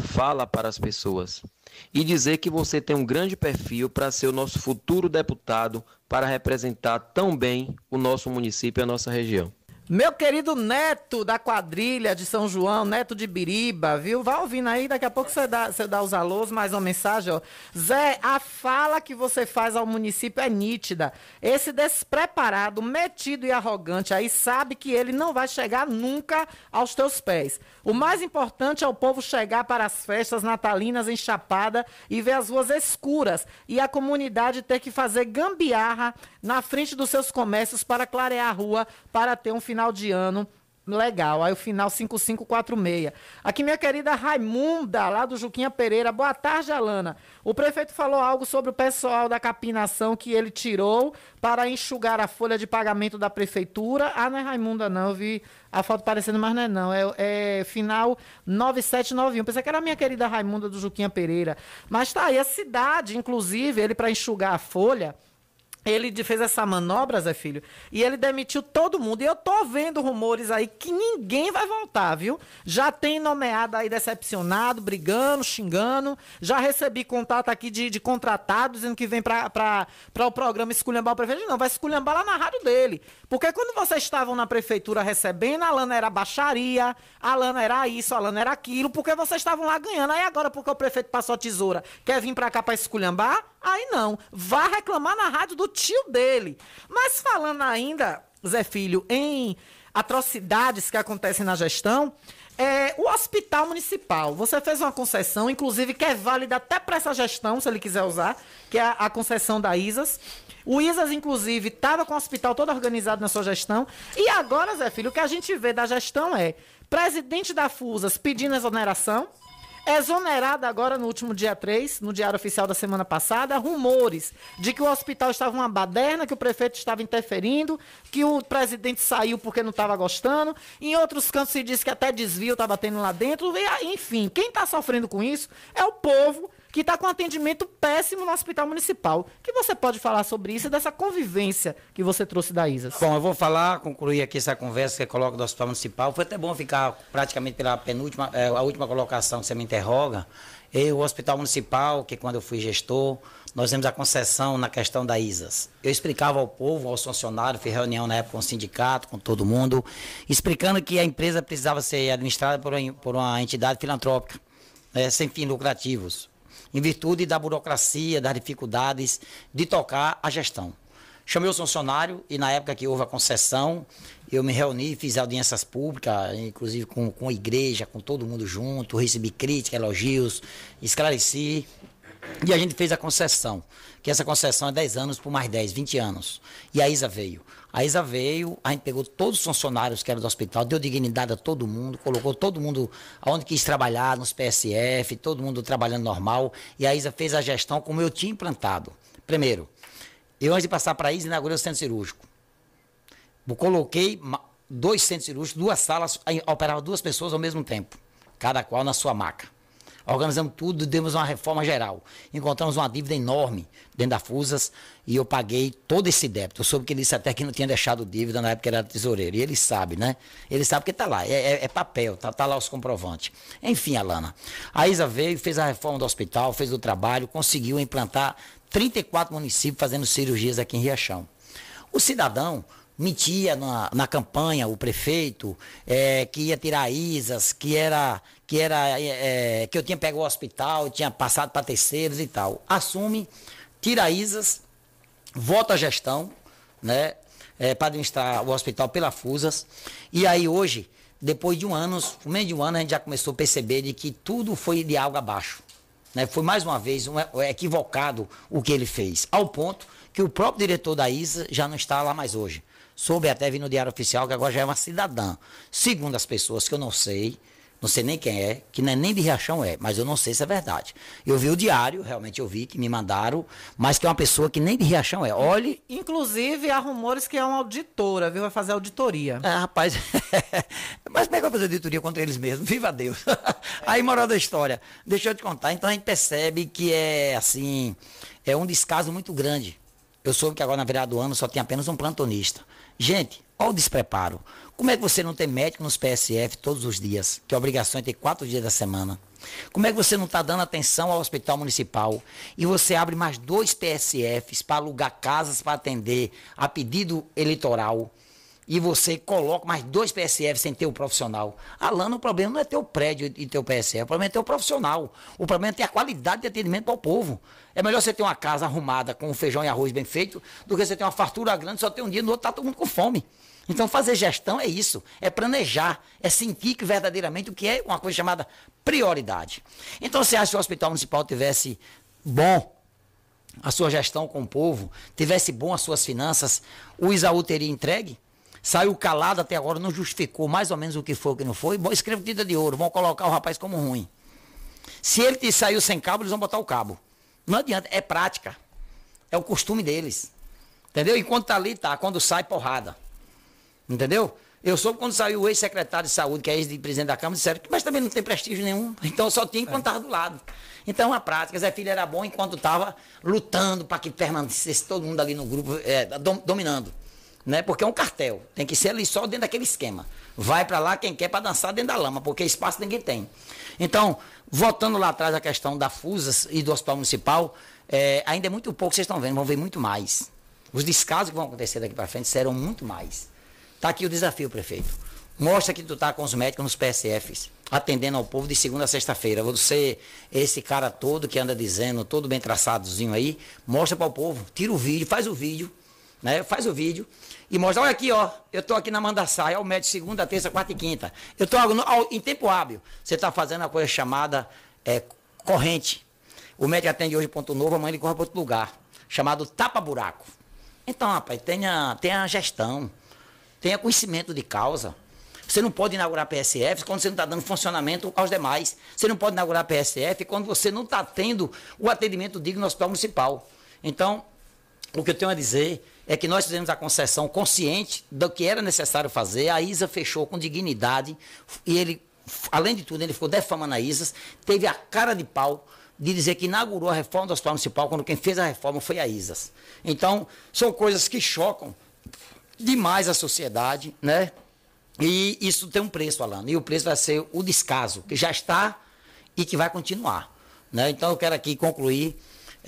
fala para as pessoas. E dizer que você tem um grande perfil para ser o nosso futuro deputado para representar tão bem o nosso município e a nossa região. Meu querido Neto da quadrilha de São João, Neto de Biriba, viu? Vai ouvindo aí, daqui a pouco você dá, você dá os alôs, mais uma mensagem, ó. Zé, a fala que você faz ao município é nítida. Esse despreparado, metido e arrogante aí sabe que ele não vai chegar nunca aos teus pés. O mais importante é o povo chegar para as festas natalinas em Chapada e ver as ruas escuras e a comunidade ter que fazer gambiarra na frente dos seus comércios para clarear a rua para ter um final de ano legal. Aí o final 5546. Aqui minha querida Raimunda, lá do Juquinha Pereira. Boa tarde, Alana. O prefeito falou algo sobre o pessoal da capinação que ele tirou para enxugar a folha de pagamento da prefeitura. Ah, não é Raimunda não, eu vi a foto parecendo, mas não é não. É, é final 9791. Pensei que era a minha querida Raimunda do Juquinha Pereira. Mas tá aí a cidade, inclusive, ele para enxugar a folha, ele fez essa manobra, Zé Filho, e ele demitiu todo mundo. E eu tô vendo rumores aí que ninguém vai voltar, viu? Já tem nomeado aí decepcionado, brigando, xingando. Já recebi contato aqui de, de contratado dizendo que vem pra o programa esculhambar o prefeito. Não, vai esculhambar lá na rádio dele. Porque quando vocês estavam na prefeitura recebendo, a Lana era baixaria, a Lana era isso, a Lana era aquilo, porque vocês estavam lá ganhando. Aí agora, porque o prefeito passou a tesoura, quer vir pra cá pra esculhambar? Aí não. Vá reclamar na rádio do tio dele. Mas falando ainda, Zé Filho, em atrocidades que acontecem na gestão, é, o hospital municipal, você fez uma concessão, inclusive que é válida até para essa gestão, se ele quiser usar, que é a, a concessão da ISAS. O ISAS, inclusive, estava com o hospital todo organizado na sua gestão. E agora, Zé Filho, o que a gente vê da gestão é presidente da FUSAS pedindo exoneração, exonerada agora no último dia 3, no diário oficial da semana passada, rumores de que o hospital estava uma baderna, que o prefeito estava interferindo, que o presidente saiu porque não estava gostando. Em outros cantos se diz que até desvio estava tendo lá dentro. E, enfim, quem está sofrendo com isso é o povo que está com atendimento péssimo no hospital municipal. Que você pode falar sobre isso e dessa convivência que você trouxe da ISAS? Bom, eu vou falar, concluir aqui essa conversa que coloca do hospital municipal. Foi até bom ficar praticamente pela penúltima, é, a última colocação que você me interroga. Eu, o hospital municipal, que quando eu fui gestor, nós temos a concessão na questão da ISAS. Eu explicava ao povo, aos funcionários, fiz reunião na época com o sindicato, com todo mundo, explicando que a empresa precisava ser administrada por uma, por uma entidade filantrópica, né, sem fins lucrativos em virtude da burocracia, das dificuldades de tocar a gestão. Chamei o funcionário e na época que houve a concessão, eu me reuni, fiz audiências públicas, inclusive com, com a igreja, com todo mundo junto, recebi críticas, elogios, esclareci. E a gente fez a concessão, que essa concessão é 10 anos por mais 10, 20 anos. E a Isa veio. A Isa veio, a gente pegou todos os funcionários que eram do hospital, deu dignidade a todo mundo, colocou todo mundo aonde quis trabalhar, nos PSF, todo mundo trabalhando normal. E a Isa fez a gestão como eu tinha implantado. Primeiro, eu antes de passar para a Isa, inaugurei o centro cirúrgico. Eu coloquei dois centros cirúrgicos, duas salas, operava duas pessoas ao mesmo tempo, cada qual na sua maca. Organizamos tudo, demos uma reforma geral. Encontramos uma dívida enorme dentro da FUSAS e eu paguei todo esse débito. Eu soube que ele disse até que não tinha deixado dívida na época era tesoureiro. E ele sabe, né? Ele sabe que está lá, é, é, é, papel, tá, tá lá os comprovantes. Enfim, Alana. A Isa veio, fez a reforma do hospital, fez o trabalho, conseguiu implantar 34 municípios fazendo cirurgias aqui em Riachão. O cidadão mentia na, na campanha, o prefeito, é, que ia tirar ISAs, que era que era é, que eu tinha pego o hospital, tinha passado para terceiros e tal. Assume, tira ISAs, volta a gestão, né? É, para administrar o hospital pela FUSAS. E aí hoje, depois de um ano, no meio de um ano, a gente já começou a perceber de que tudo foi de algo abaixo. Né? Foi mais uma vez um equivocado o que ele fez. Ao ponto que o próprio diretor da ISA já não está lá mais hoje. Soube até vir no Diário Oficial que agora já é uma cidadã. Segundo as pessoas que eu não sei, não sei nem quem é, que é nem de Riachão é, mas eu não sei se é verdade. Eu vi o diário, realmente eu vi que me mandaram, mas que é uma pessoa que nem de Riachão é. Olhe. Inclusive, há rumores que é uma auditora, viu? Vai fazer auditoria. É, rapaz. mas como é que vai fazer auditoria contra eles mesmos? Viva Deus. Aí, moral da história. Deixa eu te contar. Então a gente percebe que é assim, é um descaso muito grande. Eu soube que agora na virada do ano só tem apenas um plantonista. Gente, olha o despreparo. Como é que você não tem médico nos PSF todos os dias, que a obrigação é ter quatro dias da semana? Como é que você não está dando atenção ao hospital municipal e você abre mais dois PSFs para alugar casas para atender a pedido eleitoral e você coloca mais dois PSFs sem ter o profissional? Alana, o problema não é ter o prédio e ter o PSF, o problema é ter o profissional. O problema é ter a qualidade de atendimento para o povo. É melhor você ter uma casa arrumada com feijão e arroz bem feito do que você ter uma fartura grande só ter um dia no outro tá todo mundo com fome. Então fazer gestão é isso, é planejar, é sentir que verdadeiramente o que é uma coisa chamada prioridade. Então você acha que o hospital municipal tivesse bom a sua gestão com o povo, tivesse bom as suas finanças, o Isaú teria entregue? Saiu calado até agora, não justificou mais ou menos o que foi o que não foi. Bom, escreva tinta de ouro, vão colocar o rapaz como ruim. Se ele te saiu sem cabo, eles vão botar o cabo. Não adianta, é prática. É o costume deles. Entendeu? Enquanto tá ali, tá. Quando sai, porrada. Entendeu? Eu soube quando saiu o ex-secretário de saúde, que é ex-presidente da Câmara, disseram que mas também não tem prestígio nenhum. Então só tinha enquanto estava do lado. Então a prática, Zé Filho era bom enquanto estava lutando para que permanecesse todo mundo ali no grupo, é, dominando. Né? Porque é um cartel. Tem que ser ali só dentro daquele esquema. Vai para lá quem quer para dançar dentro da lama, porque espaço ninguém tem. Então, voltando lá atrás a questão da FUSAS e do Hospital Municipal, é, ainda é muito pouco, vocês estão vendo, vão ver muito mais. Os descasos que vão acontecer daqui para frente serão muito mais. Está aqui o desafio, prefeito. Mostra que tu tá com os médicos nos PSFs, atendendo ao povo de segunda a sexta-feira. Você, esse cara todo que anda dizendo, todo bem traçadozinho aí, mostra para o povo, tira o vídeo, faz o vídeo, né? Faz o vídeo e mostra, olha aqui, ó, eu tô aqui na Mandaçai, é o médico segunda, terça, quarta e quinta. Eu ao- em tempo hábil. Você tá fazendo a coisa chamada é, corrente. O médico atende hoje ponto novo, amanhã ele corre para outro lugar, chamado tapa-buraco. Então, rapaz, tenha, tenha gestão, tenha conhecimento de causa. Você não pode inaugurar PSF quando você não está dando funcionamento aos demais. Você não pode inaugurar PSF quando você não está tendo o atendimento digno no hospital municipal. Então, o que eu tenho a dizer é que nós fizemos a concessão consciente do que era necessário fazer. A ISA fechou com dignidade e ele, além de tudo, ele ficou defamando a ISA, teve a cara de pau de dizer que inaugurou a reforma do Hospital Municipal quando quem fez a reforma foi a ISAS. Então, são coisas que chocam demais a sociedade, né? E isso tem um preço, Alano. E o preço vai ser o descaso, que já está e que vai continuar. Né? Então eu quero aqui concluir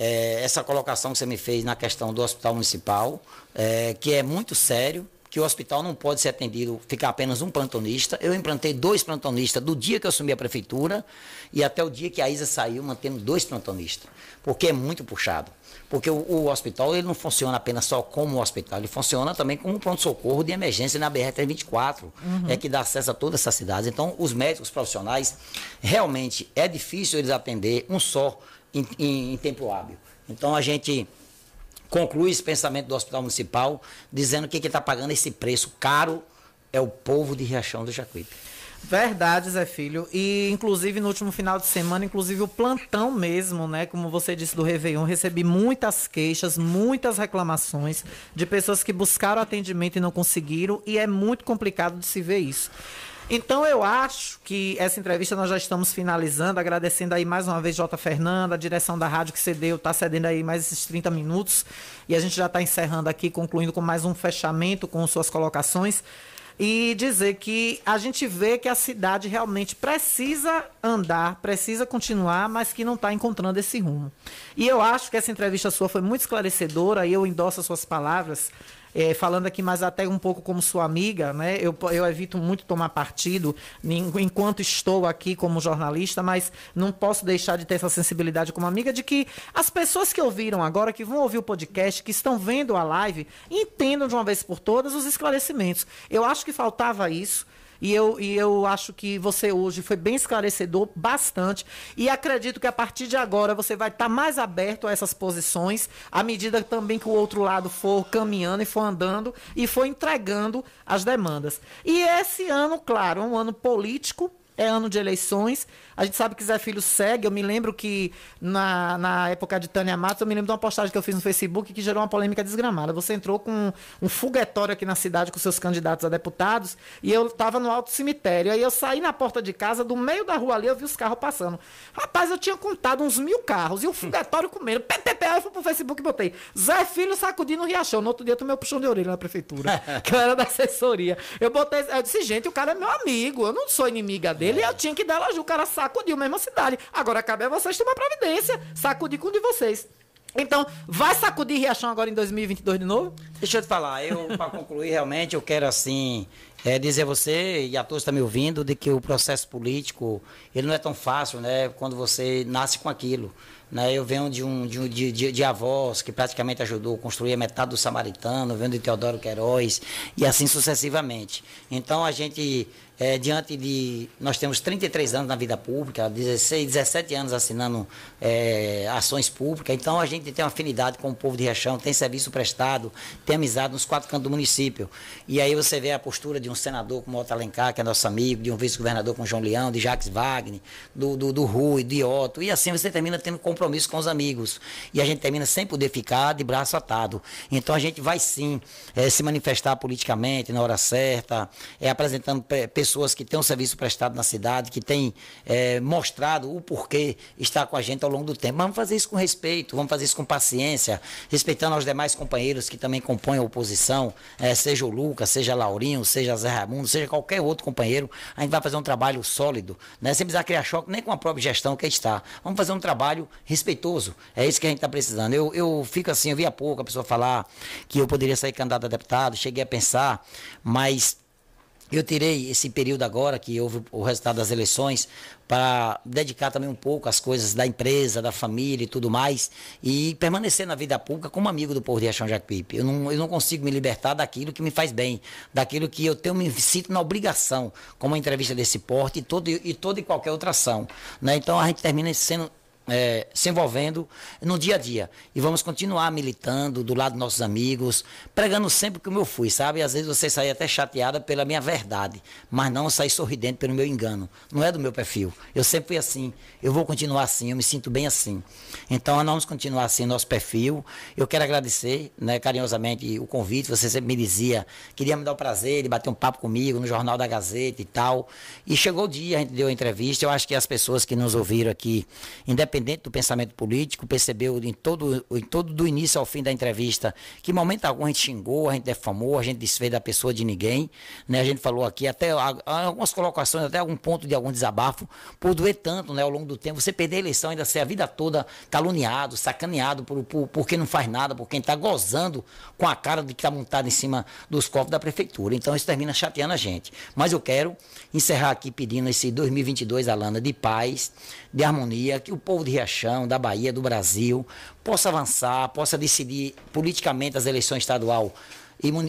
eh, essa colocação que você me fez na questão do hospital municipal, eh, que é muito sério, que o hospital não pode ser atendido, ficar apenas um plantonista. Eu implantei dois plantonistas do dia que eu assumi a prefeitura e até o dia que a Isa saiu, mantendo dois plantonistas, porque é muito puxado. Porque o, o hospital ele não funciona apenas só como hospital, ele funciona também como um pronto-socorro de emergência na BR-324, Uhum. é que dá acesso a todas essas cidades. Então, os médicos profissionais, realmente é difícil eles atender um só em, em- em tempo hábil. Então, a gente conclui esse pensamento do Hospital Municipal dizendo que quem está pagando esse preço caro é o povo de Riachão do Jacuípe. Verdade, Zé Filho. E, inclusive, no último final de semana, inclusive o plantão mesmo, né? Como você disse do Réveillon, recebi muitas queixas, muitas reclamações de pessoas que buscaram atendimento e não conseguiram, e é muito complicado de se ver isso. Então eu acho que essa entrevista nós já estamos finalizando, agradecendo aí mais uma vez J. Fernanda, a direção da rádio que cedeu, está cedendo aí mais esses 30 minutos. E a gente já está encerrando aqui, concluindo com mais um fechamento com suas colocações e dizer que a gente vê que a cidade realmente precisa andar, precisa continuar, mas que não está encontrando esse rumo. E eu acho que essa entrevista sua foi muito esclarecedora e eu endosso as suas palavras. Eh, falando aqui mais até um pouco como sua amiga, né? Eu, eu evito muito tomar partido enquanto estou aqui como jornalista, mas não posso deixar de ter essa sensibilidade como amiga de que as pessoas que ouviram agora, que vão ouvir o podcast, que estão vendo a live, entendam de uma vez por todas os esclarecimentos. Eu acho que faltava isso. E eu, e eu acho que você hoje foi bem esclarecedor, bastante. E acredito que a partir de agora você vai estar mais aberto a essas posições, à medida também que o outro lado for caminhando e for andando e for entregando as demandas. E esse ano, claro, é um ano político, é ano de eleições. A gente sabe que Zé Filho segue. Eu me lembro que na, na época de Tânia Matos, eu me lembro de uma postagem que eu fiz no Facebook que gerou uma polêmica desgramada. Você entrou com um foguetório aqui na cidade com seus candidatos a deputados e eu estava no alto cemitério. Aí eu saí na porta de casa, do meio da rua ali, eu vi os carros passando. Rapaz, eu tinha contado uns mil carros e o foguetório comendo. PPP, eu fui pro Facebook e botei Zé Filho sacudindo o riachão. No outro dia eu tomei o puxão de orelha na prefeitura, que eu era da assessoria. Eu botei, eu disse, gente, o cara é meu amigo, eu não sou inimiga dele, e eu tinha que dar elogio. O cara sacudiu mesmo a cidade. Agora cabe a vocês tomar providência, sacudir com um de vocês. Então, vai sacudir Riachão agora em 2022 de novo? Deixa eu te falar, eu, para concluir, realmente, eu quero, assim, é, dizer a você, e a todos que estão me ouvindo, de que o processo político, ele não é tão fácil, né, quando você nasce com aquilo. Né? Eu venho de, um, de, um- de, de, de avós que praticamente ajudou a construir a metade do Samaritano, venho de Teodoro Queiroz, e assim sucessivamente. Então, a gente, é, diante de... Nós temos 33 anos na vida pública, 16, 17 anos assinando é, ações públicas, então a gente tem uma afinidade com o povo de Riachão, tem serviço prestado, tem amizade nos quatro cantos do município. E aí você vê a postura de um senador como Otto Alencar, que é nosso amigo, de um vice-governador como João Leão, de Jacques Wagner, do, do, do Rui, de Otto, e assim você termina tendo compromisso com os amigos. E a gente termina sem poder ficar de braço atado. Então a gente vai sim eh, se manifestar politicamente na hora certa, eh, apresentando pe- pessoas que têm um serviço prestado na cidade, que têm eh, mostrado o porquê estar com a gente ao longo do tempo. Mas vamos fazer isso com respeito, vamos fazer isso com paciência, respeitando os demais companheiros que também compõem a oposição, eh, seja o Lucas, seja Laurinho, seja Zé Raimundo, seja qualquer outro companheiro. A gente vai fazer um trabalho sólido, né? sem precisar criar choque nem com a própria gestão que está. Vamos fazer um trabalho respeitoso. É isso que a gente está precisando. Eu, eu fico assim, eu vi há pouco a pessoa falar que eu poderia sair candidato a deputado, cheguei a pensar, mas Eu tirei esse período agora, que houve o resultado das eleições, para dedicar também um pouco às coisas da empresa, da família e tudo mais, e permanecer na vida pública como amigo do povo de Riachão Jacuípe. Eu não, eu não consigo me libertar daquilo que me faz bem, daquilo que eu tenho, me sinto na obrigação, como uma entrevista desse porte e, todo, e toda e qualquer outra ação. Né? Então a gente termina sendo é, se envolvendo no dia a dia. E vamos continuar militando do lado dos nossos amigos, pregando sempre como eu fui, sabe? Às vezes você sai até chateada pela minha verdade, mas não sair sorridente pelo meu engano. Não é do meu perfil. Eu sempre fui assim. Eu vou continuar assim, eu me sinto bem assim. Então, nós vamos continuar assim nosso perfil. Eu quero agradecer né, carinhosamente o convite. Você sempre me dizia, queria me dar o prazer de bater um papo comigo no Jornal da Gazeta e tal. E chegou o dia, a gente deu a entrevista. Eu acho que as pessoas que nos ouviram aqui, independente independente do pensamento político, percebeu em todo, em todo do início ao fim da entrevista que em momento algum a gente xingou, a gente defamou, a gente desfez da pessoa de ninguém. Né? A gente falou aqui até algumas colocações, até algum ponto de algum desabafo, por doer tanto né, ao longo do tempo. Você perder a eleição, ainda ser a vida toda caluniado, sacaneado por, por, por quem não faz nada, por quem está gozando com a cara de que está montado em cima dos cofres da prefeitura. Então isso termina chateando a gente. Mas eu quero encerrar aqui pedindo esse 2022, Alana, de paz, de harmonia, que o povo de Riachão, da Bahia, do Brasil, possa avançar, possa decidir politicamente as eleições estadual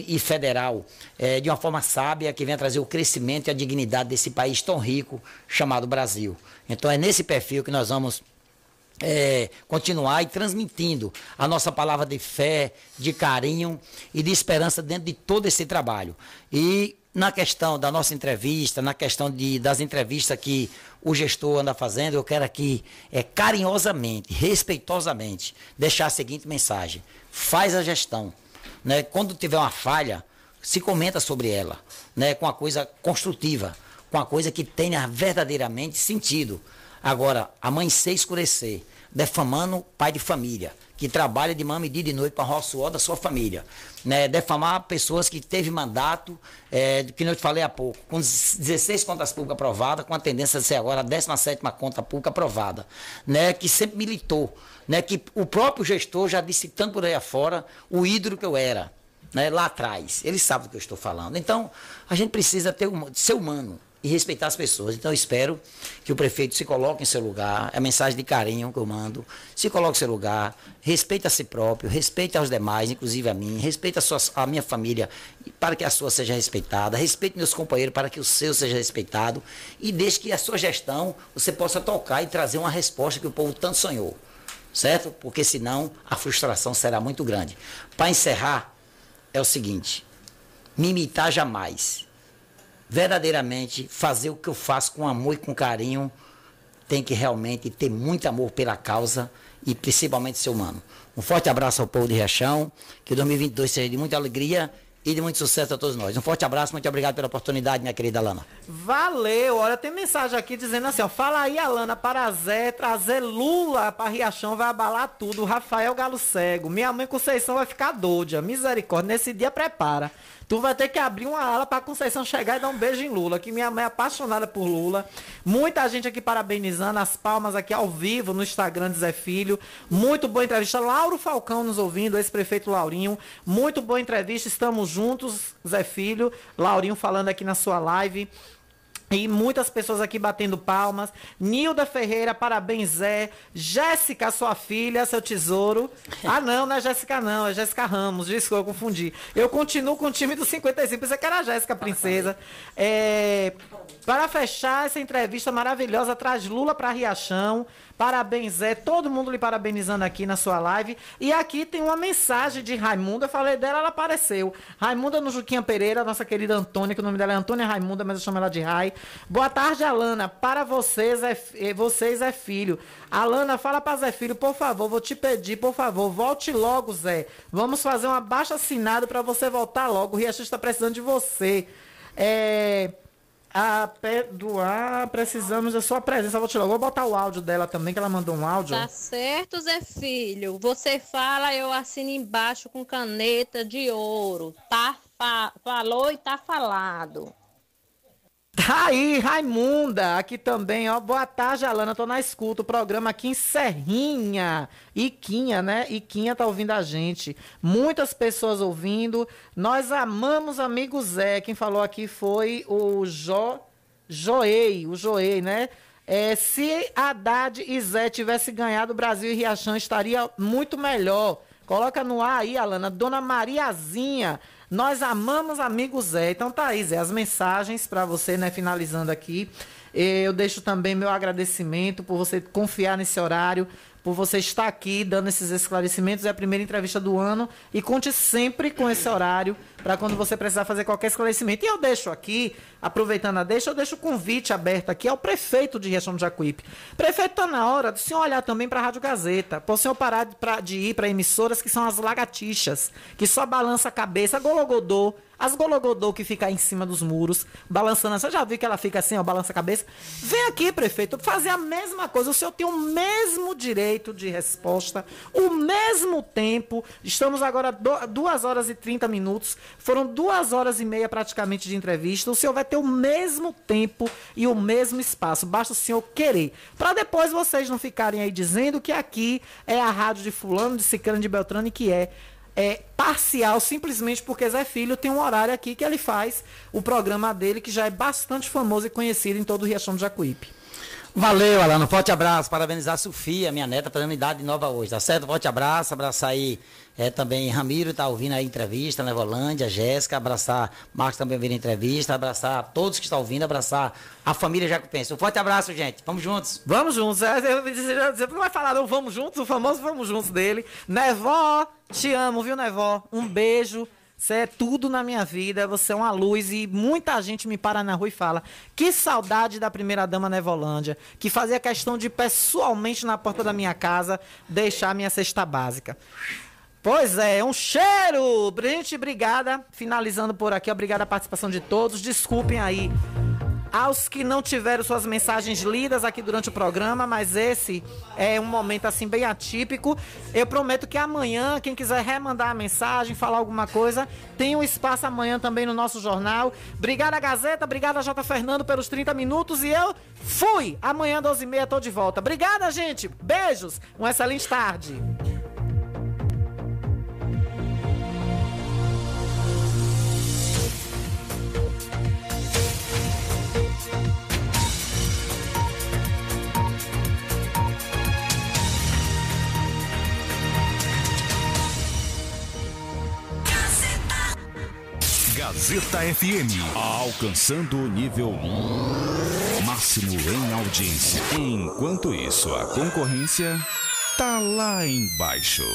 e, federal é, de uma forma sábia que venha trazer o crescimento e a dignidade desse país tão rico chamado Brasil. Então é nesse perfil que nós vamos é, continuar e transmitindo a nossa palavra de fé, de carinho e de esperança dentro de todo esse trabalho. E na questão da nossa entrevista, na questão de, das entrevistas que o gestor anda fazendo, eu quero aqui é, carinhosamente, respeitosamente, deixar a seguinte mensagem. Faz a gestão. Né? Quando tiver uma falha, se comenta sobre ela, né? com uma coisa construtiva, com uma coisa que tenha verdadeiramente sentido. Agora, amanhecer escurecer, defamando pai de família, que trabalha de dia e de noite para roçar o suor da sua família. Né? Defamar pessoas que teve mandato, é, que eu te falei há pouco, com 16 contas públicas aprovadas, com a tendência de ser agora a 17 conta pública aprovada, né? que sempre militou, né? que o próprio gestor já disse tanto por aí afora o ídolo que eu era. Né, lá atrás. Ele sabe do que eu estou falando. Então, a gente precisa ter, ser humano e respeitar as pessoas. Então eu espero que o prefeito se coloque em seu lugar, é a mensagem de carinho que eu mando, se coloque em seu lugar, respeite a si próprio, respeite aos demais, inclusive a mim, respeite a, sua, a minha família para que a sua seja respeitada, respeite meus companheiros para que o seu seja respeitado e deixe que a sua gestão você possa tocar e trazer uma resposta que o povo tanto sonhou. Certo? Porque senão a frustração será muito grande. Para encerrar, é o seguinte: me imitar jamais verdadeiramente fazer o que eu faço com amor e com carinho, tem que realmente ter muito amor pela causa e principalmente ser humano. Um forte abraço ao povo de Riachão, que 2022 seja de muita alegria e de muito sucesso a todos nós. Um forte abraço, muito obrigado pela oportunidade, minha querida Alana. Valeu! Olha, tem mensagem aqui dizendo assim, ó, fala aí, Alana, para Zé, trazer Lula para Riachão vai abalar tudo. Rafael Galo Cego, minha mãe Conceição vai ficar doida. Misericórdia, nesse dia prepara. Tu vai ter que abrir uma ala pra Conceição chegar e dar um beijo em Lula, que minha mãe é apaixonada por Lula. Muita gente aqui parabenizando, as palmas aqui ao vivo no Instagram de Zé Filho. Muito boa entrevista. Lauro Falcão nos ouvindo, ex-prefeito Laurinho. Muito boa entrevista, estamos juntos, Zé Filho. Laurinho falando aqui na sua live. E muitas pessoas aqui batendo palmas. Nilda Ferreira, parabéns, Zé. Jéssica, sua filha, seu tesouro. Ah, não, não é Jéssica, não. É Jéssica Ramos. Desculpa, eu confundi. Eu continuo com o time do 55. Pensei que era a Jéssica Princesa. É, para fechar essa entrevista maravilhosa, traz Lula para Riachão. Parabéns, Zé. Todo mundo lhe parabenizando aqui na sua live. E aqui tem uma mensagem de Raimunda. Eu falei dela, ela apareceu. Raimunda no Juquinha Pereira, nossa querida Antônia, que o nome dela é Antônia Raimunda, mas eu chamo ela de Rai. Boa tarde, Alana. Para vocês é, eh, vocês é filho. Alana, fala para Zé Filho, por favor, vou te pedir, por favor, volte logo, Zé. Vamos fazer uma baixa assinada para você voltar logo. O Riachão está precisando de você. É a perdoar, precisamos da sua presença. Vou tirar, vou botar o áudio dela também, que ela mandou um áudio. Tá certo, Zé Filho. Você fala, eu assino embaixo com caneta de ouro. Tá fa falou e tá falado. Tá aí, Raimunda, aqui também, ó. Boa tarde, Alana. Tô na escuta. O programa aqui em Serrinha. Iquinha, né? Iquinha tá ouvindo a gente. Muitas pessoas ouvindo. Nós amamos amigo Zé. Quem falou aqui foi o Jo... Joei, o Joei, né? É, se Haddad e Zé tivesse ganhado, o Brasil e Riachão estaria muito melhor. Coloca no ar aí, Alana. Dona Mariazinha. Nós amamos amigo Zé. Então tá aí, Zé, as mensagens para você, né? Finalizando aqui. Eu deixo também meu agradecimento por você confiar nesse horário, por você estar aqui dando esses esclarecimentos. É a primeira entrevista do ano e conte sempre com esse horário para quando você precisar fazer qualquer esclarecimento. E eu deixo aqui, aproveitando a deixa, eu deixo o convite aberto aqui ao prefeito de Riachão do Jacuípe. Prefeito, está na hora do senhor olhar também para a Rádio Gazeta, para o senhor parar de, pra, de ir para emissoras que são as lagartixas, que só balança a cabeça, gologodô, as gologodô que fica aí em cima dos muros, balançando. Você já viu que ela fica assim, ó, balança a cabeça? Vem aqui, prefeito, fazer a mesma coisa. O senhor tem o mesmo direito de resposta, o mesmo tempo. Estamos agora 2 horas e 30 minutos. Foram duas horas e meia praticamente de entrevista. O senhor vai ter o mesmo tempo e o mesmo espaço. Basta o senhor querer. Para depois vocês não ficarem aí dizendo que aqui é a rádio de fulano, de ciclano, de beltrano e que é é, parcial, simplesmente porque Zé Filho tem um horário aqui que ele faz o programa dele, que já é bastante famoso e conhecido em todo o Riachão do Jacuípe. Valeu, Alano. Forte abraço. Parabenizar a Sofia, minha neta, fazendo idade nova hoje, tá certo? Forte abraço. Abraçar aí é, também Ramiro, tá ouvindo a entrevista, Nevolândia, Jéssica. Abraçar Marcos também ouvindo a entrevista. Abraçar todos que estão ouvindo. Abraçar a família Jacupense. Um forte abraço, gente. Vamos juntos. Vamos juntos. É, você não vai falar não, vamos juntos, o famoso vamos juntos dele. Nevó, te amo, viu, Nevó? Um beijo. Você é tudo na minha vida, você é uma luz e muita gente me para na rua e fala: "Que saudade da primeira dama Nevolândia, que fazia questão de pessoalmente na porta da minha casa deixar minha cesta básica". Pois é, um cheiro! Gente, obrigada. Finalizando por aqui, obrigada a participação de todos. Desculpem aí aos que não tiveram suas mensagens lidas aqui durante o programa, mas esse é um momento assim bem atípico. Eu prometo que amanhã, quem quiser remandar a mensagem, falar alguma coisa, tem um espaço amanhã também no nosso jornal. Obrigada, Gazeta, obrigada, J. Fernando, pelos 30 minutos e eu fui! Amanhã, 12h30, tô de volta. Obrigada, gente! Beijos! Uma excelente tarde! Gazeta FM. Alcançando o nível máximo em audiência. Enquanto isso, a concorrência tá lá embaixo.